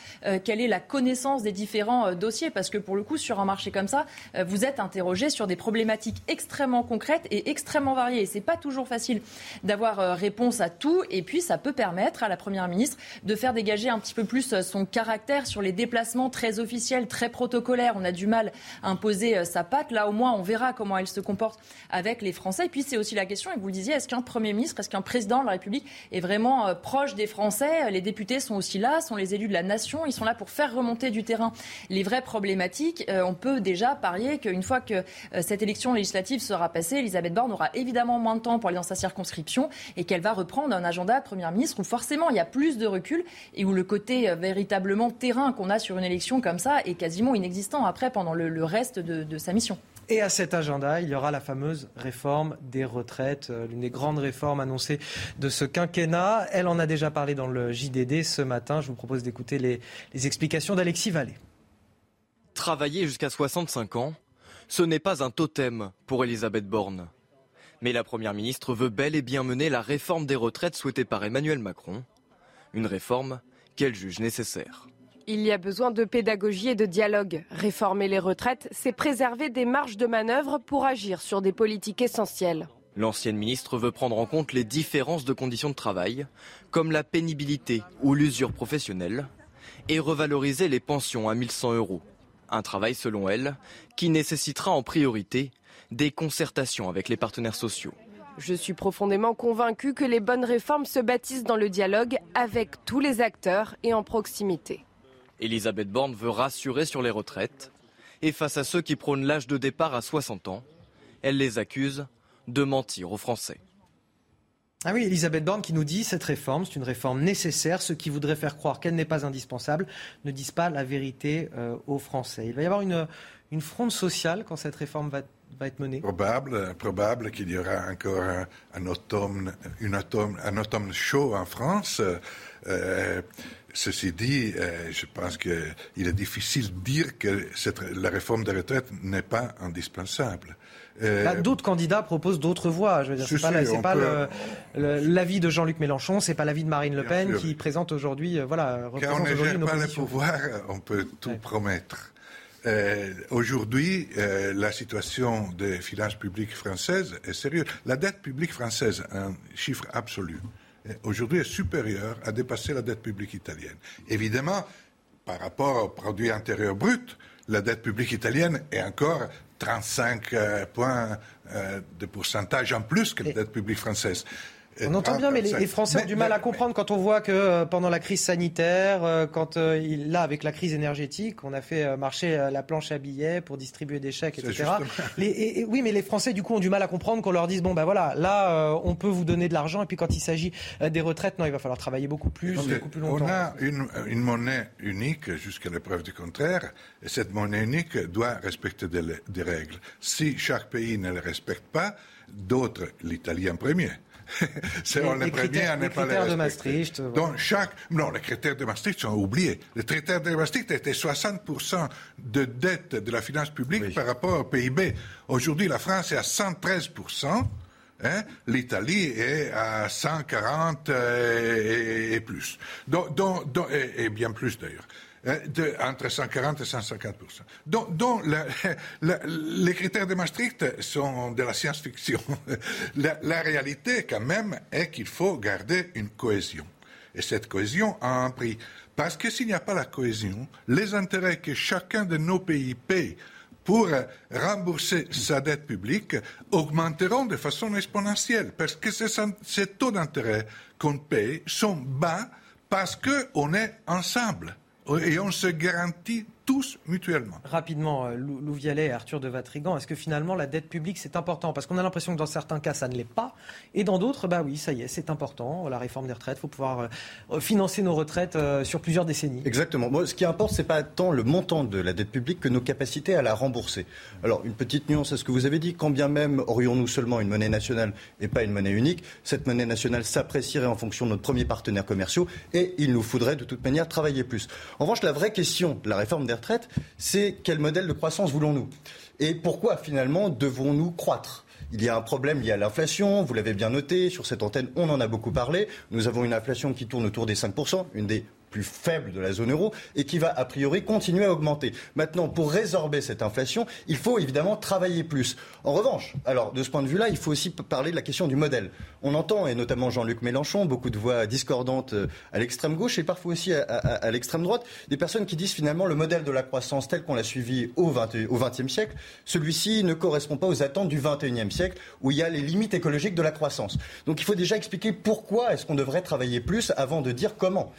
quelle est la connaissance des différents euh, dossiers, parce que pour le coup, sur un marché comme ça, euh, vous êtes interrogé sur des problématiques extrêmement concrètes et extrêmement variées. Et c'est pas toujours facile d'avoir euh, réponse à tout. Et puis, ça peut permettre à la Première ministre de faire dégager un petit peu plus son caractère sur les déplacements très officiels, très protocolaires. On a du mal à imposer sa patte. Là, au moins, on verra comment elle se comporte avec les Français. Et puis, c'est aussi la question, et vous le disiez, est-ce qu'un Premier ministre, est-ce qu'un président de la République est vraiment proche des Français? Les députés sont aussi là, sont les élus de la nation. Ils sont là pour faire remonter du terrain les vraies problématiques, euh, on peut déjà parier qu'une fois que euh, cette élection législative sera passée, Elisabeth Borne aura évidemment moins de temps pour aller dans sa circonscription et qu'elle va reprendre un agenda de Première ministre où forcément il y a plus de recul et où le côté euh, véritablement terrain qu'on a sur une élection comme ça est quasiment inexistant après pendant le, reste de sa mission. Et à cet agenda, il y aura la fameuse réforme des retraites, euh, l'une des grandes réformes annoncées de ce quinquennat. Elle en a déjà parlé dans le JDD ce matin. Je vous propose d'écouter les, les explications d'Alexis Vallée. Travailler jusqu'à 65 ans, ce n'est pas un totem pour Elisabeth Borne. Mais la Première ministre veut bel et bien mener la réforme des retraites souhaitée par Emmanuel Macron. Une réforme qu'elle juge nécessaire. Il y a besoin de pédagogie et de dialogue. Réformer les retraites, c'est préserver des marges de manœuvre pour agir sur des politiques essentielles. L'ancienne ministre veut prendre en compte les différences de conditions de travail, comme la pénibilité ou l'usure professionnelle, et revaloriser les pensions à 1100 euros. Un travail, selon elle, qui nécessitera en priorité des concertations avec les partenaires sociaux. Je suis profondément convaincu que les bonnes réformes se bâtissent dans le dialogue avec tous les acteurs et en proximité. Elisabeth Borne veut rassurer sur les retraites. Et face à ceux qui prônent l'âge de départ à 60 ans, elle les accuse de mentir aux Français. Ah oui, Elisabeth Borne qui nous dit cette réforme, c'est une réforme nécessaire. Ceux qui voudraient faire croire qu'elle n'est pas indispensable ne disent pas la vérité euh, aux Français. Il va y avoir une, une fronde sociale quand cette réforme va, va être menée Probable, probable qu'il y aura encore un, automne, une automne, un automne chaud en France. Euh, Ceci dit, euh, je pense qu'il est difficile de dire que cette, la réforme des retraites n'est pas indispensable. Euh, bah, d'autres candidats proposent d'autres voies. Je veux dire, c'est pas, l'avis de Jean-Luc Mélenchon, c'est pas l'avis de Marine Le Pen qui présente aujourd'hui, euh, voilà, Quand on n'est pas le pouvoir, on peut tout promettre. Euh, Aujourd'hui, euh, la situation des finances publiques françaises est sérieuse. La dette publique française, un chiffre absolu, aujourd'hui est supérieure à dépasser la dette publique italienne. Évidemment, par rapport au produit intérieur brut, la dette publique italienne est encore 35 euh, points euh, de pourcentage en plus que la dette publique française. On entend bien, mais les, Français ont du mal à comprendre quand on voit que euh, pendant la crise sanitaire, euh, quand euh, là, avec la crise énergétique, on a fait marcher la planche à billets pour distribuer des chèques, etc. Les, oui, mais les Français, du coup, ont du mal à comprendre qu'on leur dise bon, ben voilà, là, on peut vous donner de l'argent, et puis quand il s'agit des retraites, non, il va falloir travailler beaucoup plus, beaucoup plus longtemps. On a une, une monnaie unique jusqu'à l'épreuve du contraire, et cette monnaie unique doit respecter des, des règles. Si chaque pays ne les respecte pas, d'autres, l'Italien premier, c'est on les, critères, les critères de Maastricht. Donc chaque, non, les critères de Maastricht sont oubliés. Les critères de Maastricht étaient 60% de dette de la finance publique par rapport au PIB. Aujourd'hui, la France est à 113%. Hein? L'Italie est à 140 et, et plus, et, bien plus d'ailleurs. Hein, entre 140 et 150 Donc, donc les critères de Maastricht sont de la science-fiction. La, la, réalité, quand même, est qu'il faut garder une cohésion. Et cette cohésion a un prix. Parce que s'il n'y a pas la cohésion, les intérêts que chacun de nos pays paye pour rembourser sa dette publique augmenteront de façon exponentielle parce que ces, taux d'intérêt qu'on paye sont bas parce qu'on est ensemble et on se garantit tous mutuellement. Rapidement, euh, Lou Vialet et Arthur de Vatrigan, est-ce que finalement la dette publique c'est important? Parce qu'on a l'impression que dans certains cas ça ne l'est pas, et dans d'autres, bah oui, ça y est, c'est important. La réforme des retraites, il faut pouvoir euh, financer nos retraites euh, sur plusieurs décennies. Exactement. Moi, ce qui importe, c'est pas tant le montant de la dette publique que nos capacités à la rembourser. Alors, une petite nuance à ce que vous avez dit. Quand bien même aurions-nous seulement une monnaie nationale et pas une monnaie unique, cette monnaie nationale s'apprécierait en fonction de notre premier partenaire commerciaux et il nous faudrait de toute manière travailler plus. En revanche, la vraie question de la réforme des c'est quel modèle de croissance voulons-nous? Et pourquoi finalement devons-nous croître? Il y a un problème lié à l'inflation, vous l'avez bien noté, sur cette antenne on en a beaucoup parlé. Nous avons une inflation qui tourne autour des 5%, une des plus faible de la zone euro et qui va a priori continuer à augmenter. Maintenant, pour résorber cette inflation, il faut évidemment travailler plus. En revanche, alors de ce point de vue-là, il faut aussi parler de la question du modèle. On entend, et notamment Jean-Luc Mélenchon, beaucoup de voix discordantes euh, à l'extrême gauche et parfois aussi à, l'extrême droite, des personnes qui disent finalement le modèle de la croissance tel qu'on l'a suivi au XXe siècle, celui-ci ne correspond pas aux attentes du XXIe siècle où il y a les limites écologiques de la croissance. Donc il faut déjà expliquer pourquoi est-ce qu'on devrait travailler plus avant de dire comment.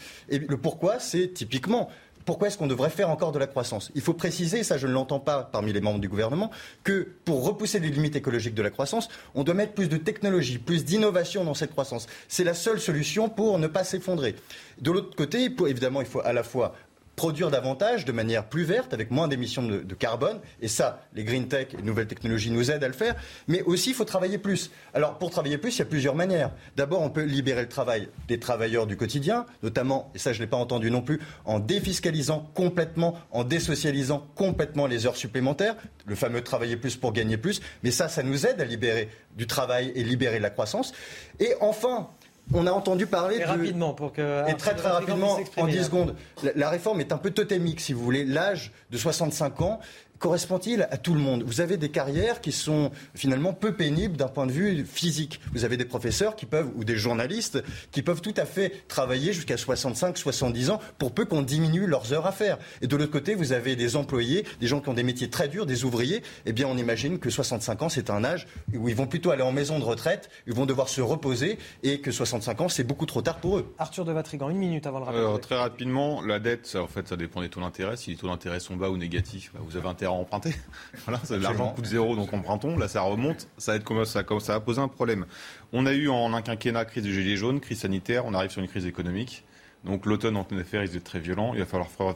Pourquoi, c'est typiquement pourquoi est-ce qu'on devrait faire encore de la croissance? Il faut préciser, ça je ne l'entends pas parmi les membres du gouvernement, que pour repousser les limites écologiques de la croissance, on doit mettre plus de technologie, plus d'innovation dans cette croissance. C'est la seule solution pour ne pas s'effondrer. De l'autre côté, évidemment, il faut à la fois produire davantage de manière plus verte, avec moins d'émissions de, carbone. Et ça, les green tech, les nouvelles technologies nous aident à le faire. Mais aussi, il faut travailler plus. Alors, pour travailler plus, il y a plusieurs manières. D'abord, on peut libérer le travail des travailleurs du quotidien, notamment, et ça, je ne l'ai pas entendu non plus, en défiscalisant complètement, en désocialisant complètement les heures supplémentaires, le fameux travailler plus pour gagner plus. Mais ça, ça nous aide à libérer du travail et libérer la croissance. Et enfin, on a entendu parler. Et rapidement, pour que. Et très très rapidement, en 10 secondes. La, la, réforme est un peu totémique, si vous voulez. L'âge de 65 ans correspond-il à tout le monde? Vous avez des carrières qui sont finalement peu pénibles d'un point de vue physique. Vous avez des professeurs qui peuvent, ou des journalistes, qui peuvent tout à fait travailler jusqu'à 65, 70 ans pour peu qu'on diminue leurs heures à faire. Et de l'autre côté, vous avez des employés, des gens qui ont des métiers très durs, des ouvriers. Eh bien, on imagine que 65 ans, c'est un âge où ils vont plutôt aller en maison de retraite, ils vont devoir se reposer et que 65 ans, c'est beaucoup trop tard pour eux. Arthur de Vatrigan, une minute avant le rappel. Alors, très rapidement, la dette, ça, en fait, ça dépend des taux d'intérêt. Si les taux d'intérêt sont bas ou négatifs, bah, vous avez intérêt à emprunter. voilà, l'argent coûte zéro, donc empruntons. Là, ça remonte. Ça va, être, ça, ça va poser un problème. On a eu en un quinquennat crise de gilets jaunes, crise sanitaire. On arrive sur une crise économique. Donc l'automne en affaire risque d'être très violent. Il va falloir faire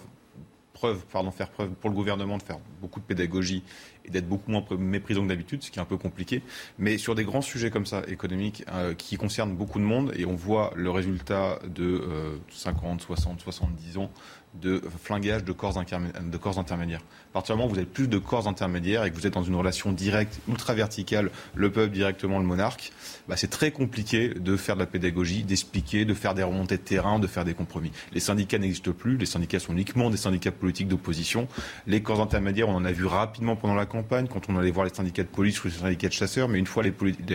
preuve, pardon, faire preuve pour le gouvernement de faire beaucoup de pédagogie et d'être beaucoup moins méprisant que d'habitude, ce qui est un peu compliqué. Mais sur des grands sujets comme ça, économiques, euh, qui concernent beaucoup de monde, et on voit le résultat de 50, 60, 70 ans de flingage de corps, de corps intermédiaires. À partir du moment où vous avez plus de corps intermédiaires et que vous êtes dans une relation directe, ultra verticale, le peuple directement le monarque, bah c'est très compliqué de faire de la pédagogie, d'expliquer, de faire des remontées de terrain, de faire des compromis. Les syndicats n'existent plus, les syndicats sont uniquement des syndicats politiques d'opposition. Les corps intermédiaires, on en a vu rapidement pendant la campagne, quand on allait voir les syndicats de police ou les syndicats de chasseurs, mais une fois les,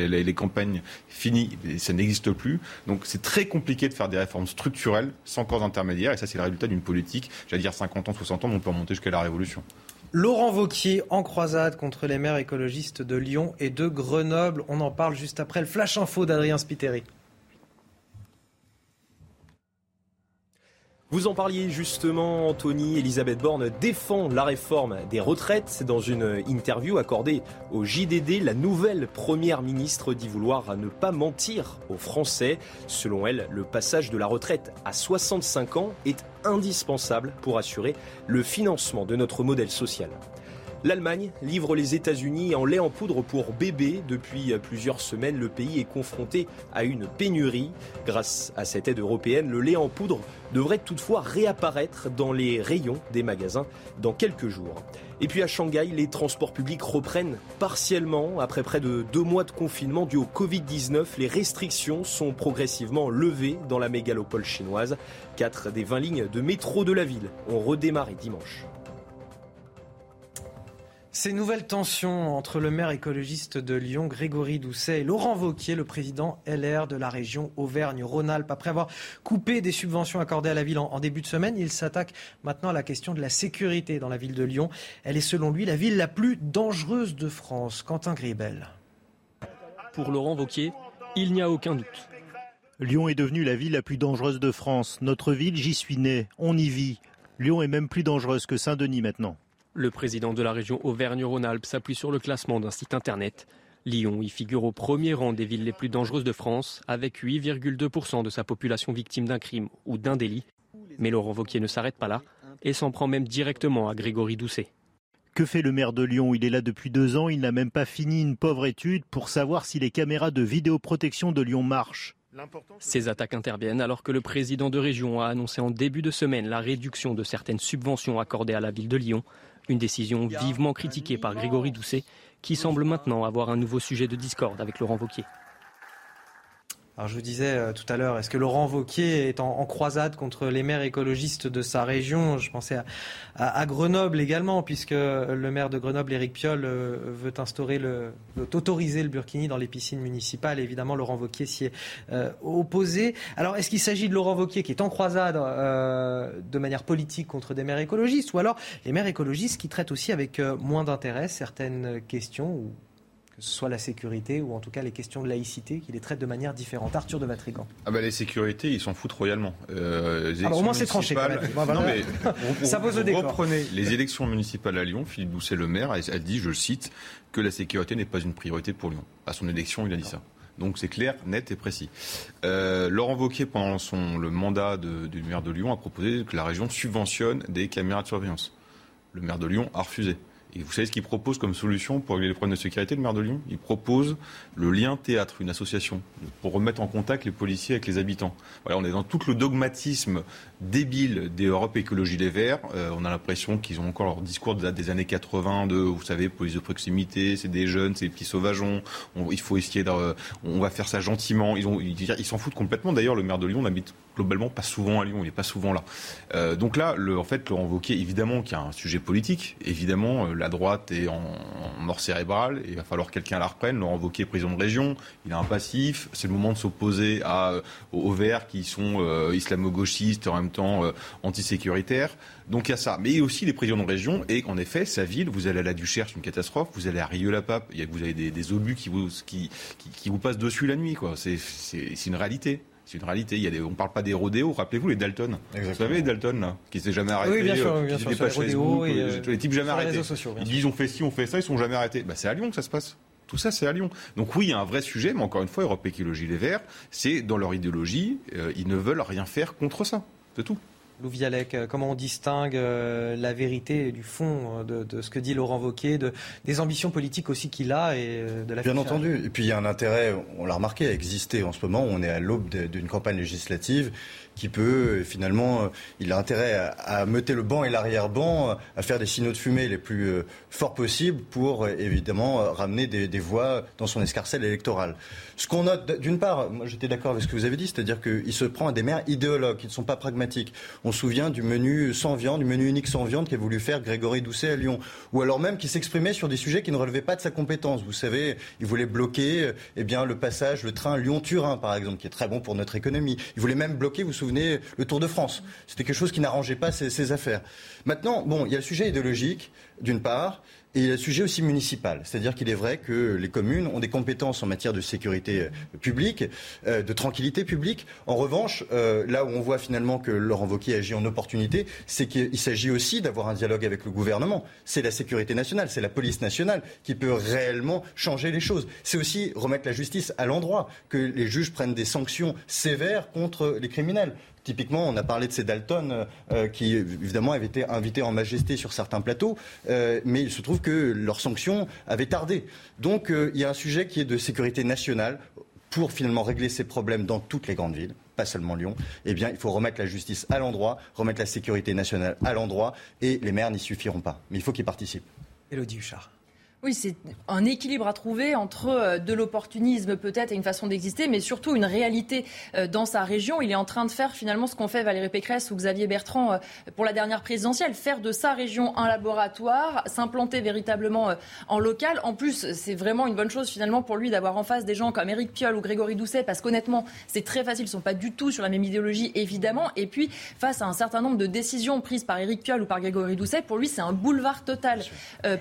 les, campagnes finies, ça n'existe plus. Donc c'est très compliqué de faire des réformes structurelles sans corps intermédiaires, et ça c'est le résultat d'une politique j'allais dire 50 ans, 60 ans, mais on peut remonter jusqu'à la Révolution. Laurent Vauquier en croisade contre les maires écologistes de Lyon et de Grenoble. On en parle juste après le flash info d'Adrien Spiteri. Vous en parliez justement, Anthony. Elisabeth Borne défend la réforme des retraites. Dans une interview accordée au JDD, la nouvelle première ministre dit vouloir ne pas mentir aux Français. Selon elle, le passage de la retraite à 65 ans est indispensable pour assurer le financement de notre modèle social. L'Allemagne livre les États-Unis en lait en poudre pour bébés. Depuis plusieurs semaines, le pays est confronté à une pénurie. Grâce à cette aide européenne, le lait en poudre devrait toutefois réapparaître dans les rayons des magasins dans quelques jours. Et puis à Shanghai, les transports publics reprennent partiellement. Après près de deux mois de confinement dû au Covid-19, les restrictions sont progressivement levées dans la mégalopole chinoise. Quatre des 20 lignes de métro de la ville ont redémarré dimanche. Ces nouvelles tensions entre le maire écologiste de Lyon, Grégory Doucet, et Laurent Vauquier, le président LR de la région Auvergne-Rhône-Alpes. Après avoir coupé des subventions accordées à la ville en, début de semaine, il s'attaque maintenant à la question de la sécurité dans la ville de Lyon. Elle est selon lui la ville la plus dangereuse de France. Quentin Gribel. Pour Laurent Vauquier, il n'y a aucun doute. Lyon est devenue la ville la plus dangereuse de France. Notre ville, j'y suis né, on y vit. Lyon est même plus dangereuse que Saint-Denis maintenant. Le président de la région Auvergne-Rhône-Alpes s'appuie sur le classement d'un site internet. Lyon y figure au premier rang des villes les plus dangereuses de France, avec 8,2% de sa population victime d'un crime ou d'un délit. Mais Laurent Vauquier ne s'arrête pas là et s'en prend même directement à Grégory Doucet. Que fait le maire de Lyon? Il est là depuis deux ans, il n'a même pas fini une pauvre étude pour savoir si les caméras de vidéoprotection de Lyon marchent. Ces attaques interviennent alors que le président de région a annoncé en début de semaine la réduction de certaines subventions accordées à la ville de Lyon une décision vivement critiquée par Grégory Doucet, qui semble maintenant avoir un nouveau sujet de discorde avec Laurent Wauquiez. Alors je vous disais euh, tout à l'heure, est-ce que Laurent Vauquier est en, croisade contre les maires écologistes de sa région? Je pensais à, Grenoble également, puisque le maire de Grenoble, Éric Piolle, euh, veut instaurer autoriser le burkini dans les piscines municipales. évidemment, Laurent Vauquier s'y est euh, opposé. Alors, est-ce qu'il s'agit de Laurent Vauquier qui est en croisade de manière politique contre des maires écologistes, ou alors les maires écologistes qui traitent aussi avec moins d'intérêt certaines questions que ce soit la sécurité ou en tout cas les questions de laïcité, qui les traitent de manière différente. Arthur de Vatrigan. Ah bah les sécurités, ils s'en foutent royalement. Euh, Alors ah au moins c'est tranché. Quand même. non, mais ça pose le décor. Reprenez les élections municipales à Lyon. Philippe Doucet, le maire, a, dit, je cite, que la sécurité n'est pas une priorité pour Lyon. À son élection, il a dit ça. Donc c'est clair, net et précis. Euh, Laurent Wauquiez, pendant son, le mandat de, du maire de Lyon, a proposé que la région subventionne des caméras de surveillance. Le maire de Lyon a refusé. Et vous savez ce qu'il propose comme solution pour régler les problèmes de sécurité, le maire de Lyon? Il propose le lien théâtre, une association, pour remettre en contact les policiers avec les habitants. Voilà, on est dans tout le dogmatisme débile des Europe Écologie Les Verts. Euh, on a l'impression qu'ils ont encore leur discours des années 80 de, vous savez, police de proximité, c'est des jeunes, c'est des petits sauvageons, il faut essayer de, on va faire ça gentiment. Ils s'en foutent complètement. D'ailleurs, le maire de Lyon n'habite globalement pas souvent à Lyon, il n'est pas souvent là. Euh, donc là, le, en fait, Laurent Wauquiez, évidemment qu'il y a un sujet politique, évidemment, euh, la droite est en, mort cérébrale, et il va falloir que quelqu'un la reprenne. Laurent Wauquiez président de région, il a un passif, c'est le moment de s'opposer à, aux, Verts qui sont euh, islamo-gauchistes, en même temps euh, antisécuritaires. Donc il y a ça. Mais il y a aussi les présidents de région, et en effet, sa ville, vous allez à la Duchère, c'est une catastrophe, vous allez à Rieux-la-Pape, vous avez des, des obus qui vous, qui, qui, qui vous passent dessus la nuit, quoi. C'est une réalité. C'est une réalité. Il y a des, on ne parle pas des rodéos. Rappelez-vous les Dalton. Vous savez les Dalton là, qui s'est jamais arrêté. Oui, bien sûr, bien sûr. les, rodéos et, euh, les types jamais arrêtés. ils disent on fait ci, on fait ça, ils sont jamais arrêtés. Bah, c'est à Lyon que ça se passe. Tout ça, c'est à Lyon. Donc oui, il y a un vrai sujet, mais encore une fois, Europe Écologie Les Verts, c'est dans leur idéologie, euh, ils ne veulent rien faire contre ça. C'est tout. Lou euh, comment on distingue euh, la vérité du fond euh, de, ce que dit Laurent Wauquiez, de, des ambitions politiques aussi qu'il a et de la Bien entendu. Et puis il y a un intérêt, on l'a remarqué, à exister en ce moment. On est à l'aube d'une campagne législative qui peut finalement, euh, il a intérêt à, meuter le banc et l'arrière-banc, à faire des signaux de fumée les plus euh, forts possibles pour euh, évidemment ramener des, voix dans son escarcelle électorale. Ce qu'on note, d'une part, moi j'étais d'accord avec ce que vous avez dit, c'est-à-dire qu'il se prend à des maires idéologues qui ne sont pas pragmatiques. On se souvient du menu sans viande, du menu unique sans viande qu'a voulu faire Grégory Doucet à Lyon, ou alors même qui s'exprimait sur des sujets qui ne relevaient pas de sa compétence. Vous savez, il voulait bloquer eh bien, le passage, le train Lyon-Turin par exemple, qui est très bon pour notre économie. Il voulait même bloquer, vous souvenez, le Tour de France. C'était quelque chose qui n'arrangeait pas ses, affaires. Maintenant, bon, il y a le sujet idéologique, d'une part, il y a le sujet aussi municipal. C'est-à-dire qu'il est vrai que les communes ont des compétences en matière de sécurité euh, publique, euh, de tranquillité publique. En revanche, euh, là où on voit finalement que Laurent Wauquiez agit en opportunité, c'est qu'il s'agit aussi d'avoir un dialogue avec le gouvernement. C'est la sécurité nationale, c'est la police nationale qui peut réellement changer les choses. C'est aussi remettre la justice à l'endroit, que les juges prennent des sanctions sévères contre les criminels Typiquement, on a parlé de ces Dalton euh, qui, évidemment, avaient été invités en majesté sur certains plateaux, euh, mais il se trouve que leurs sanctions avaient tardé. Donc, euh, il y a un sujet qui est de sécurité nationale pour finalement régler ces problèmes dans toutes les grandes villes pas seulement Lyon, eh bien, il faut remettre la justice à l'endroit, remettre la sécurité nationale à l'endroit, et les maires n'y suffiront pas. Mais il faut qu'ils participent. Élodie Huchard. Oui, c'est un équilibre à trouver entre euh, de l'opportunisme peut-être et une façon d'exister, mais surtout une réalité euh, dans sa région. Il est en train de faire finalement ce qu'ont fait Valérie Pécresse ou Xavier Bertrand euh, pour la dernière présidentielle, faire de sa région un laboratoire, s'implanter véritablement en local. En plus, c'est vraiment une bonne chose finalement pour lui d'avoir en face des gens comme Éric Piolle ou Grégory Doucet, parce qu'honnêtement, c'est très facile, ils ne sont pas du tout sur la même idéologie évidemment. Et puis, face à un certain nombre de décisions prises par Éric Piolle ou par Grégory Doucet, pour lui, c'est un boulevard total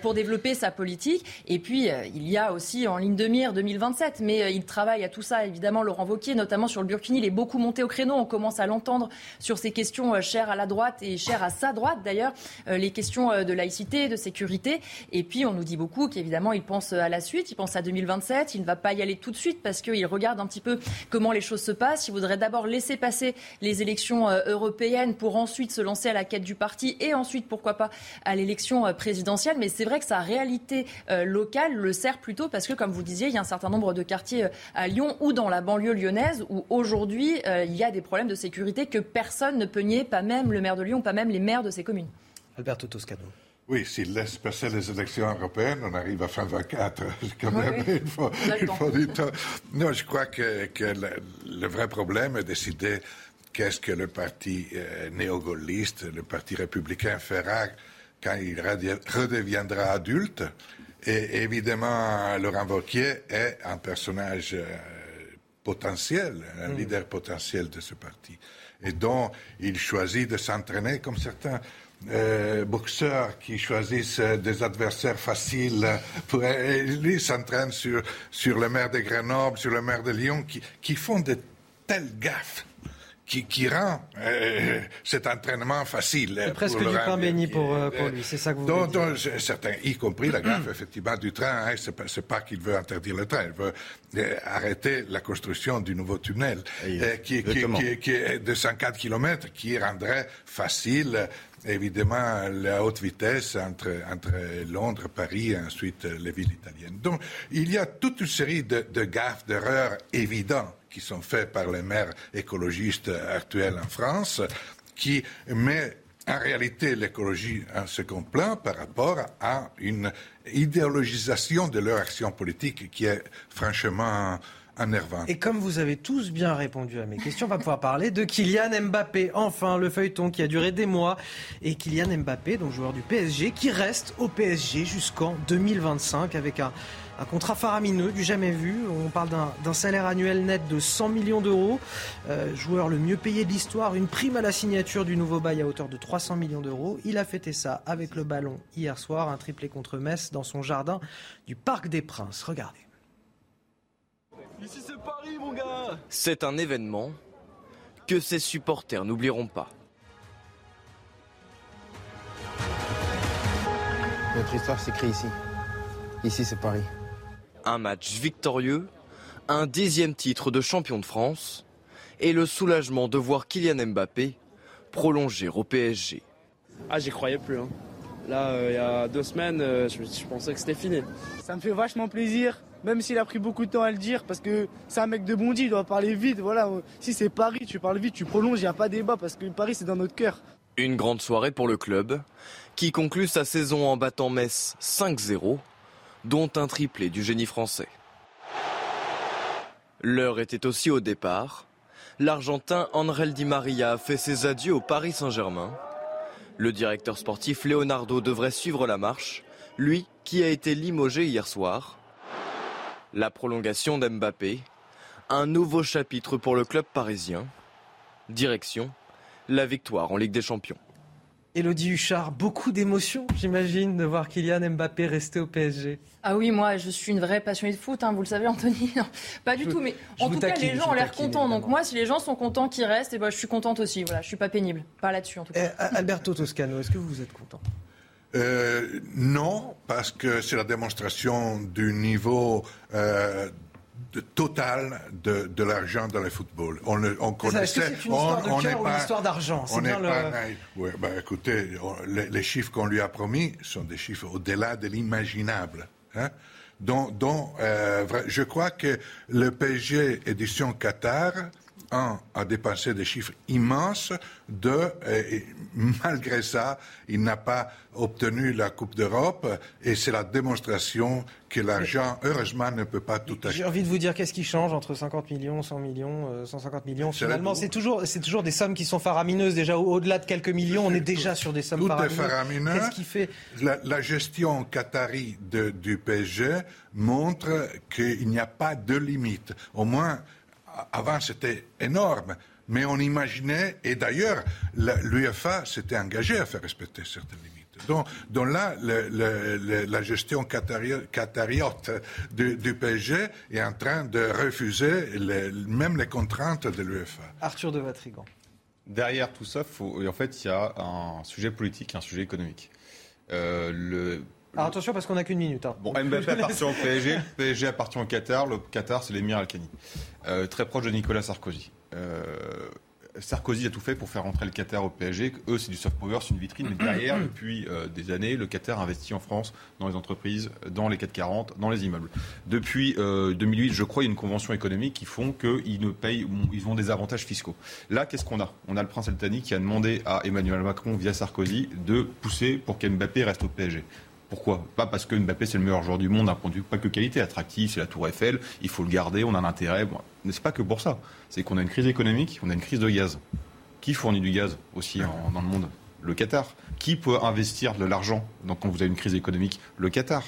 pour développer sa politique. Et puis, euh, il y a aussi en ligne de mire 2027, mais euh, il travaille à tout ça, évidemment, Laurent Wauquiez, notamment sur le Burkini. Il est beaucoup monté au créneau. On commence à l'entendre sur ces questions euh, chères à la droite et chères à sa droite, d'ailleurs, les questions de laïcité, de sécurité. Et puis, on nous dit beaucoup qu'évidemment, il pense à la suite, il pense à 2027. Il ne va pas y aller tout de suite parce qu'il regarde un petit peu comment les choses se passent. Il voudrait d'abord laisser passer les élections européennes pour ensuite se lancer à la quête du parti et ensuite, pourquoi pas, à l'élection présidentielle. Mais c'est vrai que sa réalité euh, local le sert plutôt parce que, comme vous disiez, il y a un certain nombre de quartiers euh, à Lyon ou dans la banlieue lyonnaise où aujourd'hui euh, il y a des problèmes de sécurité que personne ne peut nier, pas même le maire de Lyon, pas même les maires de ces communes. Alberto Toscano. Oui, s'il laisse passer les élections européennes, on arrive à fin 24. Quand même, il faut, du temps. Non, je crois que, le, vrai problème est décider qu'est-ce que le parti néo-gaulliste, le parti républicain fera quand il redeviendra adulte? Et évidemment, Laurent Wauquiez est un personnage euh, potentiel, un mm. leader potentiel de ce parti. Et dont il choisit de s'entraîner comme certains euh, boxeurs qui choisissent des adversaires faciles. Pour, lui s'entraîne sur, sur le maire de Grenoble, sur le maire de Lyon, qui, qui font de telles gaffes qui, rend euh, cet entraînement facile. C'est presque du pain béni pour, euh, pour, lui, c'est ça que vous donc, donc, certains, y compris la gaffe, effectivement, du train. Hein, c'est pas, pas qu'il veut interdire le train, il veut euh, arrêter la construction du nouveau tunnel qui, qui, qui, est de 104 km, qui rendrait facile évidemment la haute vitesse entre, entre Londres, Paris et ensuite les villes italiennes. Donc il y a toute une série de, de gaffes, d'erreurs évidentes qui sont faits par les maires écologistes actuels en France, qui met en réalité l'écologie en second plan par rapport à une idéologisation de leur action politique qui est franchement énervante. Et comme vous avez tous bien répondu à mes questions, on va pouvoir parler de Kylian Mbappé. Enfin, le feuilleton qui a duré des mois. Et Kylian Mbappé, donc joueur du PSG, qui reste au PSG jusqu'en 2025 avec un un contrat faramineux, du jamais vu. On parle d'un salaire annuel net de 100 millions d'euros. Euh, joueur le mieux payé de l'histoire. Une prime à la signature du nouveau bail à hauteur de 300 millions d'euros. Il a fêté ça avec le ballon hier soir. Un triplé contre Metz dans son jardin du Parc des Princes. Regardez. Ici c'est Paris mon gars C'est un événement que ses supporters n'oublieront pas. Notre histoire s'écrit ici. Ici c'est Paris. Un match victorieux, un dixième titre de champion de France et le soulagement de voir Kylian Mbappé prolonger au PSG. Ah, j'y croyais plus. Hein. Là, euh, il y a deux semaines, euh, je, pensais que c'était fini. Ça me fait vachement plaisir, même s'il a pris beaucoup de temps à le dire, parce que c'est un mec de Bondy, il doit parler vite. Voilà, si c'est Paris, tu parles vite, tu prolonges, il n'y a pas débat, parce que Paris, c'est dans notre cœur. Une grande soirée pour le club, qui conclut sa saison en battant Metz 5-0 dont un triplé du génie français. L'heure était aussi au départ. L'Argentin André Di Maria a fait ses adieux au Paris Saint-Germain. Le directeur sportif Leonardo devrait suivre la marche, lui qui a été limogé hier soir. La prolongation d'Mbappé, un nouveau chapitre pour le club parisien. Direction, la victoire en Ligue des Champions. Elodie Huchard, beaucoup d'émotions, j'imagine, de voir Kylian Mbappé rester au PSG. Ah oui, moi, je suis une vraie passionnée de foot, hein, vous le savez, Anthony. pas du tout, mais en tout cas, les gens ont l'air contents. Donc moi, si les gens sont contents qu'ils restent, et eh ben, je suis contente aussi. Voilà, je suis pas pénible, pas là-dessus en tout cas. Eh, Alberto Toscano, est-ce que vous êtes content? Euh, non, parce que c'est la démonstration du niveau euh, total de, de l'argent dans le football. On, le, on connaissait. C'est une histoire on, de cœur ou une histoire d'argent On n'est pas. Ouais, bah, écoutez, les, les, chiffres qu'on lui a promis sont des chiffres au-delà de l'imaginable. Hein dont, dont euh, je crois que le PSG édition Qatar un, a dépensé des chiffres immenses, deux, et malgré ça, il n'a pas obtenu la Coupe d'Europe, et c'est la démonstration que l'argent, heureusement, ne peut pas tout acheter. J'ai envie de vous dire, qu'est-ce qui change entre 50 millions, 100 millions, 150 euh, millions Finalement, c'est toujours, c'est toujours des sommes qui sont faramineuses. Déjà, au-delà de quelques millions, on est déjà sur des sommes tout faramineuses. Est faramineux. Qu'est-ce qui fait la, la, gestion qatari de, du PSG montre qu'il n'y a pas de limite. Au moins, avant c'était énorme, mais on imaginait, et d'ailleurs l'UEFA s'était engagé à faire respecter certaines limites. Donc, donc là, le, le, la gestion qatariote du, du, PSG est en train de refuser même les contraintes de l'UEFA. Arthur de Vatrigan. Derrière tout ça, faut, en fait, il y a un sujet politique, un sujet économique. Euh, le alors attention parce qu'on n'a qu'une minute. Hein. Mbappé appartient au PSG, PSG appartient au Qatar, le Qatar c'est l'émir Al-Khani, euh, très proche de Nicolas Sarkozy. Euh, Sarkozy a tout fait pour faire rentrer le Qatar au PSG. Eux, c'est du soft power, c'est une vitrine. Mais derrière, depuis euh, des années, le Qatar investit en France, dans les entreprises, dans les 440, dans les immeubles. Depuis 2008, je crois, il y a une convention économique qui font qu'ils ne payent, ils ont des avantages fiscaux. Là, qu'est-ce qu'on a? On a le prince Al-Thani qui a demandé à Emmanuel Macron, via Sarkozy, de pousser pour qu'Mbappé reste au PSG. Pourquoi? Pas parce que Mbappé c'est le meilleur joueur du monde d'un point pas que qualité, attractif, c'est la Tour Eiffel, il faut le garder, on a un intérêt. Bon, mais c'est pas que pour ça. C'est qu'on a une crise économique, on a une crise de gaz. Qui fournit du gaz aussi dans le monde? Le Qatar. Qui peut investir de l'argent quand vous avez une crise économique? Le Qatar.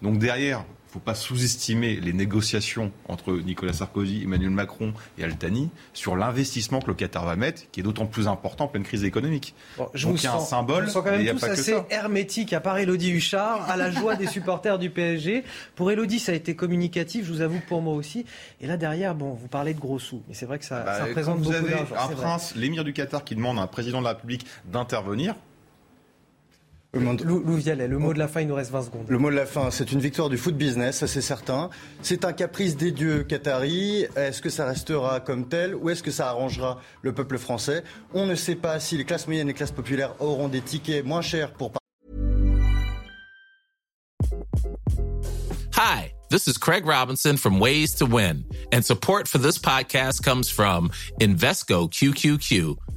Donc derrière, faut pas sous-estimer les négociations entre Nicolas Sarkozy, Emmanuel Macron et Altani sur l'investissement que le Qatar va mettre, qui est d'autant plus important en pleine crise économique. je Donc il y a un symbole, je quand même tous assez hermétique à part Elodie Huchard, à la joie des supporters du PSG. Pour Elodie, ça a été communicatif, je vous avoue pour moi aussi. Et là derrière, bon, vous parlez de gros sous, mais c'est vrai que ça, bah, ça représente beaucoup d'argent. Un prince, l'émir du Qatar, qui demande à un président de la République d'intervenir, Lou, Vialet, le mot de la fin, il nous reste 20 secondes. Le mot de la fin, c'est une victoire du foot business, ça c'est certain. C'est un caprice des dieux qataris. Est-ce que ça restera comme tel ou est-ce que ça arrangera le peuple français? On ne sait pas si les classes moyennes et les classes populaires auront des tickets moins chers pour. Hi, this is Craig Robinson from Ways to Win, and support for this podcast comes from Invesco QQQ,